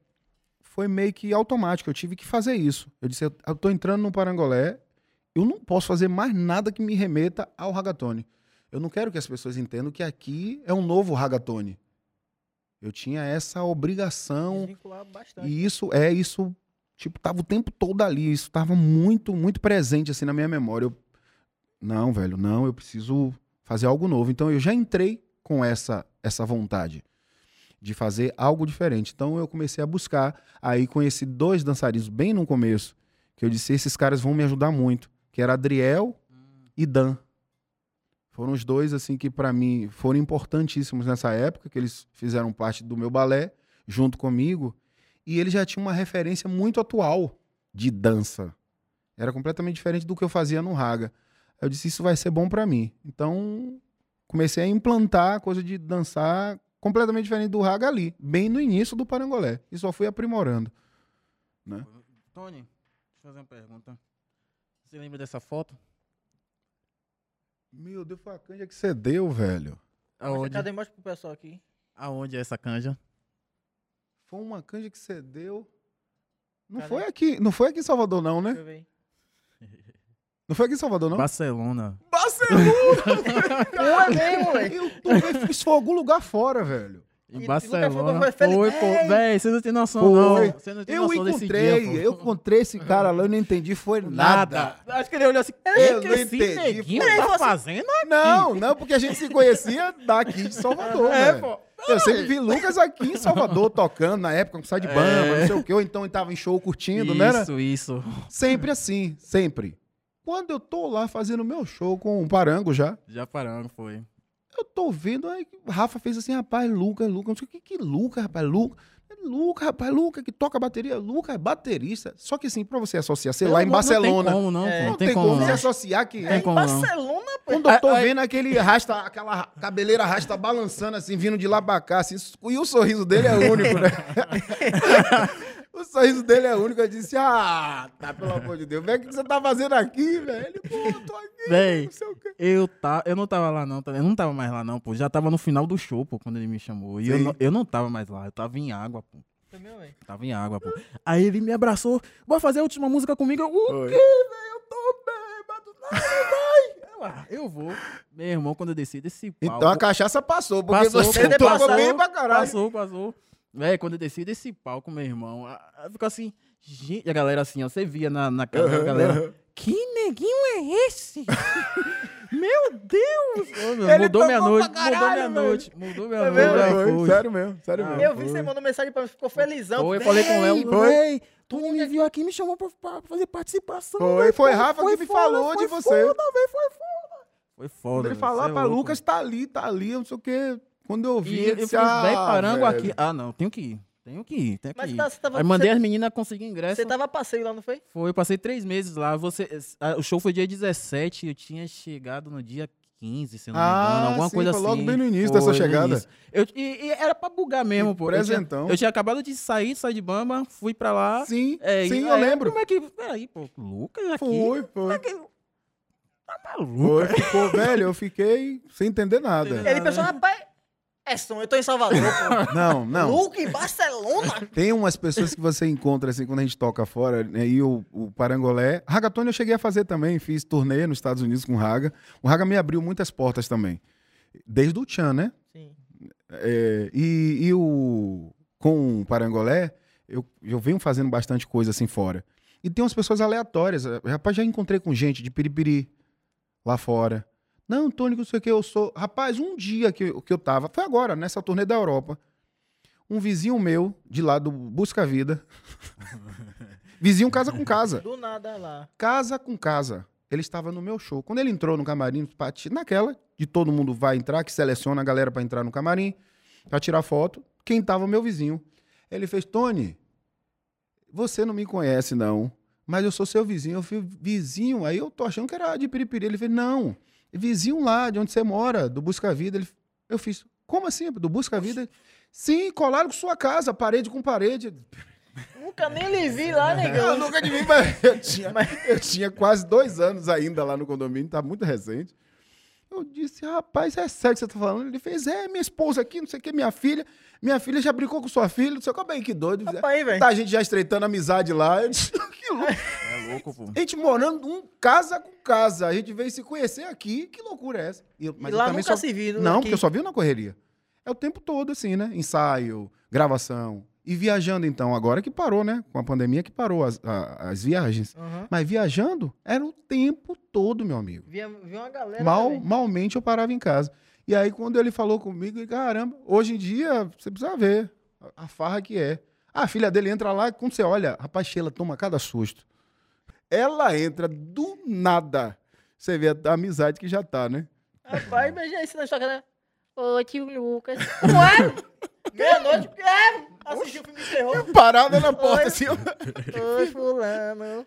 foi meio que automático. Eu tive que fazer isso. Eu disse, eu, eu tô entrando no Parangolé eu não posso fazer mais nada que me remeta ao ragatone. Eu não quero que as pessoas entendam que aqui é um novo ragatone. Eu tinha essa obrigação e isso é isso, tipo, tava o tempo todo ali, isso tava muito, muito presente assim na minha memória. Eu, não, velho, não, eu preciso fazer algo novo. Então eu já entrei com essa essa vontade de fazer algo diferente. Então eu comecei a buscar, aí conheci dois dançarinos bem no começo, que eu disse, esses caras vão me ajudar muito, que era Adriel e Dan. Foram os dois assim que pra mim foram importantíssimos nessa época, que eles fizeram parte do meu balé junto comigo e ele já tinha uma referência muito atual de dança. Era completamente diferente do que eu fazia no Raga. Eu disse, isso vai ser bom pra mim. Então, comecei a implantar a coisa de dançar completamente diferente do Raga ali, bem no início do Parangolé. E só fui aprimorando. Tony, deixa eu fazer uma pergunta. Você lembra dessa foto? Meu Deus, foi a canja que você deu, velho. Aonde? Cadê? Mostra pro pessoal aqui. Aonde é essa canja? Foi uma canja que você deu. Não Cadê? foi aqui, não foi aqui em Salvador não, né? eu. Não foi aqui em Salvador não? Barcelona. Barcelona! É mesmo, velho. Eu tô vendo isso foi algum lugar fora, velho. Em E- Barcelona. foi pô. Véi, você não tem noção, Foi. não. Você não tem Eu noção desse encontrei, dia, pô. eu encontrei esse cara lá, eu não entendi, foi nada. Acho que ele olhou assim. Eu "Que não esse entendi, neguinho pô." tá fazendo Não, não, porque a gente se conhecia daqui de Salvador, É, velho. pô. Eu sempre vi Lucas aqui em Salvador tocando, na época, com sai de bamba, É. não sei o quê, ou então ele tava em show curtindo, né? Isso, isso. Sempre assim, sempre. Quando eu tô lá fazendo meu show com o Parango já, Já parando, foi. Eu tô vendo, aí o Rafa fez assim, rapaz, Lucas, Lucas, não sei o que, que Lucas, rapaz, Lucas. Lucas, rapaz, Lucas, que toca bateria, Lucas é baterista. Só que assim, pra você associar, sei lá, em Barcelona, Não tem como, não, É, pô. não tem como você associar que Tem é. como não. Barcelona, pô. Quando eu tô vendo aquele rasta, aquela cabeleira rasta balançando assim, vindo de lá pra cá, assim, e o sorriso dele é único, né? [laughs] o sorriso dele é único. Eu disse, ah, tá, pelo amor de Deus, velho, o que você tá fazendo aqui, velho? Ele, pô, eu tô aqui, Véi, não sei o quê. eu, tá, eu não tava lá não, tá- eu não tava mais lá não, pô. Já tava no final do show, pô, quando ele me chamou. E eu não, eu não tava mais lá, eu tava em água, pô. Velho. Tava em água, pô. Aí ele me abraçou, vai fazer a última música comigo? Eu, o Foi. quê, velho? Eu tô bêbado, não, vai. Eu, ah, eu vou. Meu irmão, quando eu desci desse palco... Então a cachaça passou, porque Passou, você pô, tocou passou, bem pra caralho. Passou, passou. Véi, quando eu desci desse palco, meu irmão, ficou assim, gente, a galera assim, ó, você via na, na cara da galera, que neguinho é esse? [laughs] meu Deus! Ô, meu, Ele mudou minha noite, pra mudou caralho, minha velho. noite, mudou minha É noite. mesmo? Foi, foi. sério mesmo, sério Ah, mesmo. Eu vi, foi. você mandou mensagem pra mim, ficou felizão. Foi, eu falei com o Léo, Foi. tu me viu aqui, me chamou pra, pra fazer participação. Foi, véi, foi Rafa que me foda, falou foi de você. Foda, véi, foi foda. Foi foda, Quando ele falar cê é pra louco. Lucas, tá ali, tá ali, eu não sei o quê. Quando eu vi, E ele eu disse, ah, parango velho. aqui. Ah, não, tenho que ir. Tenho que ir, tenho que Mas ir. tá- você tava- Aí mandei você- as meninas conseguir ingresso. Você tava a passeio lá, não foi? Foi, eu passei três meses lá. Você, ah, o show foi dia 17, eu tinha chegado no dia 15, se eu não me Ah, engano. Alguma sim, coisa foi assim. logo bem no início Foi, dessa chegada. início. Eu, e, e era pra bugar mesmo, Que pô. Eu tinha, presentão. eu tinha acabado de sair, sair de Bamba, fui pra lá. Sim, É, sim, e eu aí, lembro. Como é que. Peraí, pô, Lucas aqui. Foi, foi. Tá maluco? Foi, ficou, velho, eu fiquei sem entender nada. Ele pensou, rapaz, é som, eu tô em Salvador, pô. [laughs] Não, não. Luke, em Barcelona? Tem umas pessoas que você encontra assim quando a gente toca fora, né, e o, o Parangolé. Ragatone eu cheguei a fazer também, fiz turnê nos Estados Unidos com o Raga. O Raga me abriu muitas portas também. Desde o Tchan, né? Sim. É, e, e o com o Parangolé, eu, eu venho fazendo bastante coisa assim fora. E tem umas pessoas aleatórias. Rapaz, já encontrei com gente de Piripiri lá fora. Não, Tony, não sei o que, eu sou. Rapaz, um dia que, eu- que eu tava, foi agora, nessa turnê da Europa. Um vizinho meu, de lá do Busca Vida. [laughs] vizinho casa com casa Do nada lá. casa com casa. Ele estava no meu show. Quando ele entrou no camarim, naquela, de todo mundo vai entrar, que seleciona a galera para entrar no camarim, para tirar foto, quem tava meu vizinho. Ele fez, Tony, você não me conhece não, mas eu sou seu vizinho. Eu fui vizinho, aí eu tô achando que era de Piripiri. Ele fez, não, vizinho lá, de onde você mora, do Busca Vida. Ele, eu fiz, como assim, do Busca Vida? Sim, colaram com sua casa, parede com parede. Nunca nem lhe vi lá, Eu [laughs] negão. nunca de mim, mas eu tinha, eu tinha quase dois anos ainda lá no condomínio, tá muito recente. Eu, disse, rapaz, é sério que você tá falando? Ele fez, é, minha esposa aqui, não sei o que, minha filha. Minha filha já brincou com sua filha, não sei o que, bem que doido. Rapaz, velho. Tá a gente já estreitando amizade lá. Eu disse, [laughs] que louco. É louco, pô. A gente morando um casa com casa. A gente veio se conhecer aqui. Que loucura é essa? E eu- E mas eu lá também nunca só- se viu. Não, aqui. porque eu só vi na correria. É o tempo todo, assim, né? Ensaio, gravação. E viajando, então, agora que parou, né? Com a pandemia que parou as, a- as viagens. Aham. Mas viajando era o tempo todo, meu amigo. Via, via uma galera. Mal, malmente eu parava em casa. E aí, quando ele falou comigo, caramba, hoje em dia, você precisa ver a, a farra que é. A filha dele entra lá, quando você olha, rapaz, Sheila toma cada susto. Ela entra do nada. Você vê a, a amizade que já tá, né? Rapaz, mas já isso na história, né? Ô, tio Lucas. Ué? [laughs] Meia-noite. É, assisti o filme de terror. Parada na porta, Oi. assim. Oi, fulano.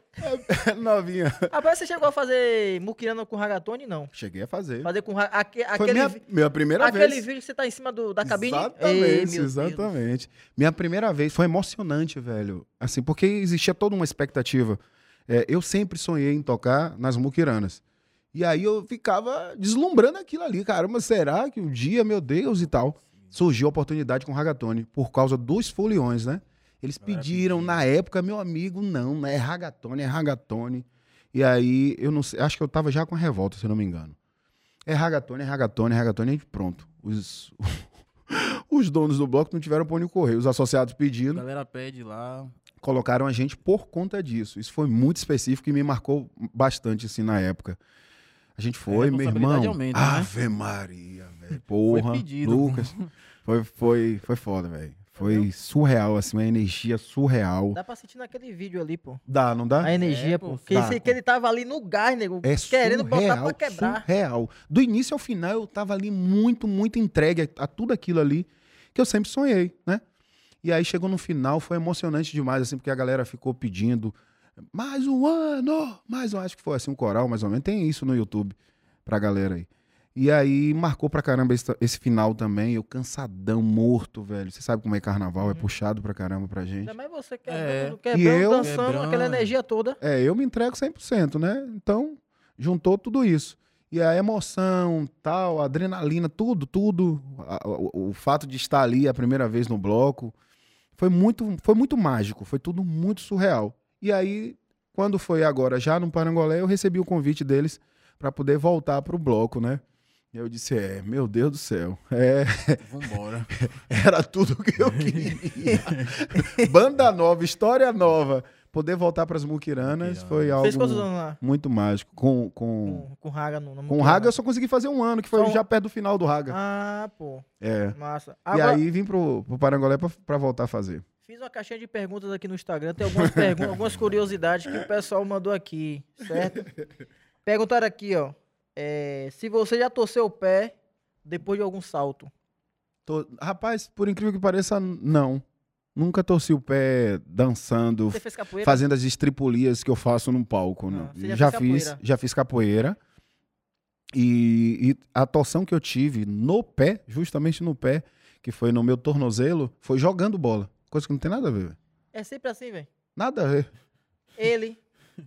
novinha. Rapaz, você chegou a fazer muquirana com ragatone? Não. Cheguei a fazer. Fazer com ra- aque- aquele, minha, minha primeira aquele vez. vídeo que você tá em cima do, da cabine? Exatamente, Ei, meu Deus. exatamente. Minha primeira vez foi emocionante, velho. Assim, porque existia toda uma expectativa. É, eu sempre sonhei em tocar nas muquiranas. E aí eu ficava deslumbrando aquilo ali. Caramba, será que um dia, meu Deus, e tal. Surgiu a oportunidade com o Ragatone, por causa dos foliões, né? Eles pediram, na época, meu amigo, não, não é Ragatone, é Ragatone. E aí, eu não sei, acho que eu tava já com a revolta, se eu não me engano. É Ragatone, é Ragatone, é Ragatone, e pronto. Os, [laughs] os donos do bloco não tiveram pra onde correr. Os associados A pedindo, galera pede lá. colocaram a gente por conta disso. Isso foi muito específico e me marcou bastante, assim, na época. A gente foi, meu irmão. aumenta, né? Ave Maria, velho. Porra. Lucas. [laughs] Foi, foi, foi foda, velho. Foi surreal, assim, uma energia surreal. Dá pra sentir naquele vídeo ali, pô. Dá, não dá? A energia, É, pô. Que, dá. esse- que ele tava ali no gás, nego. É querendo botar surreal, pra quebrar. surreal. Do início ao final, eu tava ali muito, muito entregue a, a tudo aquilo ali que eu sempre sonhei, né? E aí chegou no final, foi emocionante demais, assim, porque a galera ficou pedindo mais um ano, mais um, acho que foi assim, um coral, mais ou menos. Tem isso no YouTube pra galera aí. E aí marcou pra caramba esse, esse final também, eu cansadão, morto, velho. Você sabe como é carnaval, é puxado pra caramba pra gente. Ainda mais você É. quebrando, E quebrando, eu- dançando, Quebrando. aquela energia toda. É, eu me entrego 100%, né? Então, juntou tudo isso. E a emoção, tal, a adrenalina, tudo, tudo. a- o, o fato de estar ali a primeira vez no bloco. Foi muito, foi muito mágico, foi tudo muito surreal. E aí, quando foi agora, já no Parangolé, eu recebi o convite deles para poder voltar pro bloco, né? E eu disse, é, meu Deus do céu, é, Vambora. [laughs] era tudo que eu queria. [laughs] Banda nova, história nova. Poder voltar para as Muquiranas Muquirana. foi algo Fez quantos anos lá? muito mágico. Com, com, Com, com Raga no, com o Raga eu só consegui fazer um ano, que foi Só um- já perto do final do Raga. Ah, pô. É. Massa. E Agora, aí vim pro, pro Parangolé pra, pra voltar a fazer. fiz uma caixinha de perguntas aqui no Instagram. Tem algumas, [laughs] algumas curiosidades que o pessoal mandou aqui, certo? Perguntaram aqui, ó. É, se você já torceu o pé depois de algum salto. Tô- Rapaz, por incrível que pareça, não. Nunca torci o pé dançando, Você fez capoeira? fazendo as estripulias que eu faço no palco. Ah, já já fiz, capoeira. já fiz capoeira. E, e a torção que eu tive no pé, justamente no pé, que foi no meu tornozelo, foi jogando bola. Coisa que não tem nada a ver. É sempre assim, velho. Nada a ver. Ele,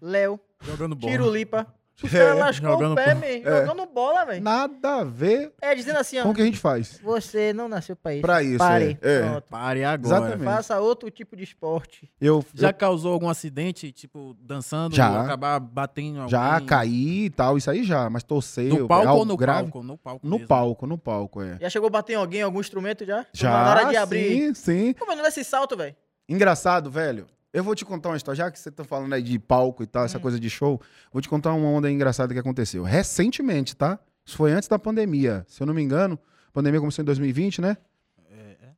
Léo, Jogando bola. Tirulipa. Os É, caras lascou jogando o pé, bola. mesmo. Jogando bola, velho. Nada a ver É, dizendo assim, ó. com o que a gente faz. Você não nasceu pra isso. Pra isso, Pare. é. É. Pronto. Pare agora. Exatamente. Faça outro tipo de esporte. Eu Já eu causou algum acidente, tipo, dançando, Já. acabar batendo em já alguém? caí e tal, isso aí já, mas torcer. No palco ou no grave, palco? No palco No mesmo. palco, no palco, é. Já chegou a bater em alguém, algum instrumento já? Já, Na hora de abrir. sim, sim. Como é nesse salto, velho? Engraçado, velho. Eu vou te contar uma história, já que você tá falando aí de palco e tal, essa Hum. coisa de show, vou te contar uma onda engraçada que aconteceu. Recentemente, tá? Isso foi antes da pandemia. Se eu não me engano, a pandemia começou em 2020, né?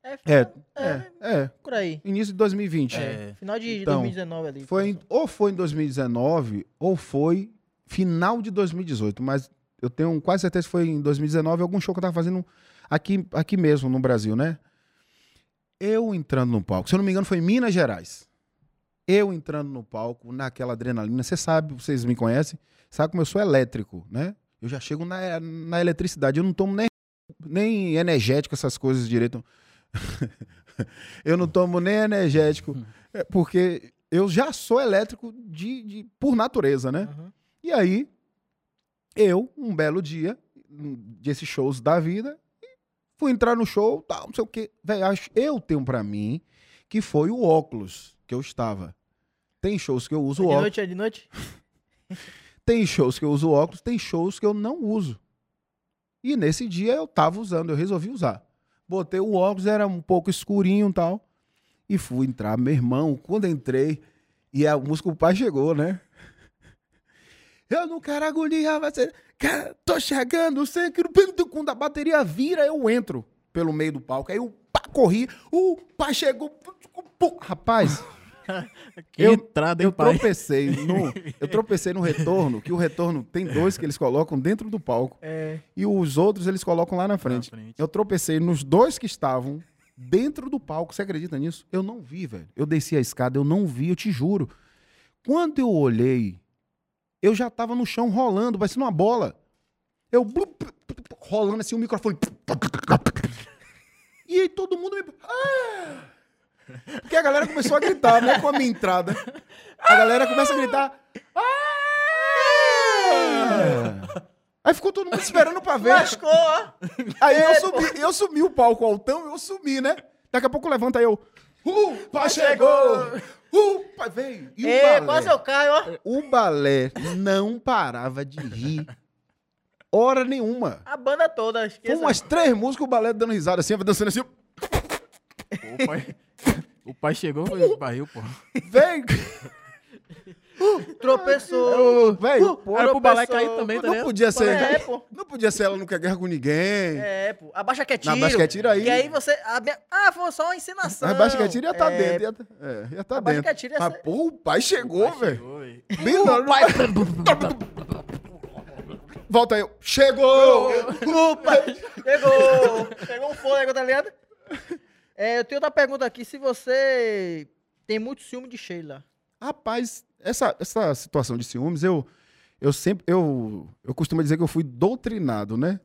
É, É, final- é, é. por aí. Início de 2020. É. Final de Então, 2019 ali. Foi, em- ou foi em 2019, ou foi final de 2018, mas eu tenho quase certeza que foi em 2019, algum show que eu tava fazendo aqui, aqui mesmo no Brasil, né? Eu entrando no palco, se eu não me engano, foi em Minas Gerais. Eu entrando no palco, naquela adrenalina, você sabe, vocês me conhecem, sabe como eu sou elétrico, né? Eu já chego na, na eletricidade, eu não tomo nem, nem energético, essas coisas direito. [laughs] eu não tomo nem energético, é, porque eu já sou elétrico de, de- por natureza, né? Uhum. E aí, eu, um belo dia, desses shows da vida. Fui entrar no show, tal, não sei o quê. Véi, acho, eu tenho pra mim que foi o óculos que eu estava. Tem shows que eu uso É óculos. noite, é de noite? [laughs] Tem shows que eu uso óculos, tem shows que eu não uso. E nesse dia eu tava usando, eu resolvi usar. Botei o óculos, era um pouco escurinho e tal. E fui entrar. Meu irmão, quando entrei, e a música o pai chegou, né? [laughs] Eu não quero agonia, vai ser. Cara, tô chegando, sei que quando a bateria vira, eu entro pelo meio do palco. Aí eu pá, corri, o pai chegou. Rapaz, [laughs] Que Eu- entrada, eu hein, pai? tropecei no, eu [laughs] tropecei no retorno, que o retorno tem dois que eles colocam dentro do palco É. e os outros eles colocam lá na frente. frente. Eu tropecei nos dois que estavam dentro do palco. Você acredita nisso? Eu não vi, velho. Eu desci a escada, eu não vi, eu te juro. Quando eu olhei, eu já tava no chão rolando, parecendo uma bola. Eu rolando assim o microfone. E aí todo mundo me. Ah! Porque a galera começou a gritar, né? Com a minha entrada. A galera começa a gritar. Ah! Aí ficou todo mundo esperando pra ver. Lascou, ó. Aí eu É, subi, eu subi o palco altão, eu sumi, né? Daqui a pouco levanta eu. Uh, pai chegou! Uh, pai veio. E o É, balé, quase eu caio, ó. o balé não parava de rir. Hora nenhuma. A banda toda, Foi esqueça. umas três músicas o balé dando risada assim, dançando assim. O pai, o pai chegou e barril, pô. Vem! [laughs] Tropeçou. Velho, pô, Era pro balé cair também, tá não podia ser. É, pô. Não podia ser ela não quer guerra com ninguém. É, pô. Abaixa que é tiro. Abaixa que é tiro aí. Que aí você... a minha- Ah, foi só uma encenação. Abaixa que atira ia estar É, dentro. Ia, tá- é, ia tá Abaixa dentro. que atira ia Mas, ser- pô, o pai chegou, velho. Chegou. Bem na hora Volta aí. Chegou! Opa, pegou, pegou um fôlego, tá ligado? É, eu tenho outra pergunta aqui, se você tem muito ciúme de Sheila. Rapaz, essa, essa situação de ciúmes, eu, eu sempre. Eu, eu costumo dizer que eu fui doutrinado, né?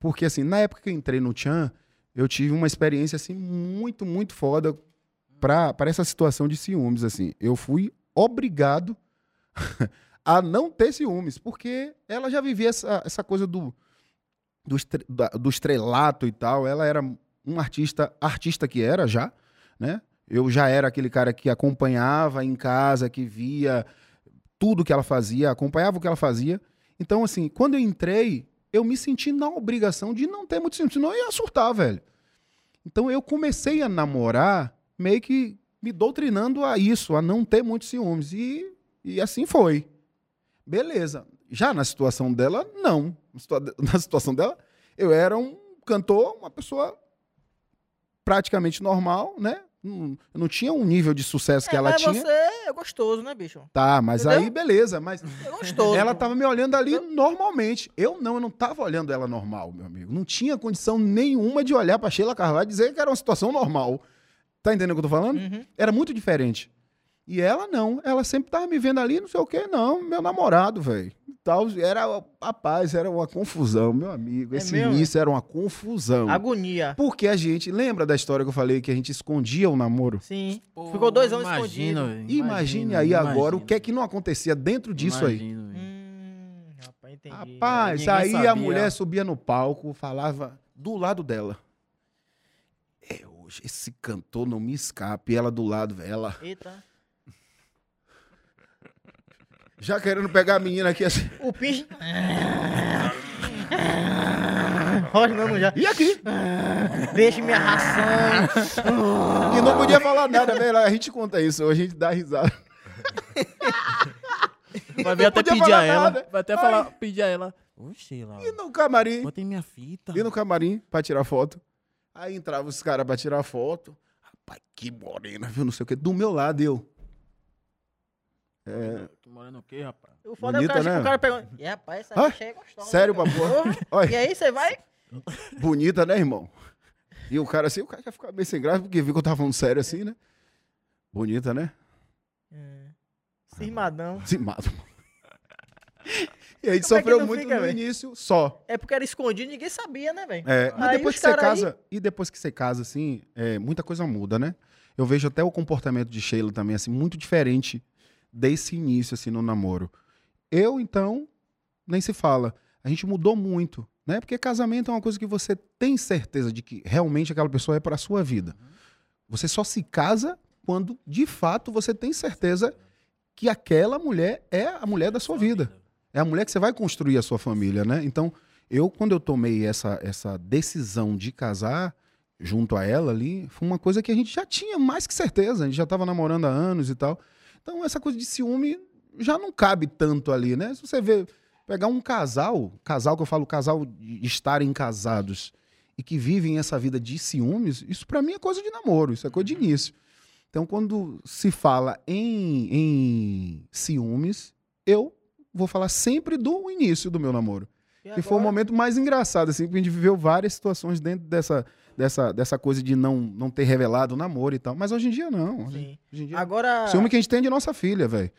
Porque, assim, na época que eu entrei no Tchan, eu tive uma experiência, assim, muito, muito foda pra essa situação de ciúmes, assim. Eu fui obrigado [laughs] a não ter ciúmes, porque ela já vivia essa, essa coisa do, do, estre- do estrelato e tal. Ela era um artista, artista que era já, né? Eu já era aquele cara que acompanhava em casa, que via tudo que ela fazia, acompanhava o que ela fazia. Então, assim, quando eu entrei, eu me senti na obrigação de não ter muito ciúme, senão eu ia surtar, velho. Então eu comecei a namorar meio que me doutrinando a isso, a não ter muitos ciúmes. E, e assim foi. Beleza. Já na situação dela, não. Na [laughs] situação dela, eu era um cantor, uma pessoa praticamente normal, né? Não- não tinha um nível de sucesso que É, ela mas tinha. você é gostoso, né, bicho? Tá, mas Entendeu? aí beleza, mas É gostoso. ela tava me olhando ali normalmente. Eu não, eu não tava olhando ela normal, meu amigo. Não tinha condição nenhuma de olhar pra Sheila Carvalho e dizer que era uma situação normal. Tá entendendo o que eu tô falando? Uhum. Era muito diferente. E ela não, ela sempre tava me vendo ali, não sei o quê, não, meu namorado, velho. Tal, era, rapaz, era uma confusão, meu amigo. É Esse mesmo? início era uma confusão. Agonia. Porque a gente, lembra da história que eu falei que a gente escondia o namoro? Sim. Pô, Ficou dois anos imagina, escondido. velho, Imagine aí agora o que é que não acontecia dentro disso aí. Imagino, velho. Hum, rapaz, entendi. Rapaz, aí a sabia. mulher subia no palco, falava do lado dela. É hoje, esse cantor não me escape. E ela do lado, velho, ela Eita. Já querendo pegar a menina aqui assim. O pinche... Rosnando já. E aqui? Deixa minha ração. E não podia falar nada, velho. A gente conta isso, hoje a gente dá risada. Vai ver até podia pedir falar a ela. nada. Vai até Ai. falar, pedir a ela. Oxi, lá. E no camarim, Bota em minha fita. e no camarim pra tirar foto. Aí entrava os caras pra tirar foto. Rapaz, que morena, viu? Não sei o quê. Do meu lado, eu. É, Tu morando o quê, rapaz? O foda é o Bonita, cara, né? o cara pergunta. E rapaz, essa Ah, bicha aí é gostosa. sério, né, cara? papo? Porra. E aí, você vai? bonita, né, irmão? E o cara assim, o cara já ficava meio sem graça, porque viu que eu tava falando sério assim, né? Bonita, né? É. Cismadão. Zimado. E aí Como é sofreu não muito fica, no velho? início, só. É porque era escondido, ninguém sabia, né, velho? É, mas Aí depois que você cara aí- casa, e depois que você casa, assim, é, muita coisa muda, né? Eu vejo até o comportamento de Sheila também, assim, muito diferente desse início, assim, no namoro. Eu, então, nem se fala. A gente mudou muito. né? Porque casamento é uma coisa que você tem certeza de que realmente aquela pessoa é para sua vida. Você só se casa quando, de fato, você tem certeza que aquela mulher é a mulher da sua vida. É a mulher que você vai construir a sua família, né? Então, eu, quando eu tomei essa, essa decisão de casar junto a ela ali, foi uma coisa que a gente já tinha mais que certeza. A gente já estava namorando há anos e tal. Então, essa coisa de ciúme já não cabe tanto ali, né? Se você vê, pegar um casal, casal que eu falo, casal de estarem casados e que vivem essa vida de ciúmes, isso pra mim é coisa de namoro, isso é coisa de início. Então, quando se fala em, em ciúmes, eu vou falar sempre do início do meu namoro. E Que foi o momento mais engraçado, assim, porque a gente viveu várias situações dentro dessa, dessa, dessa coisa de não, não ter revelado o namoro e tal. Mas hoje em dia, não. Hoje, Sim. hoje em dia. Agora. Ciúme que a gente tem de nossa filha, velho.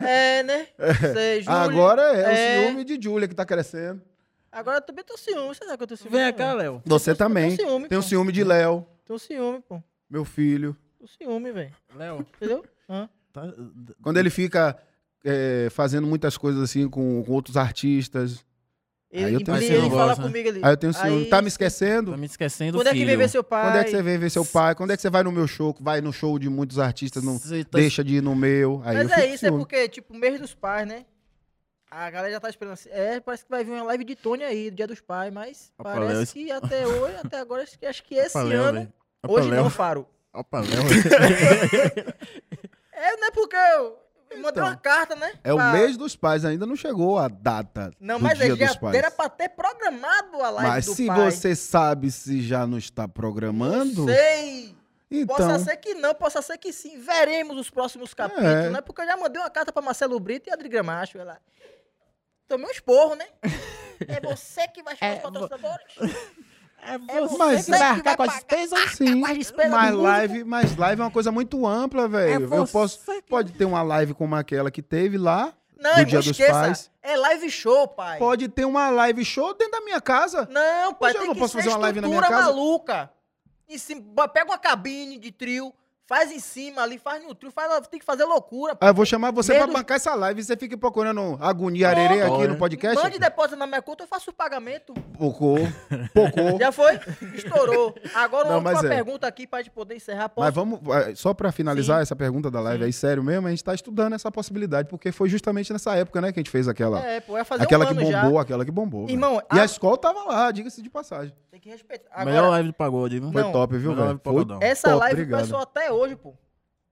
É, né? Sei, Júlio, Agora é, é. o ciúme de Júlia que tá crescendo. Agora eu também tô ciúme. Você sabe que eu tô ciúme? Vem cá? Léo. Você também. ciúme, Tem o pô. ciúme de Léo, Tô ciúme, pô. meu filho. Tô ciúme, velho. Léo, Entendeu? Hã? tá- Quando ele fica é, fazendo muitas coisas assim com, com outros artistas. Ele, Aí eu tenho ele, ele fala né? comigo ali. Aí eu tenho ciúme. Aí- Tá me esquecendo? tá me esquecendo Quando é que vem ver seu pai? Quando é que você vem ver seu pai? Quando é que você vai no meu show? Vai no show de muitos artistas, não tá- deixa de ir no meu. Aí Mas é isso, é ciúme. porque, tipo, mês dos pais, né? A galera já tá esperando assim. É, parece que vai vir uma live de Tony aí, do Dia dos Pais, mas Opa, parece Léo, que até hoje, até agora, acho que, acho que esse Opa, Léo, ano. Hoje Léo. não, Faro. Opa, Léo. [laughs] [laughs] É, não é porque eu mandei Então, uma carta, né? É o pra- mês dos pais, ainda não chegou a data Não, do mas dia ele já dos pais. era pra ter programado a live Mas do se pai. você sabe se já não está programando, Não sei. então Possa ser que não, possa ser que sim. Veremos os próximos capítulos, É. né? Porque eu já mandei uma carta pra Marcelo Brito e Adri Gramacho. Ela... Tomei um esporro, né? [laughs] É você que vai chamar É, os patrocinadores? [laughs] É você Mas que vai arcar com as despesas? sim. as despesas Mas live, mas live é uma coisa muito ampla, velho. eu você posso que- pode ter uma live como aquela que teve lá Não, do Dia dos esqueça. Pais. É live show, pai. Pode ter uma live show dentro da minha casa. Não, pai, eu tem não que posso fazer uma live na minha estrutura casa? maluca. Bo- pega uma cabine de trio, faz em cima ali, faz no trio, faz, tem que fazer loucura. Aí eu vou chamar você Medo- pra bancar essa live e você fica procurando agonia arerê aqui no podcast. Mande depósito na minha conta, eu faço o pagamento. Pocou, [laughs] pocou. Já foi? Estourou. Agora Não, uma é. pergunta aqui pra gente poder encerrar. Posso? Mas vamos, só pra finalizar Sim. essa pergunta da live Sim. aí, sério mesmo, a gente tá estudando essa possibilidade, porque foi justamente nessa época, né, que a gente fez aquela. É, pô, ia fazer aquela um que ano bombou, já. aquela que bombou. Irmão, E a a- escola tava lá, diga-se de passagem. Tem que respeitar. Melhor Agora, live do pagode, viu? Foi Não, top, viu, melhor velho? Foi essa top, live obrigado. pessoal até hoje, pô.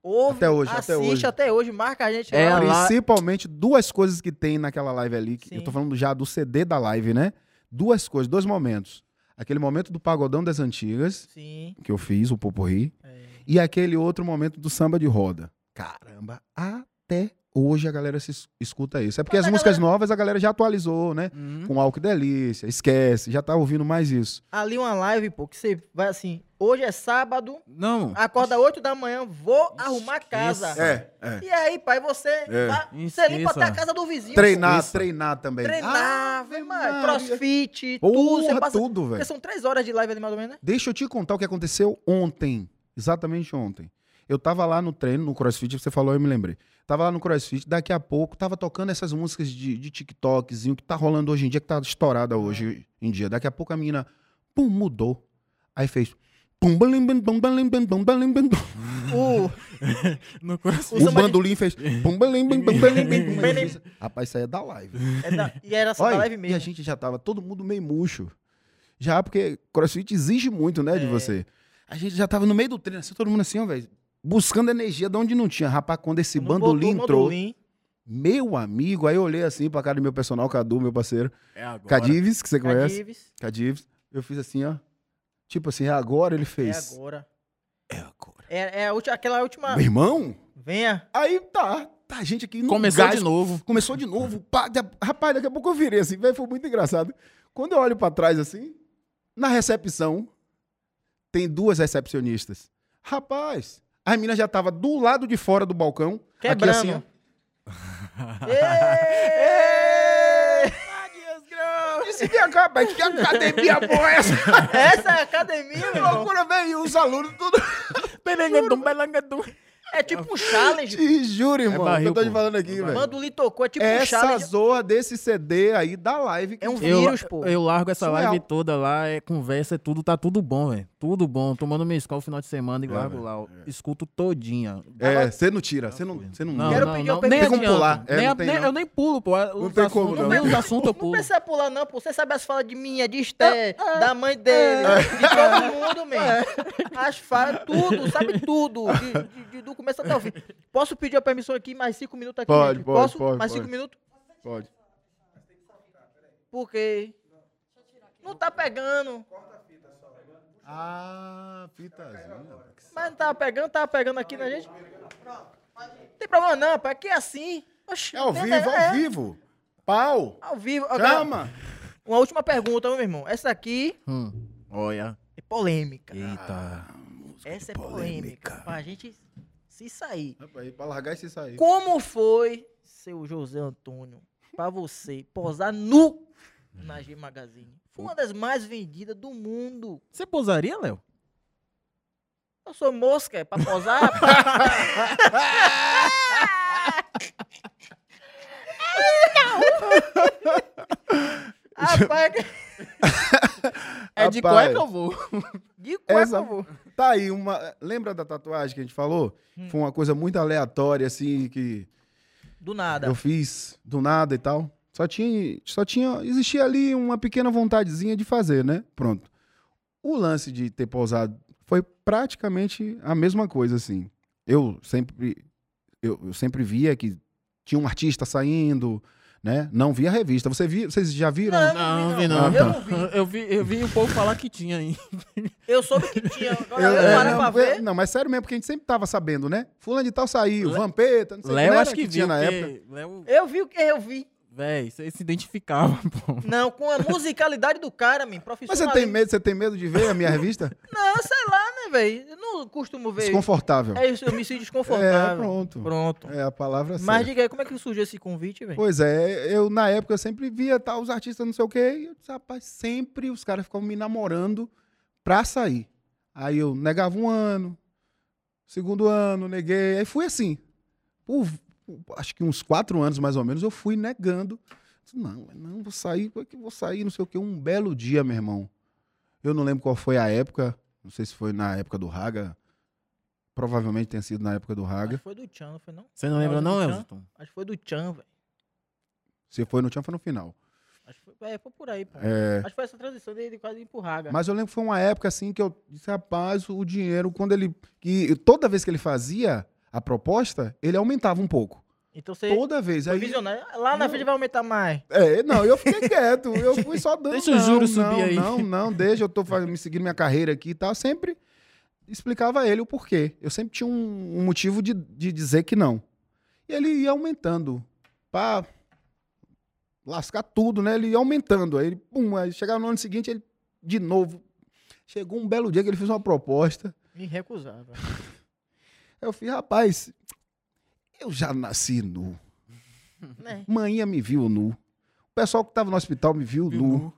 Ouve, Até hoje, até assiste hoje. até hoje, marca a gente É lá. Principalmente duas coisas que tem naquela live ali, que eu tô falando já do CD da live, né? Duas coisas, dois momentos. Aquele momento do Pagodão das Antigas, Sim. que eu fiz, o Poporri, É. e aquele outro momento do samba de roda. Caramba, até hoje a galera se es- escuta isso. É porque Mas as músicas galera- novas a galera já atualizou, né? Hum. Com álcool e delícia, esquece, já tá ouvindo mais isso. Ali uma live, pô, que você vai assim, hoje é sábado, Não. acorda 8 da manhã, vou arrumar casa. Esqueça. é. E aí, pai, você, É. vai- você limpa até a casa do vizinho. Treinar, treinar também. Treinar, vem, mano, crossfit, tudo. Você Porra, passa, tudo, velho. são três horas de live ali, mais ou menos, né? Deixa eu te contar o que aconteceu ontem. Exatamente ontem. Eu tava lá no treino, no CrossFit, você falou, eu me lembrei. Tava lá no CrossFit, daqui a pouco, tava tocando essas músicas de, de TikTokzinho que tá rolando hoje em dia, que tá estourada hoje em dia. Daqui a pouco a menina, pum, mudou. Aí fez. Pum, balim, bam, bam, balim, bam, bam, balim, bam. O, [laughs] No coração. O de- bandolim fez. Pum, balim, bam, bam, balim. Balim. Rapaz, isso aí é da live. é da- e era da Olha, live e mesmo. a gente já tava todo mundo meio murcho. Já, porque CrossFit exige muito, né, de É. você. A gente já tava no meio do treino, assim, todo mundo assim, ó, velho, buscando energia de onde não tinha. Rapaz, quando esse Quando bandolim entrou, meu amigo, aí eu olhei assim pra cara do meu personal, Cadu, meu parceiro, É agora. Cadives, que você conhece, Cadives, Cadives, eu fiz assim, ó, tipo assim, é agora ele é fez. agora. É agora. É, é a última, aquela última... Meu irmão, Venha. aí tá, tá gente aqui no Começou gás, de novo. Começou de novo. pá, da- rapaz, daqui a pouco eu virei assim, velho, foi muito engraçado. Quando eu olho pra trás assim, na recepção, tem duas recepcionistas. Rapaz, a menina já tava do lado de fora do balcão. Quebrando. Aqui assim, ó. Ê! Disse, cá, mas que academia boa é essa? Essa é a academia, Que loucura, velho. E os alunos tudo... Belangadum, belangadum. É tipo um challenge. Te juro, irmão. que barril, eu tô te falando aqui, É velho. Manda o Litocô, é tipo um Essa challenge. zorra desse CD aí da live. que É um Eu, vírus, pô. eu largo essa Surreal. live toda lá, é conversa, é tudo, tá tudo bom, velho. Tudo bom. Tomando minha escola no final de semana e É, largo velho, lá. ó. Escuto todinha. É, você não tira, você não, você não, Não, Quero não, pedir não, nem Tem como pular. É, Nem- não tem, nem- não. eu nem pulo, pô. Os tem assuntos- como, não. Nem os assuntos eu Não pulo. precisa pular, não, pô. Você sabe as falas de minha, de Esté, da mãe dele, de todo mundo, [laughs] man. As falas, tudo, sabe tudo. De, de- de- do começo até o fim. Posso pedir a permissão aqui, mais cinco minutos aqui? Pode, pode, Posso? pode, Mais pode. cinco minutos? Pode. Por quê? Não tá pegando. Ah, fitazinha. Mas não tava pegando, tava pegando aqui na gente. Não tem problema não, pô. Aqui é assim. Oxi, É ao tem- vivo, é, ao vivo. Pau. Ao vivo. Agora, Chama. Uma última pergunta, meu irmão. Essa aqui Hum, olha. é polêmica. Eita. Essa é polêmica. Pra gente se sair. Rapaz, pra largar e se sair. Como foi, seu José Antônio, pra você posar nu na G Magazine? Foi uma das mais vendidas do mundo. Você pousaria, Léo? Eu sou mosca, é pra posar? [laughs] Rapaz, É de Rapaz. cueca eu vou. de cueca Essa- eu vou. Tá aí uma. Lembra da tatuagem que a gente falou? Hum. Foi uma coisa muito aleatória, assim, que Do nada. eu fiz do nada e tal. Só tinha, só tinha. Existia ali uma pequena vontadezinha de fazer, né? Pronto. O lance de ter pousado foi praticamente a mesma coisa, assim. Eu sempre. Eu, eu sempre via que tinha um artista saindo, né? Não via a revista. Você via, vocês já viram? Não, Não, vi vi não. não. Eu não vi. Eu vi, eu vi um povo falar que tinha aí. [laughs] Eu soube que tinha. Agora Eu- eu, é, parei pra ver. não, mas sério mesmo, porque a gente sempre tava sabendo, né? Fulano de tal saiu, Le- Vampeta, não sei o Léo não acho era que, tinha viu, na época. Léo, Eu vi o que eu vi. Véi, você se identificava, [laughs] pô. Não, com a musicalidade do cara, Mas profissional. você tem medo, você tem medo de ver a minha revista? [laughs] Não, sei lá, né, velho? Eu não costumo ver. Desconfortável. É isso, eu me sinto É, desconfortável. pronto. Pronto. É a palavra Mas certa. diga aí, como é que surgiu esse convite, velho? Pois é, eu na época eu sempre via tal, os artistas não sei o quê, e eu disse, rapaz, sempre os caras ficavam me namorando pra sair. Aí eu negava um ano, segundo ano, neguei, aí fui assim. Por, acho que uns quatro anos mais ou menos, eu fui negando. Não, não vou sair, como é vou sair, não sei o quê. Um belo dia, meu irmão. Eu não lembro qual foi a época, não sei se foi na época do Raga, provavelmente tenha sido na época do Acho Raga. que foi do Tchan, não foi não? Você não lembra, não, Elton? Acho que foi do Tchan, velho. Se foi no Tchan, foi no final. Acho que foi, é, foi por aí, pô. É, Acho que foi essa transição dele quase ir pro Raga. Mas eu lembro que foi uma época assim que eu disse, rapaz, o dinheiro, quando ele. Que toda vez que ele fazia a proposta, ele aumentava um pouco. Então você Toda vez. Aí, visionário. Lá na frente vai aumentar mais. é, não, eu fiquei [laughs] quieto. Eu fui só dando. Deixa o não, juro não, subir aí. Não, não, deixa, eu tô me seguindo minha carreira aqui e tal. Sempre explicava a ele o porquê. Eu sempre tinha um, um motivo de, de dizer que não. E ele ia aumentando. Pra lascar tudo, né? Ele ia aumentando. Aí ele, pum, aí chegava no ano seguinte, ele, de novo. Chegou um belo dia que ele fez uma proposta. Me recusava. [laughs] Eu fiz, rapaz, eu já nasci nu. né? Manhã me viu nu. O pessoal que tava no hospital me viu, nu.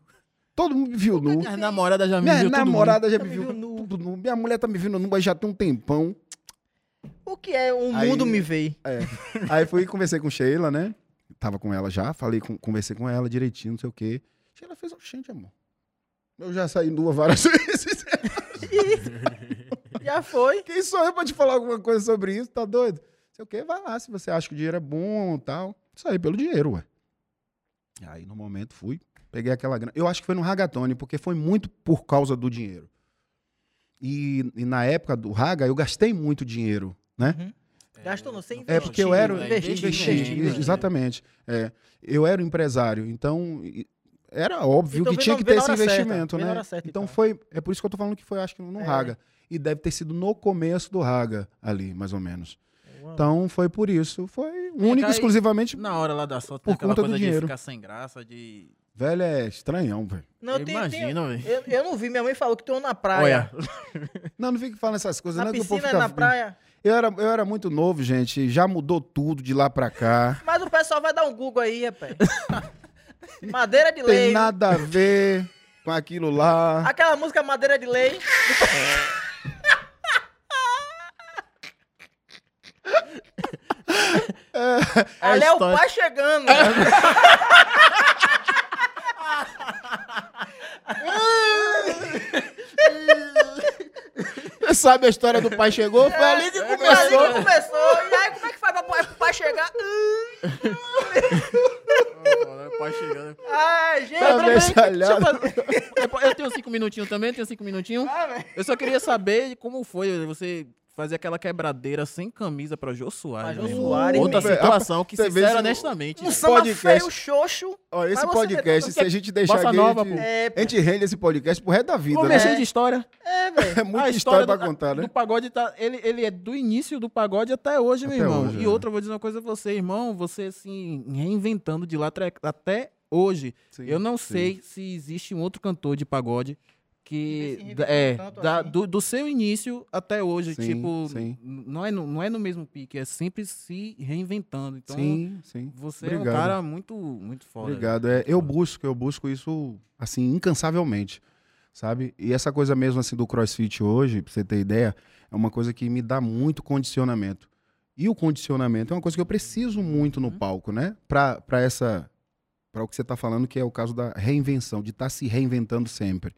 Todo mundo me viu nu. Minha namorada já me Minha viu namorada já Já me me viu viu nu. tudo nu. Minha mulher tá me vendo nu, mas já tem um tempão. O que é o Aí- mundo me veio? Aí fui e conversei com Sheila, né? Tava com ela já, falei, com- conversei com ela direitinho, não sei o quê. Sheila fez, gente, amor. Eu já saí nua várias [laughs] vezes. Já foi. Quem sou eu pra te falar alguma coisa sobre isso? Tá doido? Sei o quê, vai lá, se você acha que o dinheiro é bom e tal. Saí pelo dinheiro, ué. Aí, no momento, fui, peguei aquela grana. Eu acho que foi no Ragatone, porque foi muito por causa do dinheiro. E, e na época do Raga, eu gastei muito dinheiro, né? Uhum. Gastou não, sem É porque eu era. investir, Investir, investir, investir, investir. exatamente. É, eu era empresário, então era óbvio Então que tinha que ter esse certa, investimento, né? certa, então então. foi. É por isso que eu tô falando que foi, acho que no É. Raga. E deve ter sido no começo do Raga ali, mais ou menos. Uau. Então foi por isso. Foi Vem único exclusivamente. Na hora lá da sorte, Por tem aquela conta do coisa de dinheiro. ficar sem graça, de... Velho, é estranhão, velho. Não, eu tem- imagino, velho. tem- eu, eu não vi, minha mãe falou que tu na praia. Olha, [laughs] Não, não fique falando essas coisas, na não, piscina, fica- na praia. Eu era, eu era muito novo, gente. Já mudou tudo de lá pra cá. [laughs] Mas o pessoal vai dar um Google aí, rapaz. [laughs] Madeira de Tem lei. nada a ver com aquilo lá. Aquela música Madeira de Lei. Ali [laughs] É, é Pai chegando. Você sabe a história do pai chegou? Foi é, ali que é, começou. Ali que começou. E aí, como é que faz pra, pai chegar? Pai chegando. Ai, gente. Tá eu fazer- Eu tenho cinco minutinhos também, tenho cinco minutinhos. Ah. Eu só queria saber como foi você fazer aquela quebradeira sem camisa pra Jô Soares. Jô meu. Soares, Outra meu. situação que, sincero, se- honestamente. Um samba podcast. feio, xoxo. Ó, esse podcast, se a gente deixar aqui, nova, a, gente. É, a gente rende esse podcast pro resto da vida, Vamos né? mexer de história. é, velho. É muita A história, pra do, contar, do né? pagode tá. Ele, ele é do início do pagode até hoje, meu Até irmão. hoje, e é. outra, eu vou dizer uma coisa pra você, irmão. Você, assim, reinventando de lá até hoje. Sim, eu não sim. sei se existe um outro cantor de pagode Que É, da- assim. do, do seu início até hoje. Sim, tipo, sim. Não, é no, não é no mesmo pique, é sempre se reinventando. Então, sim, sim. você é um Obrigado. cara muito, muito foda. Obrigado. É, eu busco, eu busco isso assim incansavelmente, sabe? E essa coisa mesmo assim do CrossFit hoje, pra você ter ideia, é uma coisa que me dá muito condicionamento. E o condicionamento é uma coisa que eu preciso muito no palco, né? Pra, pra essa para o que você tá falando, que é o caso da reinvenção, de estar se reinventando sempre.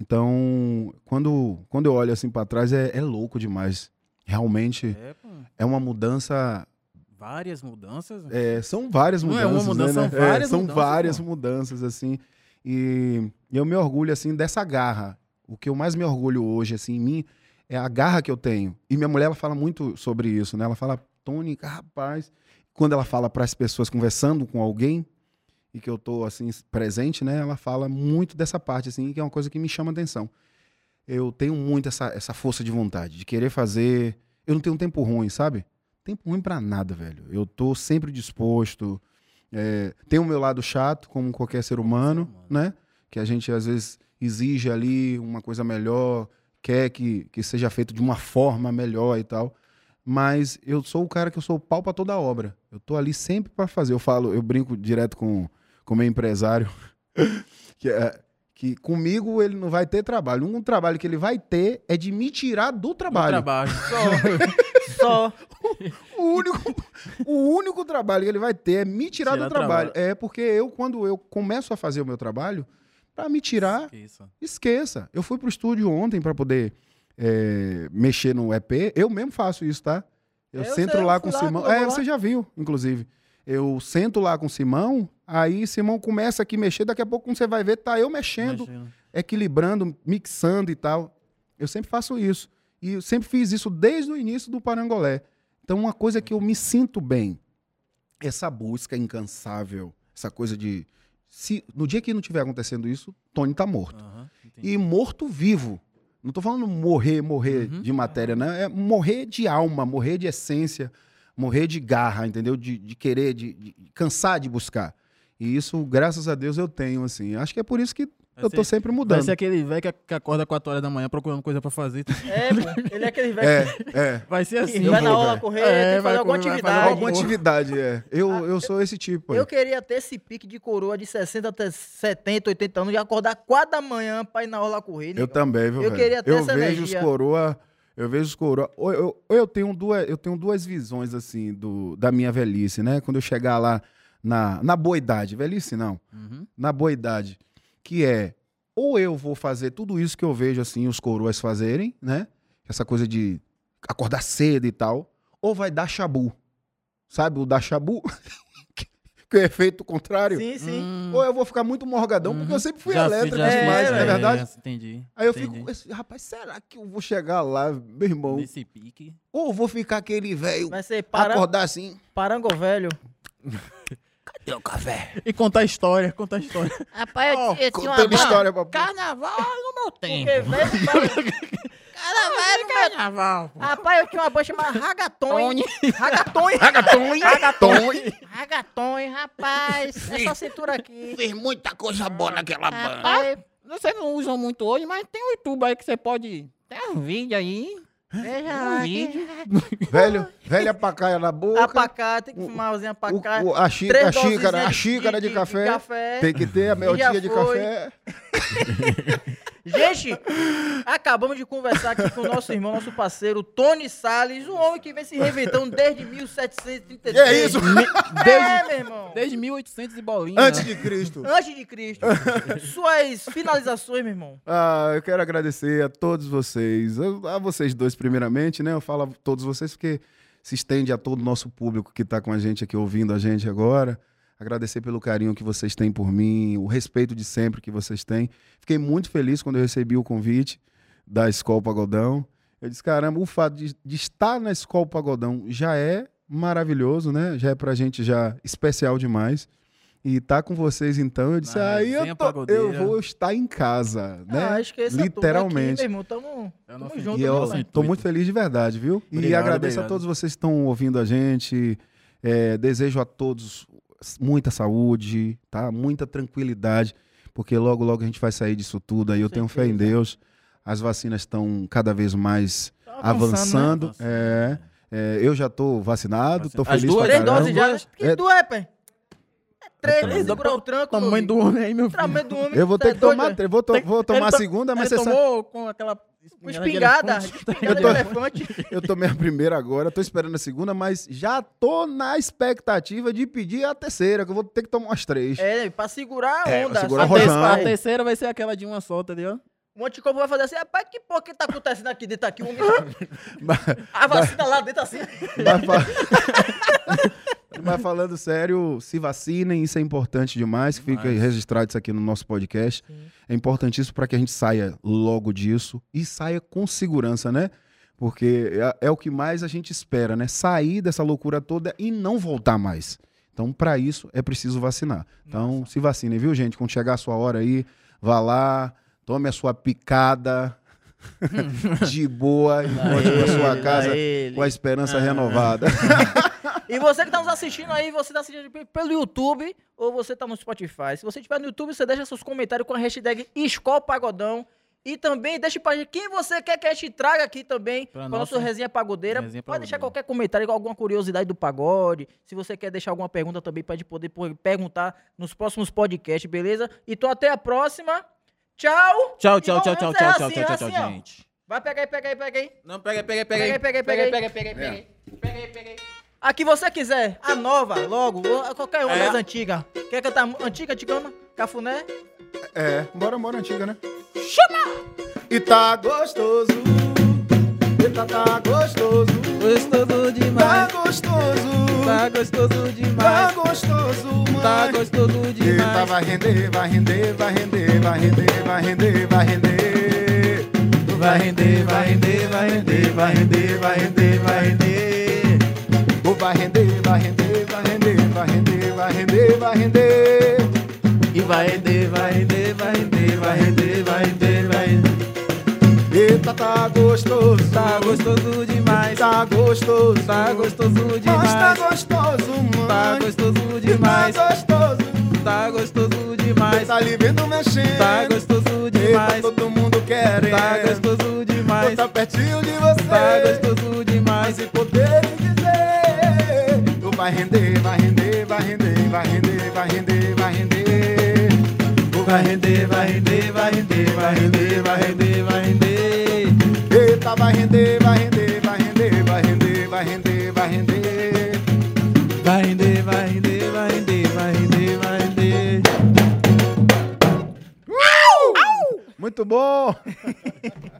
Então, quando, quando eu olho assim pra trás, é, é louco demais. Realmente É, é uma mudança várias mudanças. é, são várias Não é mudanças. uma mudança, né, são né? É, várias são mudanças, várias mudanças, assim. E eu me orgulho, assim, dessa garra. O que eu mais me orgulho hoje, assim, em mim, é a garra que eu tenho. E minha mulher, ela fala muito sobre isso, né? Ela fala, Tônica, rapaz. Quando ela fala para as pessoas conversando com alguém, e que eu tô, assim, presente, né? Ela fala muito dessa parte, assim, que é uma coisa que me chama atenção. Eu tenho muito essa, essa força de vontade, de querer fazer. Eu não tenho um tempo ruim, sabe? Tempo ruim pra nada, velho. Eu tô sempre disposto. É, tem o meu lado chato, como qualquer ser humano, né? Que a gente às vezes exige ali uma coisa melhor, quer que, que seja feito de uma forma melhor e tal. Mas eu sou o cara que eu sou o pau pra toda obra. Eu tô ali sempre pra fazer. Eu falo, eu brinco direto com com o meu empresário, [laughs] que, é, que comigo ele não vai ter trabalho. Um trabalho que ele vai ter é de me tirar do trabalho. trabalho. [laughs] Só. O único, o único trabalho que ele vai ter é me tirar Tirar do trabalho. trabalho. É porque eu, quando eu começo a fazer o meu trabalho, pra me tirar, Esqueça. esqueça. Eu fui pro estúdio ontem pra poder é, mexer no EP. Eu mesmo faço isso, tá? Eu, Eu sento sei, lá com o Simão. É, lá. você já viu, inclusive. Eu sento lá com o Simão, aí Simão começa aqui a mexer, daqui a pouco quando você vai ver, tá eu mexendo, Imagina. equilibrando, mixando e tal. Eu sempre faço isso. E eu sempre fiz isso desde o início do Parangolé. Então, uma coisa que eu me sinto bem, essa busca incansável, essa coisa de. Se, no dia que não tiver acontecendo isso, Tony tá morto. Entendi. E morto vivo. Não tô falando morrer, morrer Uhum. de matéria, né? É morrer de alma, morrer de essência, morrer de garra, entendeu? De, de querer, de, de cansar de buscar. E isso, graças a Deus, eu tenho, assim. Acho que é por isso que Vai eu tô ser- sempre Vai mudando. ser aquele velho que, que acorda 4 horas da manhã procurando coisa pra fazer. É, pô. Ele é aquele velho É, é. Vai ser que assim. vai na aula correr, É, tem que vai fazer alguma vai fazer atividade. Alguma atividade, é. Eu, eu sou esse tipo. aí. Eu queria ter esse pique de coroa de 60 até 70, 80 anos e acordar 4 da manhã pra ir na aula correr. Eu também, viu, Eu velho? queria ter eu essa vejo energia. os coroa, eu vejo os coroa. Eu, ou eu tenho duas, eu tenho duas visões assim do, da minha velhice, né? Quando eu chegar lá na, na boa idade, velhice não, Uhum. na boa idade, que é ou eu vou fazer tudo isso que eu vejo assim os coroas fazerem, né? Essa coisa de acordar cedo e tal, ou vai dar chabu. Sabe o dar chabu? [laughs] que é efeito contrário. Sim, sim. Hum, Ou eu vou ficar muito morgadão, porque eu sempre fui já elétrico já demais, fiz, não é é, verdade? Entendi. Aí eu entendi. fico, esse- rapaz, será que eu vou chegar lá, meu irmão? Nesse pique. Ou vou ficar aquele velho, Vai ser para... acordar assim, parango velho. [laughs] o café? E contar história, contar história. Rapaz, eu, Ó, eu tinha uma história pra Carnaval no meu tempo. Carnaval meu Carnaval. Rapaz, eu tinha uma banda chamada Ragatone. [laughs] Ragatone. Ragatone, ragatone. Ragatões, rapaz. Essa cintura aqui. Fez muita coisa boa naquela banda. Rapaz, Você não usa muito hoje, mas tem um YouTube aí que você pode... Tem um vídeo aí. Veja um lá. vídeo. Velho, velha pacaia na boca. a pacá, tem que fumar o- pacá. o- a, xí- Três a xícara, a dosezinhas xícara de, café. café. Tem que ter a meltinha de café. [laughs] Gente, acabamos de conversar aqui com o nosso irmão, nosso parceiro, Tony Salles, um homem que vem se reinventando desde 1733. Que é isso? É, [laughs] meu irmão. Desde 1800 e bolinha. Antes de Cristo. Antes de Cristo. [laughs] Suas finalizações, meu irmão. Ah, eu quero agradecer a todos vocês, a a vocês dois primeiramente, né? Eu falo a todos vocês porque se estende a todo o nosso público que está com a gente aqui, ouvindo a gente agora. Agradecer pelo carinho que vocês têm por mim, o respeito de sempre que vocês têm. Fiquei muito feliz quando eu recebi o convite da Escola Pagodão. Eu disse, caramba, o fato de, de estar na Escola Pagodão já é maravilhoso, né? Já é pra gente já especial demais. E tá com vocês então, eu disse, Na aí eu, tô- eu vou estar em casa, né? Ah, acho que esse Literalmente. É aqui, meu irmão. Tamo, tamo junto. E eu tô muito feliz de verdade, viu? e Obrigado, agradeço a obrigado. todos vocês que estão ouvindo a gente. É, desejo a todos muita saúde, tá? Muita tranquilidade, porque logo, logo a gente vai sair disso tudo. Aí eu tenho fé em. Deus. As vacinas estão cada vez mais Tá avançando. né? É, é, eu já tô vacinado, tô As feliz duas- pra caramba. doses já. né? Que É- duas é, pai? É três, Três, né? Segura o tranco. Tamanho do homem aí, meu filho. Tamanho do homem. Eu vou tá ter que doido, tomar, é? três, vou, vou tomar a segunda, mas você sabe. tomou com aquela Com espingarda de elefante. Eu de tô- elefante. Eu tomei a primeira agora, tô esperando a segunda, mas já tô na expectativa de pedir a terceira, que eu vou ter que tomar umas três. É, pra segurar a É, pra onda. segurar ter- rojão. a terceira vai ser aquela de uma só, entendeu? O anticorpo vai fazer assim, rapaz, que porra que tá acontecendo aqui dentro aqui? O homem- [laughs] Mas- A vacina lá dentro assim. Mas, fa- [laughs] Mas falando sério, se vacinem, isso é importante demais, que fique Demais. registrado isso aqui no nosso podcast. É importantíssimo para que a gente saia logo disso e saia com segurança, né? Porque é, é o que mais a gente espera, né? Sair dessa loucura toda e não voltar mais. Então, para isso, é preciso vacinar. Então, se vacinem, viu, gente? Quando chegar a sua hora aí, vá lá, tome a sua picada [laughs] de boa e volte para sua casa com a esperança renovada. [laughs] E você que tá nos assistindo aí, você tá assistindo pe- pelo YouTube ou você tá no Spotify. Se você estiver no YouTube, você deixa seus comentários com a hashtag Escola Pagodão. E também deixe pra gente quem você quer que a gente traga aqui também Pra pra nossa nossa resenha pagodeira. resenha pode deixar qualquer comentário, alguma curiosidade do pagode. Se você quer deixar alguma pergunta também, pode poder pô- perguntar nos próximos podcasts, beleza? Então até a próxima. Tchau! Tchau, E tchau, vamos tchau, tchau, encerrar tchau, tchau, assim, tchau, assim, tchau, gente. Vai, pega aí, pega aí, pega aí. Não, pega, pega, Pega aí, pega aí, pega aí. pega, pega, pega, É. Pega aí, pega aí. A que você quiser, a nova, logo, ou qualquer uma É. das antigas. Quer cantar antiga, Ticama? Cafuné? É, bora, bora, antiga, né? Chama! E tá gostoso. Eita, tá gostoso. Gostoso Tá demais, gostoso. tá gostoso Tá demais, gostoso, mãe. tá gostoso Eita, demais. vai render, vai render, vai render, vai render, vai render, vai render. Vai render, vai render, vai render, vai render, vai render, vai render. Vai render, vai render, vai render, vai render, vai render, vai render. E vai render, vai render, vai render, vai render, vai render, vai render. Eita, tá gostoso. Tá gostoso demais, Tá gostoso. tá gostoso Mas tá demais, gostoso, mãe. tá gostoso demais, Tá gostoso. tá gostoso demais, Tá ali vendo mexendo. tá gostoso Eita, demais, todo mundo querendo. tá gostoso demais, Tô tá pertinho de você. tá gostoso demais. Se poder dizer. Tu vai render, vai render, vai render, vai render, vai render, vai render. Tu Vai render, vai render, vai render, vai render, vai render, vai render. Vai render, vai render, vai render, vai render, vai render, vai render. Vai render, vai render, vai render, vai render, vai render. Muito bom! [laughs]